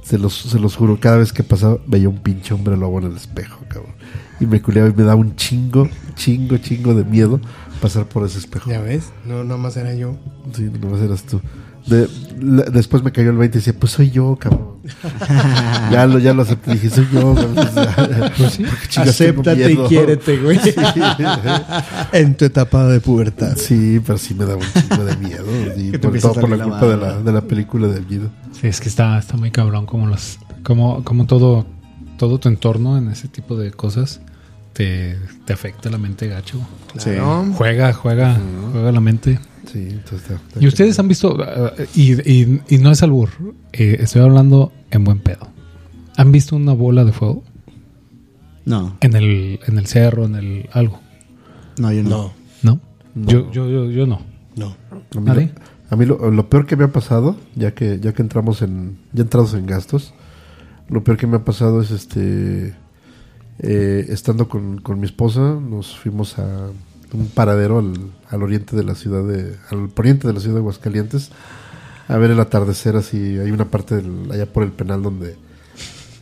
se los, se los juro, cada vez que pasaba veía un pinche hombre lobo en el espejo, cabrón. Y me culeaba y me daba un chingo, chingo, chingo de miedo pasar por ese espejo. ¿Ya ves? No, nomás era yo. Sí, nomás eras tú. De- la- después me cayó el 20 y decía, pues soy yo, cabrón. ya lo, ya lo acepté. Dije, soy yo, cabrón. Pues sí. Acéptate y quiérete, güey. En tu etapa de pubertad. Sí, pero sí me daba un chingo de miedo. Y por todo por la culpa de la, de la película de Guido. Sí, es que está, está muy cabrón como los, como, como todo, todo tu entorno en ese tipo de cosas te, te afecta la mente gacho. Claro. Juega, juega, juega la mente. Sí, entonces está- está Y ustedes han visto, uh, y, y- y no es albur, eh, estoy hablando en buen pedo. ¿Han visto una bola de fuego? No, En el, en el cerro, en el algo. no, yo no. No, ¿No? No. Yo, yo, yo, yo no. no. A mí, ¿Nadie? lo, a mí lo, lo peor que me ha pasado, ya que ya que entramos en ya entrados en gastos, lo peor que me ha pasado es este eh, estando con, con mi esposa, nos fuimos a un paradero al, al oriente de la ciudad de al poniente de la ciudad de Aguascalientes a ver el atardecer así, hay una parte del- allá por el penal donde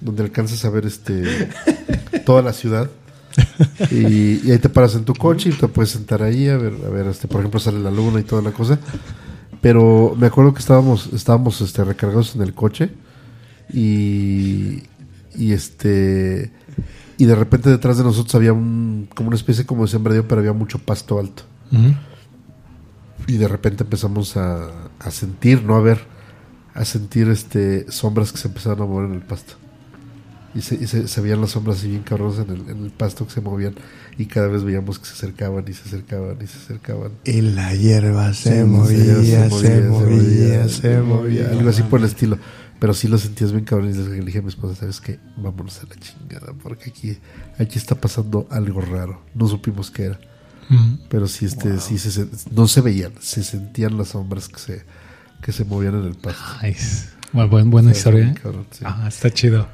donde alcanzas a ver este toda la ciudad y, y ahí te paras en tu coche y te puedes sentar ahí a ver, a ver este, por ejemplo sale la luna y toda la cosa. Pero me acuerdo que estábamos, estábamos este, recargados en el coche y, y este y de repente detrás de nosotros había un, como una especie como de sembradío, pero había mucho pasto alto. Y de repente empezamos a, a sentir, no a ver, a sentir este sombras que se empezaban a mover en el pasto. Y se, y se, se veían las sombras así bien cabronas en el, en el pasto que se movían. Y cada vez veíamos que se acercaban y se acercaban y se acercaban. Y la hierba se, Se movía, movía, se movía, se movía. Algo así por el estilo. Pero sí lo sentías bien cabrón. Y le dije a mi esposa, ¿sabes qué? Vámonos a la chingada. Porque aquí, aquí está pasando algo raro. No supimos qué era. Pero sí, este, sí se, no se veían. Se sentían las sombras que se, que se movían en el pasto. Nice. Bueno, buen- buena Está historia. bien ¿eh? cabrón, sí. Ah, está chido.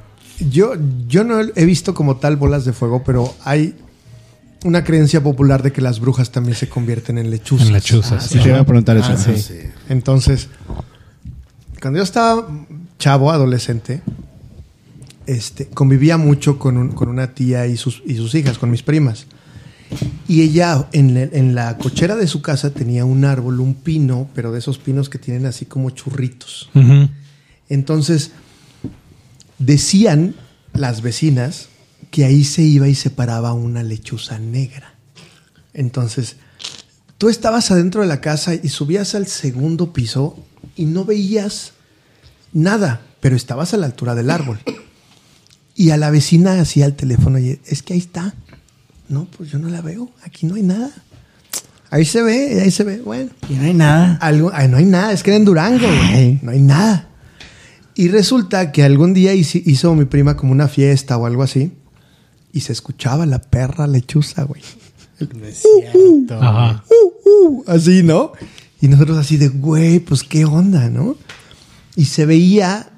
Yo, yo no he visto como tal bolas de fuego, pero hay una creencia popular de que las brujas también se convierten en lechuzas. En lechuzas. Sí, te iba a preguntar eso. Ah, sí. Entonces, cuando yo estaba chavo, adolescente, este, convivía mucho con, un- con una tía y sus, y sus hijas, con mis primas. Y ella en, la- en la cochera de su casa tenía un árbol, un pino, pero de esos pinos que tienen así como churritos. Entonces, decían las vecinas que ahí se iba y se paraba una lechuza negra. Entonces, tú estabas adentro de la casa y subías al segundo piso y no veías nada, pero estabas a la altura del árbol. Y a la vecina hacía el teléfono y es que ahí está. No, pues yo no la veo, aquí no hay nada. Ahí se ve, ahí se ve. Bueno, Y no hay nada. algo, ay, no hay nada, es que era en Durango, güey. No hay nada. Y resulta que algún día hizo, mi prima como una fiesta o algo así. Y se escuchaba la perra lechuza, güey. Ajá. Uh, así, ¿no? Y nosotros así de, güey, pues qué onda, ¿no? Y se veía,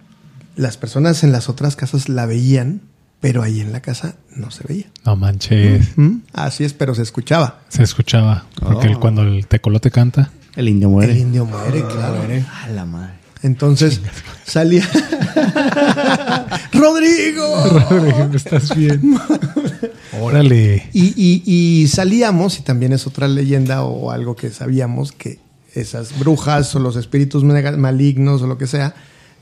las personas en las otras casas la veían, pero ahí en la casa no se veía. No manches. ¿Mm? Así es, pero se escuchaba. Se escuchaba. Porque el- cuando el tecolote canta. El indio muere. El indio muere, claro. A la madre. Entonces salía. ¡Rodrigo! ¿Estás bien? Órale. Y, y- y salíamos, y también es otra leyenda o algo que sabíamos, que esas brujas o los espíritus malignos o lo que sea,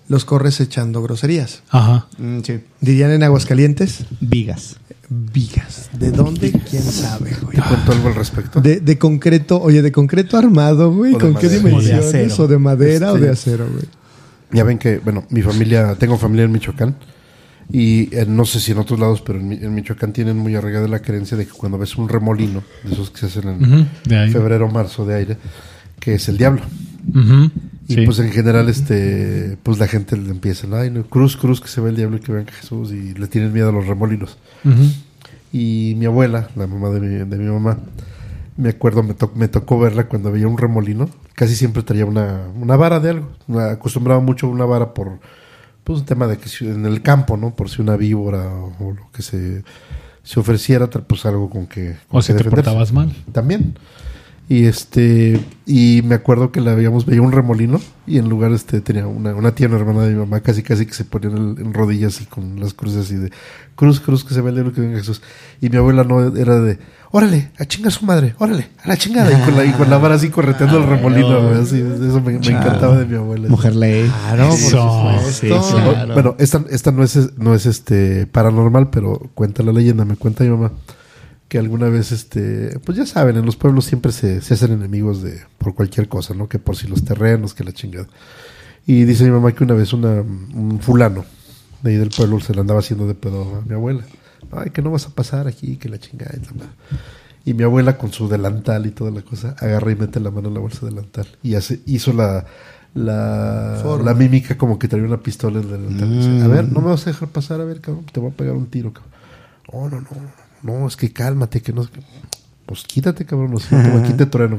los corres echando groserías. Ajá. Mm, sí. Dirían en Aguascalientes, Vigas. vigas. ¿De dónde? ¿Quién sabe, güey? ¿Te cuento algo al respecto? De, de concreto, oye, de concreto armado, güey. ¿Con qué madera. dimensiones? O de acero. O de madera o Este- de acero, güey. Ya ven que, bueno, mi familia, tengo familia en Michoacán. Y eh, no sé si en otros lados, pero en, Mi- en Michoacán tienen muy arraigada la creencia de que cuando ves un remolino, de esos que se hacen en febrero, marzo de aire, que es el diablo. Y Sí. pues en general, este, pues la gente le empieza, ay, no, cruz, cruz, que se ve el diablo y que vean que Jesús, y le tienen miedo a los remolinos. Y mi abuela, la mamá de mi, de mi mamá, me acuerdo, me, to- me tocó verla cuando veía un remolino. Casi siempre traía una, una vara de algo. Una- acostumbraba mucho una vara por pues, un tema de que si- en el campo, ¿no? Por si una víbora o, o lo que se, se ofreciera, pues algo con que. con O si te portabas mal. También. Y este y me acuerdo que la veíamos, veía un remolino y en lugar este tenía una, una tía, una hermana de mi mamá, casi casi que se ponía en, en rodillas y con las cruces así de cruz, cruz, que se ve el diablo que venga Jesús. Y mi abuela no era de órale, a chingar su madre, órale, a la chingada. Y con la, y con la vara así correteando el remolino, güey, así, eso me, me encantaba de mi abuela. Mujer ley. Claro, por Eso. supuesto. Sí, claro. Bueno, esta, esta no es, no es este paranormal, pero cuenta la leyenda, me cuenta mi mamá que alguna vez, este, pues ya saben, en los pueblos siempre se, se hacen enemigos de por cualquier cosa, ¿no? Que por si los terrenos, que la chingada. Y dice mi mamá que una vez una, un fulano de ahí del pueblo se le andaba haciendo de pedo a mi abuela. Ay, que no vas a pasar aquí, que la chingada y mi abuela con su delantal y toda la cosa, agarra y mete la mano en la bolsa de delantal. Y hace, hizo la, la, la mímica como que traía una pistola en el delantal. Dice, a ver, no me vas a dejar pasar, a ver, cabrón, te voy a pegar un tiro, cabrón. Oh, no, no, no, es que cálmate, que no. Pues quítate, cabrón, no sé, como aquí te trueno.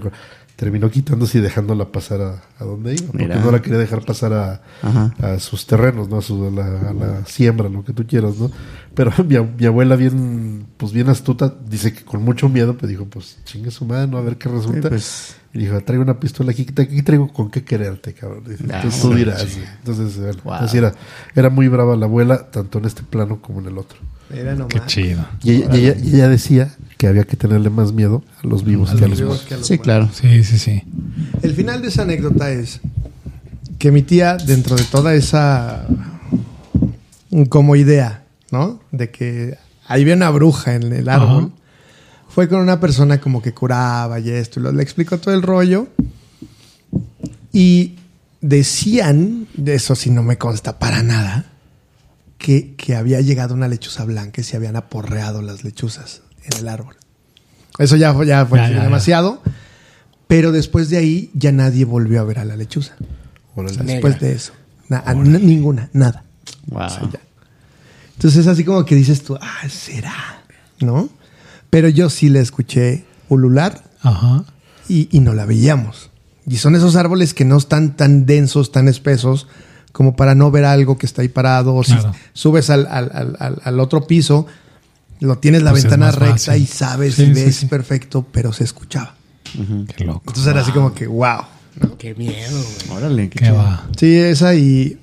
Terminó quitándose y dejándola pasar a, a donde iba, porque Mira. no la quería dejar pasar a, sus terrenos, ¿no? A, su, a, la, a la siembra, lo que tú quieras, ¿no? Pero mi, mi abuela bien, pues bien astuta, dice que con mucho miedo, pues dijo, pues chingue su mano, a ver qué resulta. pues. Y dijo, traigo una pistola aquí, aquí traigo con qué quererte, cabrón. Dice, Entonces tú dirás. Entonces, bueno, Wow. así era, era muy brava la abuela, tanto en este plano como en el otro. Era nomás. Qué chido. Y ella, y ella- y ella decía que había que tenerle más miedo a los vivos que a los muertos. Que a los Sí, muertos. claro. Sí, sí, sí. El final de esa anécdota es que mi tía, dentro de toda esa como idea, ¿no? De que ahí había una bruja en el árbol, Ajá. fue con una persona como que curaba y esto, y lo- le explicó todo el rollo. Y decían, de eso sí no me consta para nada, que, que había llegado una lechuza blanca y se habían aporreado las lechuzas en el árbol. Eso ya fue, ya fue Ya, ya, ya. demasiado. Pero después de ahí ya nadie volvió a ver a la lechuza. Después de eso. Na- a- n- ninguna, nada. Wow. O sea. Entonces es así como que dices tú, ah, será, ¿no? Pero yo sí le escuché ulular Ajá. y, y no la veíamos. Y son esos árboles que no están tan densos, tan espesos como para no ver algo que está ahí parado. O si Claro. subes al, al- al- al- otro piso, lo tienes la Pues es ventana recta fácil. y sabes Sí, y sí, ves sí. perfecto, pero se escuchaba. Qué loco. Entonces era así como que, wow. Qué miedo, güey. Órale, qué Qué chido. va. Sí, esa y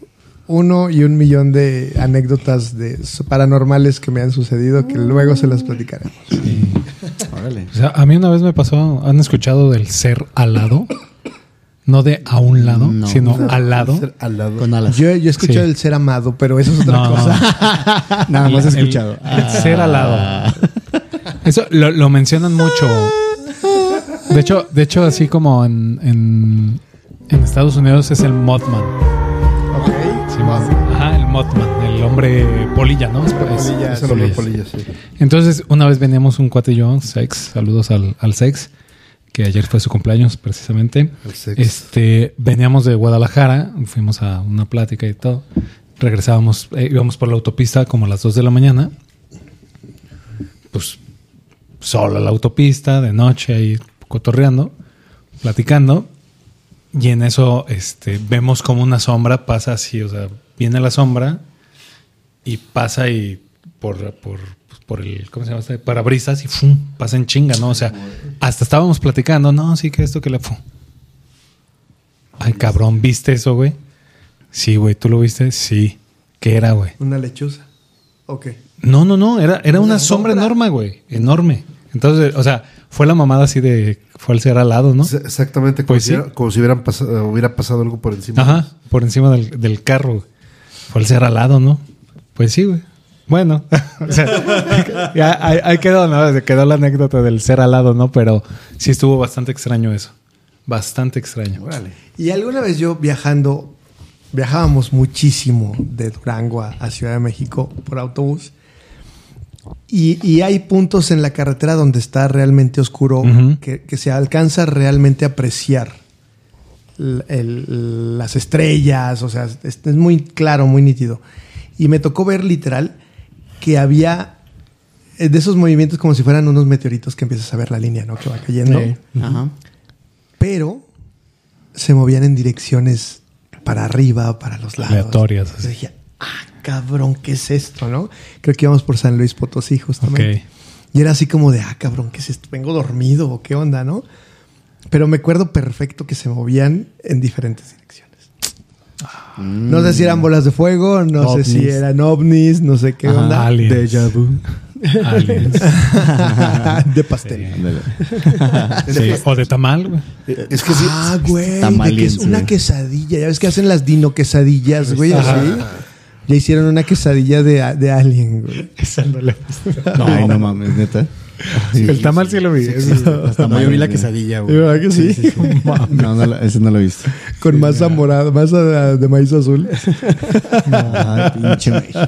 uno y un millón de anécdotas de paranormales que me han sucedido que luego se las platicaremos. Órale. O sea, a mí una vez me pasó, ¿han escuchado del ser alado? No de a un lado, No. sino al lado. Ser al lado. Con alas. Yo, yo he escuchado Sí. el ser amado, pero eso es otra No, cosa. Nada más he El- escuchado. El, ser alado. Eso lo, lo mencionan mucho. De hecho, de hecho así como en, en, en Estados Unidos es el Mothman. Ok. Sí, Ajá, el Mothman, el hombre polilla, ¿no? Es- Polilla, Es el hombre polilla, sí. Entonces, una vez veníamos un cuate y yo, Sex, saludos al, al Sex, que ayer fue su cumpleaños precisamente. Este, veníamos de Guadalajara, fuimos a una plática y todo. Regresábamos, eh, íbamos por la autopista como a las 2 de la mañana. Pues sola la autopista, de noche ahí cotorreando, platicando. Y en eso este, vemos como una sombra pasa así, o sea, viene la sombra y pasa y por, por, por el, ¿cómo se llama? este? Parabrisas y ¡fum! pasa en chinga, ¿no? O sea, hasta estábamos platicando, no, sí que esto que le fue. Ay, cabrón, ¿viste eso, güey? Sí, güey, ¿tú lo viste? Sí. ¿Qué era, güey? Una lechuza. Ok. No, no, no, era, era una, sombra, enorme, güey. Enorme. Entonces, o sea, fue la mamada así de, fue al ser al lado, ¿no? Exactamente, como, Pues si, sí. era- como si hubieran pasado, hubiera pasado algo por encima. Ajá, por encima del, del carro. güey. Fue al ser al lado, ¿no? Pues sí, güey. Bueno, o sea, ya ahí, ahí quedó, ¿no? Se quedó la anécdota del ser al lado, ¿no? Pero sí estuvo bastante extraño eso. Bastante extraño. Y alguna vez yo viajando, viajábamos muchísimo de Durango a, a Ciudad de México por autobús. Y, y hay puntos en la carretera donde está realmente oscuro, que, que se alcanza realmente a apreciar el- el- las estrellas, o sea, es, es muy claro, muy nítido. Y me tocó ver literal que había eh, de esos movimientos como si fueran unos meteoritos que empiezas a ver la línea, ¿no? Que va cayendo pero se movían en direcciones para arriba, para los lados. Aleatorias, así. Yo dije, ah, cabrón, ¿qué es esto, no? Creo que íbamos por San Luis Potosí, justamente. Ok. Y era así como de, ah, cabrón, ¿qué es esto? ¿Vengo dormido o qué onda, no? Pero me acuerdo perfecto que se movían en diferentes direcciones. No sé si eran bolas de fuego, no sé si eran ovnis, no sé qué Ajá, onda. aliens. Déjà vu. Aliens. de pastel. Sí, O de tamal, güey. Es que sí. Ah, güey, que es una quesadilla. Ya ves que hacen las dino quesadillas, güey, así. Ya hicieron una quesadilla de, de alien, güey. Ay, no mames, neta. El tamal sí lo vi. Hasta yo vi la quesadilla, güey. ¿Verdad que sí? No, no, ese no lo he visto. Con masa morada, masa de, de maíz azul. Ay, pinche México.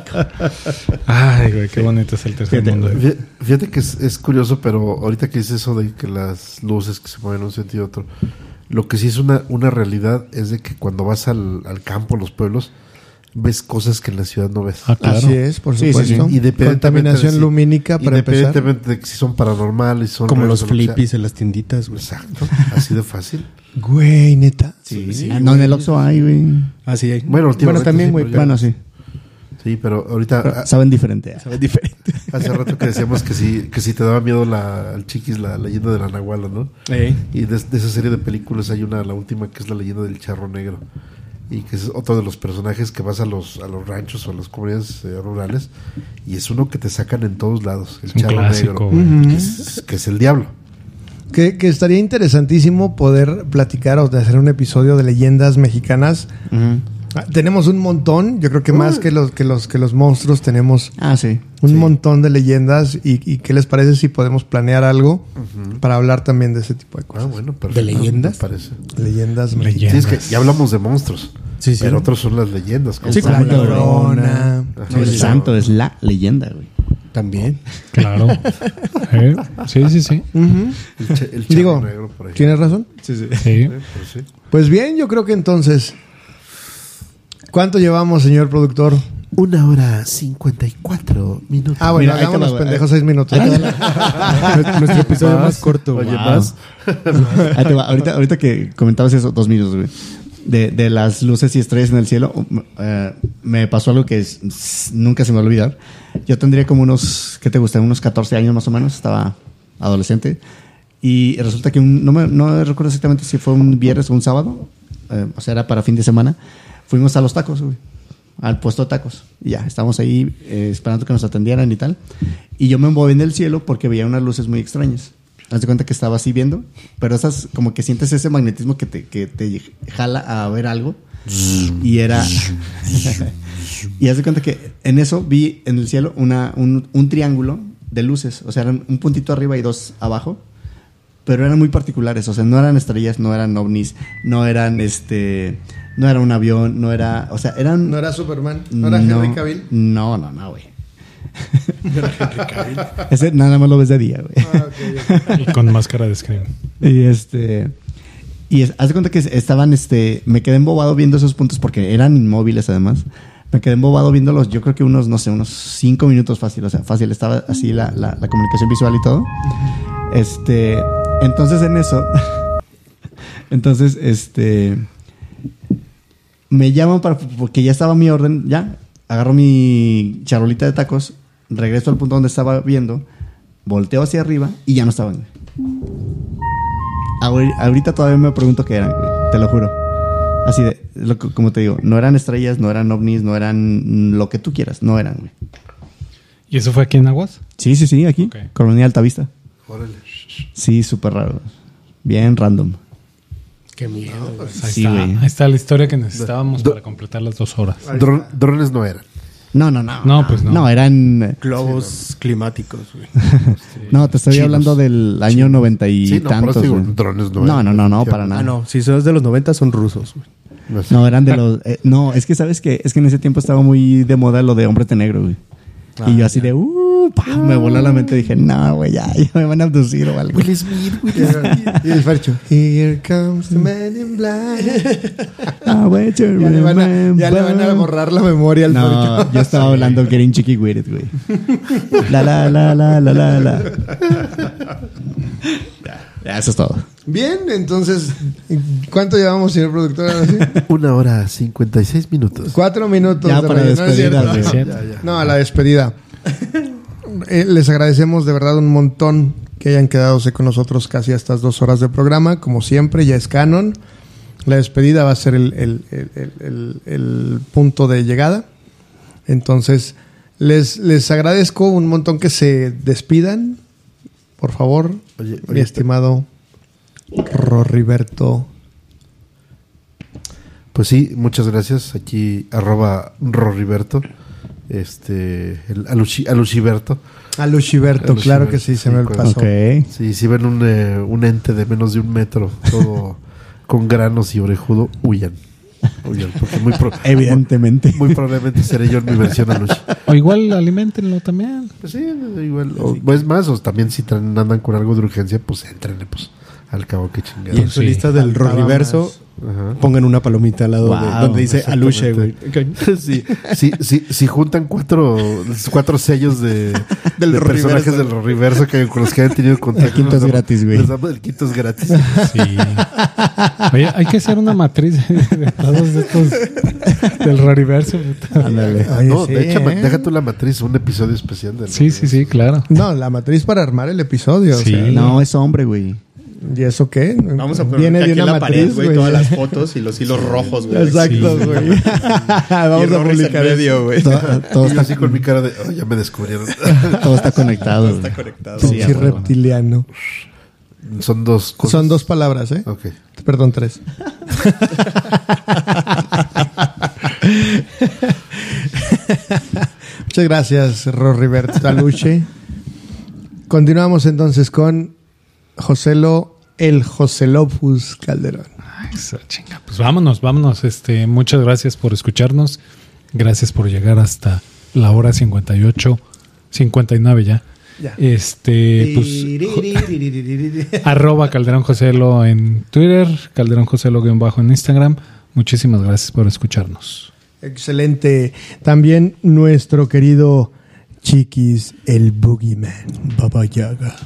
Ay, güey, qué bonito es el tercer Fíjate, mundo. Fí- Fíjate que es, es curioso, pero ahorita que dices eso de que las luces que se mueven en un sentido u otro, lo que sí es una, una realidad es de que cuando vas al, al campo, los pueblos, ves cosas que en la ciudad no ves. Ah, claro. Así es, por Sí, sí, sí. supuesto. Independientemente Contaminación de si- lumínica para empezar. Independientemente de que si son paranormales, son Como los flippies en las tienditas, güey. Exacto, así de fácil. Güey, neta. Sí, Ah, no, en el Oxxo hay, güey. Ah, sí, hay. Bueno, últimamente bueno también, sí, güey. Bueno, sí. Sí, pero ahorita Pero a- saben diferente. Sabe diferente. hace rato que decíamos que si, que si te daba miedo la, al chiquis la leyenda de la Nahuala, ¿no? Ey. Y de, de esa serie de películas hay una, la última, que es la leyenda del charro negro. Y que es otro de los personajes que vas a los, a los ranchos o a las comunidades eh, rurales. Y es uno que te sacan en todos lados. El charro clásico, negro. Que es, que es el diablo. Que, que estaría interesantísimo poder platicar o de hacer un episodio de leyendas mexicanas. Tenemos un montón, yo creo que más que los, que los, que los monstruos tenemos Ah, sí. un Sí. montón de leyendas. Y, y qué les parece si podemos planear algo para hablar también de ese tipo de Ah, cosas? bueno, perfecto. leyendas? Me parece. Leyendas Leyendas. Sí, es que ya hablamos de monstruos. Sí, sí. Pero otros son las leyendas. como Sí, La como la ejemplo, Llorona. El santo es la leyenda, güey. También. Claro. Eh, Sí, sí, sí. El, cha- el charro Digo, negro, por ejemplo. ¿tienes razón? Sí, sí. Sí. Eh, pues sí. Pues bien, yo creo que entonces. ¿Cuánto llevamos, señor productor? Una hora cincuenta y cuatro minutos. Ah, bueno, Mira, ahí te hagámonos va, pendejos ahí- seis minutos. Nuestro episodio más corto, Oye, güey. más. Ahí te va. Ahorita, ahorita que comentabas eso, dos minutos, güey. de, de las luces y estrellas en el cielo, eh, me pasó algo que es- s- nunca se me va a olvidar. Yo tendría como unos, ¿qué te gusta? Unos 14 años más o menos, estaba adolescente. Y resulta que un- no, me, no recuerdo exactamente si fue un viernes o un sábado, eh, o sea, era para fin de semana. Fuimos a los tacos, güey, al puesto de tacos. Y ya, estábamos ahí eh, esperando que nos atendieran y tal. Y yo me moví en el cielo porque veía unas luces muy extrañas. Haz de cuenta que estaba así viendo, pero esas, como que sientes ese magnetismo que te, que te jala a ver algo. Y era. y haz de cuenta que en eso vi en el cielo una, un, un triángulo de luces. O sea, eran un puntito arriba y dos abajo. Pero eran muy particulares. O sea, no eran estrellas, no eran ovnis, no eran este. No era un avión, no era. O sea, eran. ¿No era Superman? ¿No era Henry Cavill? No, no, no, güey. Ese nada más lo ves de día, güey. Ah, Y con máscara de Scream. Y este. Y es- haz de cuenta que estaban, este. Me quedé embobado viendo esos puntos porque eran inmóviles además. Me quedé embobado viéndolos, yo creo que unos, no sé, unos cinco minutos fácil. O sea, fácil. Estaba así la, la- la comunicación visual y todo. Este. Entonces en eso. entonces, este. Me llaman para. Porque ya estaba mi orden, ya. Agarro mi charolita de tacos. Regreso al punto donde estaba viendo. Volteo hacia arriba y ya no estaban. Ahori- Ahorita todavía me pregunto qué eran, te lo juro. Así de, lo que- como te digo, no eran estrellas, no eran ovnis, no eran lo que tú quieras, no eran, güey. ¿Y eso fue aquí en Aguas? Sí, sí, sí, aquí, Ok. Colonia Altavista. Órale. Sí, súper raro. Bien random. Qué miedo. güey. Ahí, Sí, está, ahí está la historia que necesitábamos Do- para completar las dos horas. Dron- drones no eran. No, no, no. No, pues no. No, eran... eh, Globos climáticos, güey. No, te estoy Chinos. hablando del año noventa y Sí, no, por eso tantos. digo, drones no no, eran. no, no, no, para nada. Ah, no. Si son de los 90 son rusos, güey. No sé. No, eran de los... eh, no, es que, ¿sabes qué? Es que en ese tiempo estaba muy de moda lo de hombre de negro, güey. Ah, y yo así de... Uh, pa, me voló la mente. Dije, no, güey, ya, ya me van a abducir o algo. Will Smith, Will Smith. Y el Fercho. Here comes the man in black. Ah, güey, Ya le, van a, ya le van a borrar la memoria al No, Fercho. yo estaba hablando Getting Chicky With It, güey. La, la, la, la, la, la, la. Eso es todo. Bien, entonces, ¿cuánto llevamos, señor productor? Una hora 56 minutos. Cuatro minutos. Ya de para rollo, ¿no es despedidas, cierto? güey. Ya, ya. No, a la despedida. Eh, les agradecemos de verdad un montón que hayan quedado con nosotros casi a estas dos horas de programa. Como siempre, ya es canon. La despedida va a ser el, el- el- el- el- el punto de llegada. Entonces, les, les agradezco un montón que se despidan. Por favor, Oye, mi oye, estimado Roriberto. Pues sí, muchas gracias. Aquí arroba Roriberto. Este, el Aluchi, Aluchiberto. Claro que sí, se me pasó. Ok. Sí, si ven un, eh, un ente de menos de un metro, todo con granos y orejudo, huyan. Porque muy, pro- Evidentemente. muy probablemente seré yo en mi versión Aluchi. O igual alimentenlo también. Pues sí, igual. O, pues más, o también si andan con algo de urgencia, pues entrenle, pues. Al cabo que Y en su Sí. lista del Ajá. pongan una palomita al lado de donde dice Aluche, güey. Sí, sí, sí, si juntan cuatro, cuatro sellos de, Del de personajes del Roriverso que, con los que hayan tenido contacto. El quinto les es damos- gratis, güey. les damos el quinto es gratis. Sí. Oye, hay que hacer una matriz de todos estos del Rariverso. puta. Ándale. No, sí, de hecho, ¿eh? deja tú la matriz, un episodio especial del Sí, sí, sí, claro. No, la matriz para armar el episodio. o Sí. sea, No, es hombre, güey. ¿Y eso qué? Vamos a poner Viene aquí de en la matriz, pared, güey, todas las fotos y los hilos rojos, güey. Exacto, Sí. güey. Y Vamos a publicar medio, güey. Todo, todo está, así con mi cara de, "Oh, ya me descubrieron. todo está conectado. Está güey. conectado. Sí, reptiliano. Son dos cosas. Son dos palabras, ¿eh? Ok. Perdón, tres. Muchas gracias, Roriberto Taluche. Continuamos entonces con Joselo, el Joselopus Calderón. Esa chinga. Pues vámonos, vámonos. Este, muchas gracias por escucharnos. Gracias por llegar hasta la hora 58, 59 ya. Ya. Este, pues, arroba Calderón Joselo en Twitter, Calderón Joselo guion bajo en Instagram. Muchísimas gracias por escucharnos. Excelente. También nuestro querido Chiquis, el Boogeyman. Baba Yaga.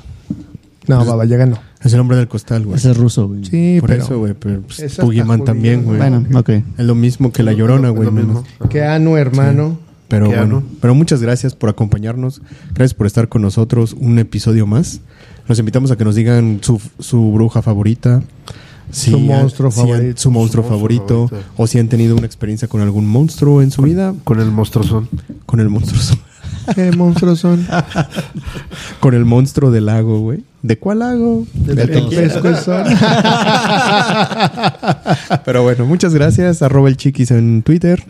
No, Baba Yaga no. Es el hombre del costal, güey. Ese es ruso, güey. Sí, Por pero eso, güey. Pero pues, judío, también, güey. Bueno, ok. Es lo mismo que la llorona, güey. lo mismo. que Anu, hermano. Pero Qué bueno, ano. pero muchas gracias por acompañarnos. Gracias por estar con nosotros un episodio más. Los invitamos a que nos digan su, su bruja favorita. Su han- monstruo si han- favorito. su monstruo Su monstruo favorito. favorito. O si han tenido una experiencia con algún monstruo en su vida. Con el monstruozón. Con el monstruo. ¿Qué monstruos son? con el monstruo del lago, güey. ¿De cuál lago? Pescuezón. Pero bueno, muchas gracias. Arroba el chiquis en Twitter.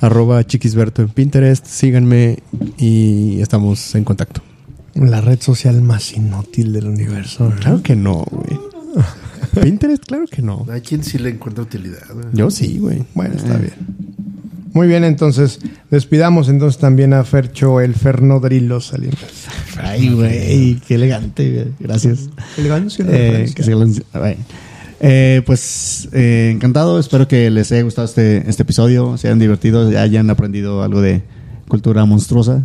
Arroba chiquisberto en Pinterest. Síganme y estamos en contacto. La red social más inútil del universo. ¿no? Claro que no, güey. Pinterest, claro que no. Hay quien sí le encuentra utilidad. güey. Yo sí, güey. Bueno, está bien. Muy bien, entonces despidamos entonces también a Fercho el Fernodrilo Salinas. Ay, güey, qué elegante, güey. Gracias. Elegancia Eh, que se. Eh, pues eh, encantado, espero que les haya gustado este, este episodio, se hayan divertido, hayan aprendido algo de cultura monstruosa.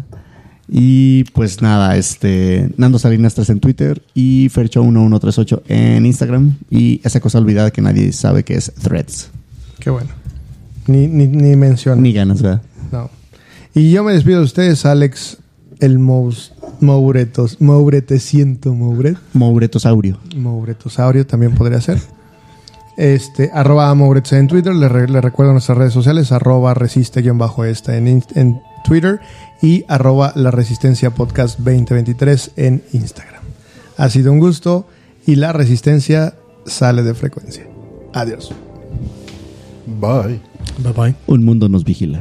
Y pues nada, este Nando Salinas 3 en Twitter y Fercho1138 en Instagram. Y esa cosa olvidada que nadie sabe que es Threads. Qué bueno. Ni, ni, ni mención. Ni ganas, ¿verdad? No. Y yo me despido de ustedes, Alex, el Mous, Mouretos, Moureteciento Mouret, Mouretosaurio. Mouretosaurio también podría ser. Este, arroba Mouretos en Twitter, le, re- le recuerdo nuestras redes sociales, arroba resiste-esta en, en Twitter y arroba la resistencia podcast 2023 en Instagram. Ha sido un gusto y la resistencia sale de frecuencia. Adiós. Bye. Un mundo nos vigila.